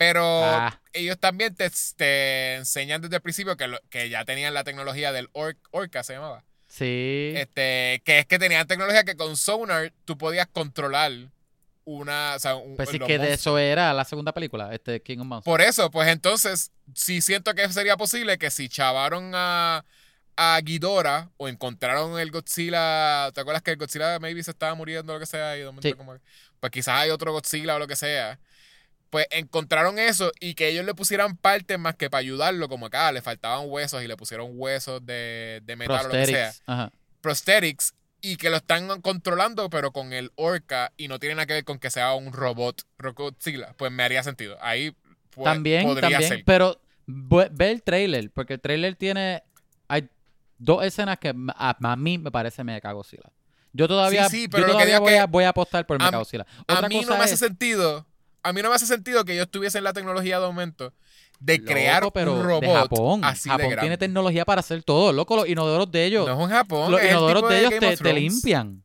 Speaker 2: Pero
Speaker 1: Ah.
Speaker 2: ellos también te, te enseñan desde el principio que, lo- que ya tenían la tecnología del Or- Orca, se llamaba.
Speaker 1: Sí.
Speaker 2: Este, que es que tenían tecnología que con Sonar tú podías controlar una. O sea, un,
Speaker 1: pues sí que de eso era la segunda película, este King of Monsters.
Speaker 2: Por eso, pues entonces, sí siento que sería posible que si chavaron a, a Ghidorah o encontraron el Godzilla, ¿te acuerdas que el Godzilla maybe se estaba muriendo o lo que sea? Y de momento
Speaker 1: Sí.
Speaker 2: como que- pues quizás hay otro Godzilla o lo que sea. Pues encontraron eso y que ellos le pusieran partes más que para ayudarlo, como acá le faltaban huesos y le pusieron huesos de, de metal o lo que sea.
Speaker 1: Prosthetics. Ajá.
Speaker 2: Prosthetics y que lo están controlando pero con el Orca y no tiene nada que ver con que sea un robot Godzilla. Pues me haría sentido. Ahí pues,
Speaker 1: también,
Speaker 2: podría
Speaker 1: también.
Speaker 2: ser.
Speaker 1: Pero ve, el trailer, porque el trailer tiene. Hay dos escenas que a, a mí me parece Mecha Godzilla. Yo todavía,
Speaker 2: Sí, sí,
Speaker 1: yo
Speaker 2: pero lo que
Speaker 1: todavía voy,
Speaker 2: que
Speaker 1: a, voy a apostar por
Speaker 2: a-
Speaker 1: Mecha Godzilla.
Speaker 2: A mí no
Speaker 1: cosa
Speaker 2: me hace
Speaker 1: es,
Speaker 2: sentido. A mí no me hace sentido que ellos tuviesen la tecnología de aumento de
Speaker 1: loco,
Speaker 2: crear
Speaker 1: pero
Speaker 2: un
Speaker 1: de
Speaker 2: robot
Speaker 1: Japón.
Speaker 2: así
Speaker 1: Japón
Speaker 2: de grande.
Speaker 1: tiene tecnología para hacer todo, loco. Los inodoros de ellos,
Speaker 2: No es un Japón,
Speaker 1: los
Speaker 2: el
Speaker 1: inodoros de
Speaker 2: de
Speaker 1: ellos te, te limpian.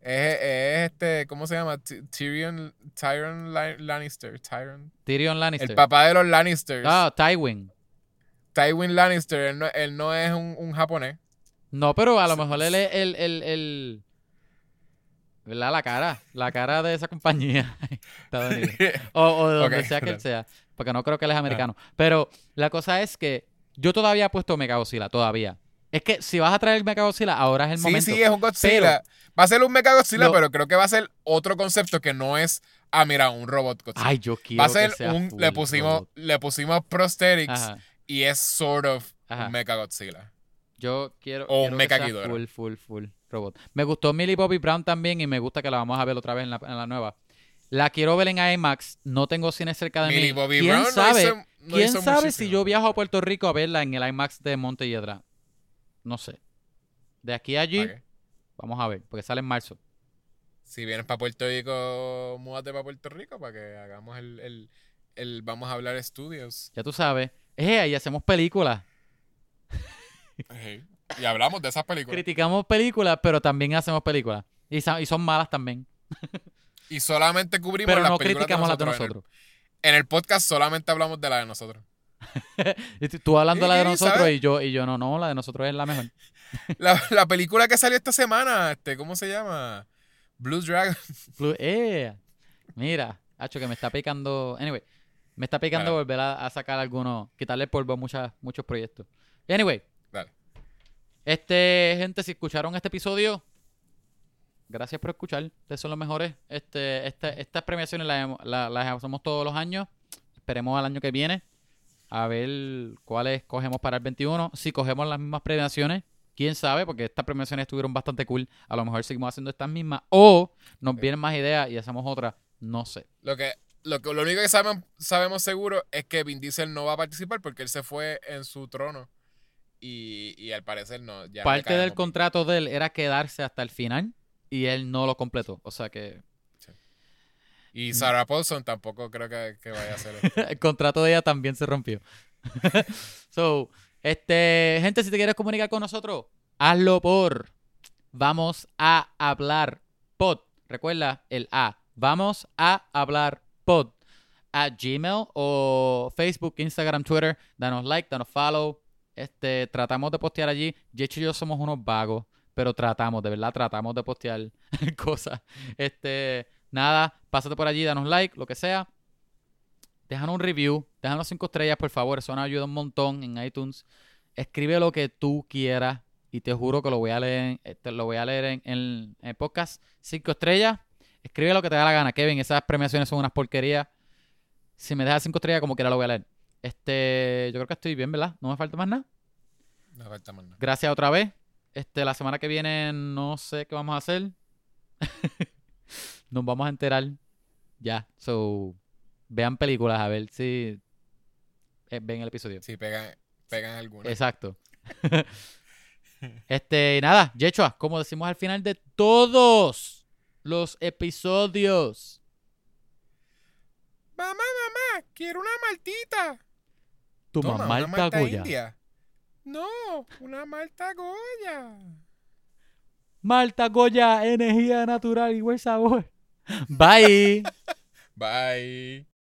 Speaker 2: Es, es este, ¿cómo se llama? Ty- Tyrion, Tyrion Lan- Lannister. Tyrion.
Speaker 1: Tyrion Lannister.
Speaker 2: El papá de los Lannisters.
Speaker 1: Ah, Tywin.
Speaker 2: Tywin Lannister. Él no, él no es un, un japonés.
Speaker 1: No, pero a lo mejor él es el, el, el, ¿verdad? La cara, la cara de esa compañía. O, o de donde
Speaker 2: Ok,
Speaker 1: sea que él sea. Porque no creo que él es americano. Pero la cosa es que yo todavía he puesto Mechagodzilla, todavía. Es que si vas a traer Mechagodzilla, ahora es el
Speaker 2: sí,
Speaker 1: momento.
Speaker 2: sí, es un Godzilla. va a ser un Mega Godzilla,
Speaker 1: Lo-
Speaker 2: pero creo que va a ser otro concepto que no es, ah, mira, un robot Godzilla.
Speaker 1: Ay, yo quiero
Speaker 2: va a ser
Speaker 1: que sea
Speaker 2: un,
Speaker 1: full
Speaker 2: le pusimos,
Speaker 1: robot.
Speaker 2: le pusimos prosthetics
Speaker 1: Ajá,
Speaker 2: y es sort of
Speaker 1: ajá.
Speaker 2: un Mega Godzilla.
Speaker 1: Yo quiero,
Speaker 2: O un
Speaker 1: que sea
Speaker 2: Ghidorah.
Speaker 1: full, full, full robot. Me gustó Millie Bobby Brown también y me gusta que la vamos a ver otra vez en la, en la nueva. La quiero ver en IMAX. No tengo cine cerca de
Speaker 2: Millie
Speaker 1: mí.
Speaker 2: Bobby
Speaker 1: ¿Quién
Speaker 2: Brown no
Speaker 1: sabe?
Speaker 2: hizo- no
Speaker 1: ¿Quién sabe si yo viajo a Puerto Rico a verla en el IMAX de Monte Hiedra? No sé. De aquí a allí, vamos a ver, porque sale en marzo.
Speaker 2: Si vienes para Puerto Rico, múdate para Puerto Rico para que hagamos el, el, el Vamos a hablar estudios.
Speaker 1: Ya tú sabes. Eh, ahí hacemos películas.
Speaker 2: Y hablamos de esas películas.
Speaker 1: Criticamos películas, pero también hacemos películas. Y, y son malas también.
Speaker 2: Y solamente cubrimos
Speaker 1: Pero
Speaker 2: las
Speaker 1: no
Speaker 2: películas
Speaker 1: criticamos las de
Speaker 2: En el-
Speaker 1: nosotros.
Speaker 2: En el, podcast solamente hablamos de la de nosotros.
Speaker 1: Tú- hablando
Speaker 2: Sí,
Speaker 1: la de nosotros
Speaker 2: ¿sabes?
Speaker 1: y yo, y yo no, no, la de nosotros es la mejor.
Speaker 2: La, la película que salió esta semana, este, ¿cómo se llama? Blue Dragon.
Speaker 1: Flu- eh, mira, hacho que me está picando. Anyway, me está picando
Speaker 2: Dale.
Speaker 1: volver a, a sacar algunos, quitarle polvo a muchas, muchos proyectos. Anyway,
Speaker 2: Dale.
Speaker 1: Este, gente, si escucharon este episodio, gracias por escuchar. Ustedes son los mejores. Este, este- estas premiaciones las, hemos- la- las hacemos todos los años. Esperemos al año que viene a ver cuáles cogemos para el 21. Si cogemos las mismas premiaciones, quién sabe, porque estas premiaciones estuvieron bastante cool. A lo mejor seguimos haciendo estas mismas. O nos vienen más ideas y hacemos otra. No sé.
Speaker 2: Lo que, lo que lo único que sabemos, sabemos seguro es que Vin Diesel no va a participar porque él se fue en su trono. Y, y al parecer no. Ya
Speaker 1: Parte del
Speaker 2: bien.
Speaker 1: contrato de él era quedarse hasta el final y él no lo completó. O sea que
Speaker 2: Y Sarah Paulson tampoco creo que, que vaya a hacer esto.
Speaker 1: el contrato de ella también se rompió. so, este, gente, si te quieres comunicar con nosotros, hazlo por Vamos a hablar pod. Recuerda el A. Vamos a hablar pod. A Gmail o Facebook, Instagram, Twitter. Danos like, danos follow. Este, tratamos de postear allí. Jecho y yo somos unos vagos, pero tratamos, de verdad, tratamos de postear cosas. Este, nada, pásate por allí, danos like, lo que sea. Déjanos un review, déjanos cinco estrellas, por favor. Eso nos ayuda un montón en iTunes. Escribe lo que tú quieras y te juro que lo voy a leer, eh, te lo voy a leer en el podcast. Cinco estrellas. Escribe lo que te da la gana, Kevin. Esas premiaciones son unas porquerías. Si me dejas cinco estrellas, como quiera lo voy a leer. Este, yo creo que estoy bien, ¿verdad? No me falta más nada.
Speaker 2: No falta más nada.
Speaker 1: Gracias otra vez. Este, la semana que viene no sé qué vamos a hacer. Nos vamos a enterar. Ya. So, vean películas a ver si eh, ven el episodio.
Speaker 2: Sí, pegan, pegan algunas.
Speaker 1: Exacto. este, nada, Yechua, como decimos al final de todos los episodios.
Speaker 2: Mamá, mamá, quiero una maltita.
Speaker 1: Tu
Speaker 2: Toma,
Speaker 1: mamá
Speaker 2: una
Speaker 1: Goya.
Speaker 2: india. No, una malta Goya.
Speaker 1: Malta Goya, energía natural y buen sabor. Bye.
Speaker 2: Bye.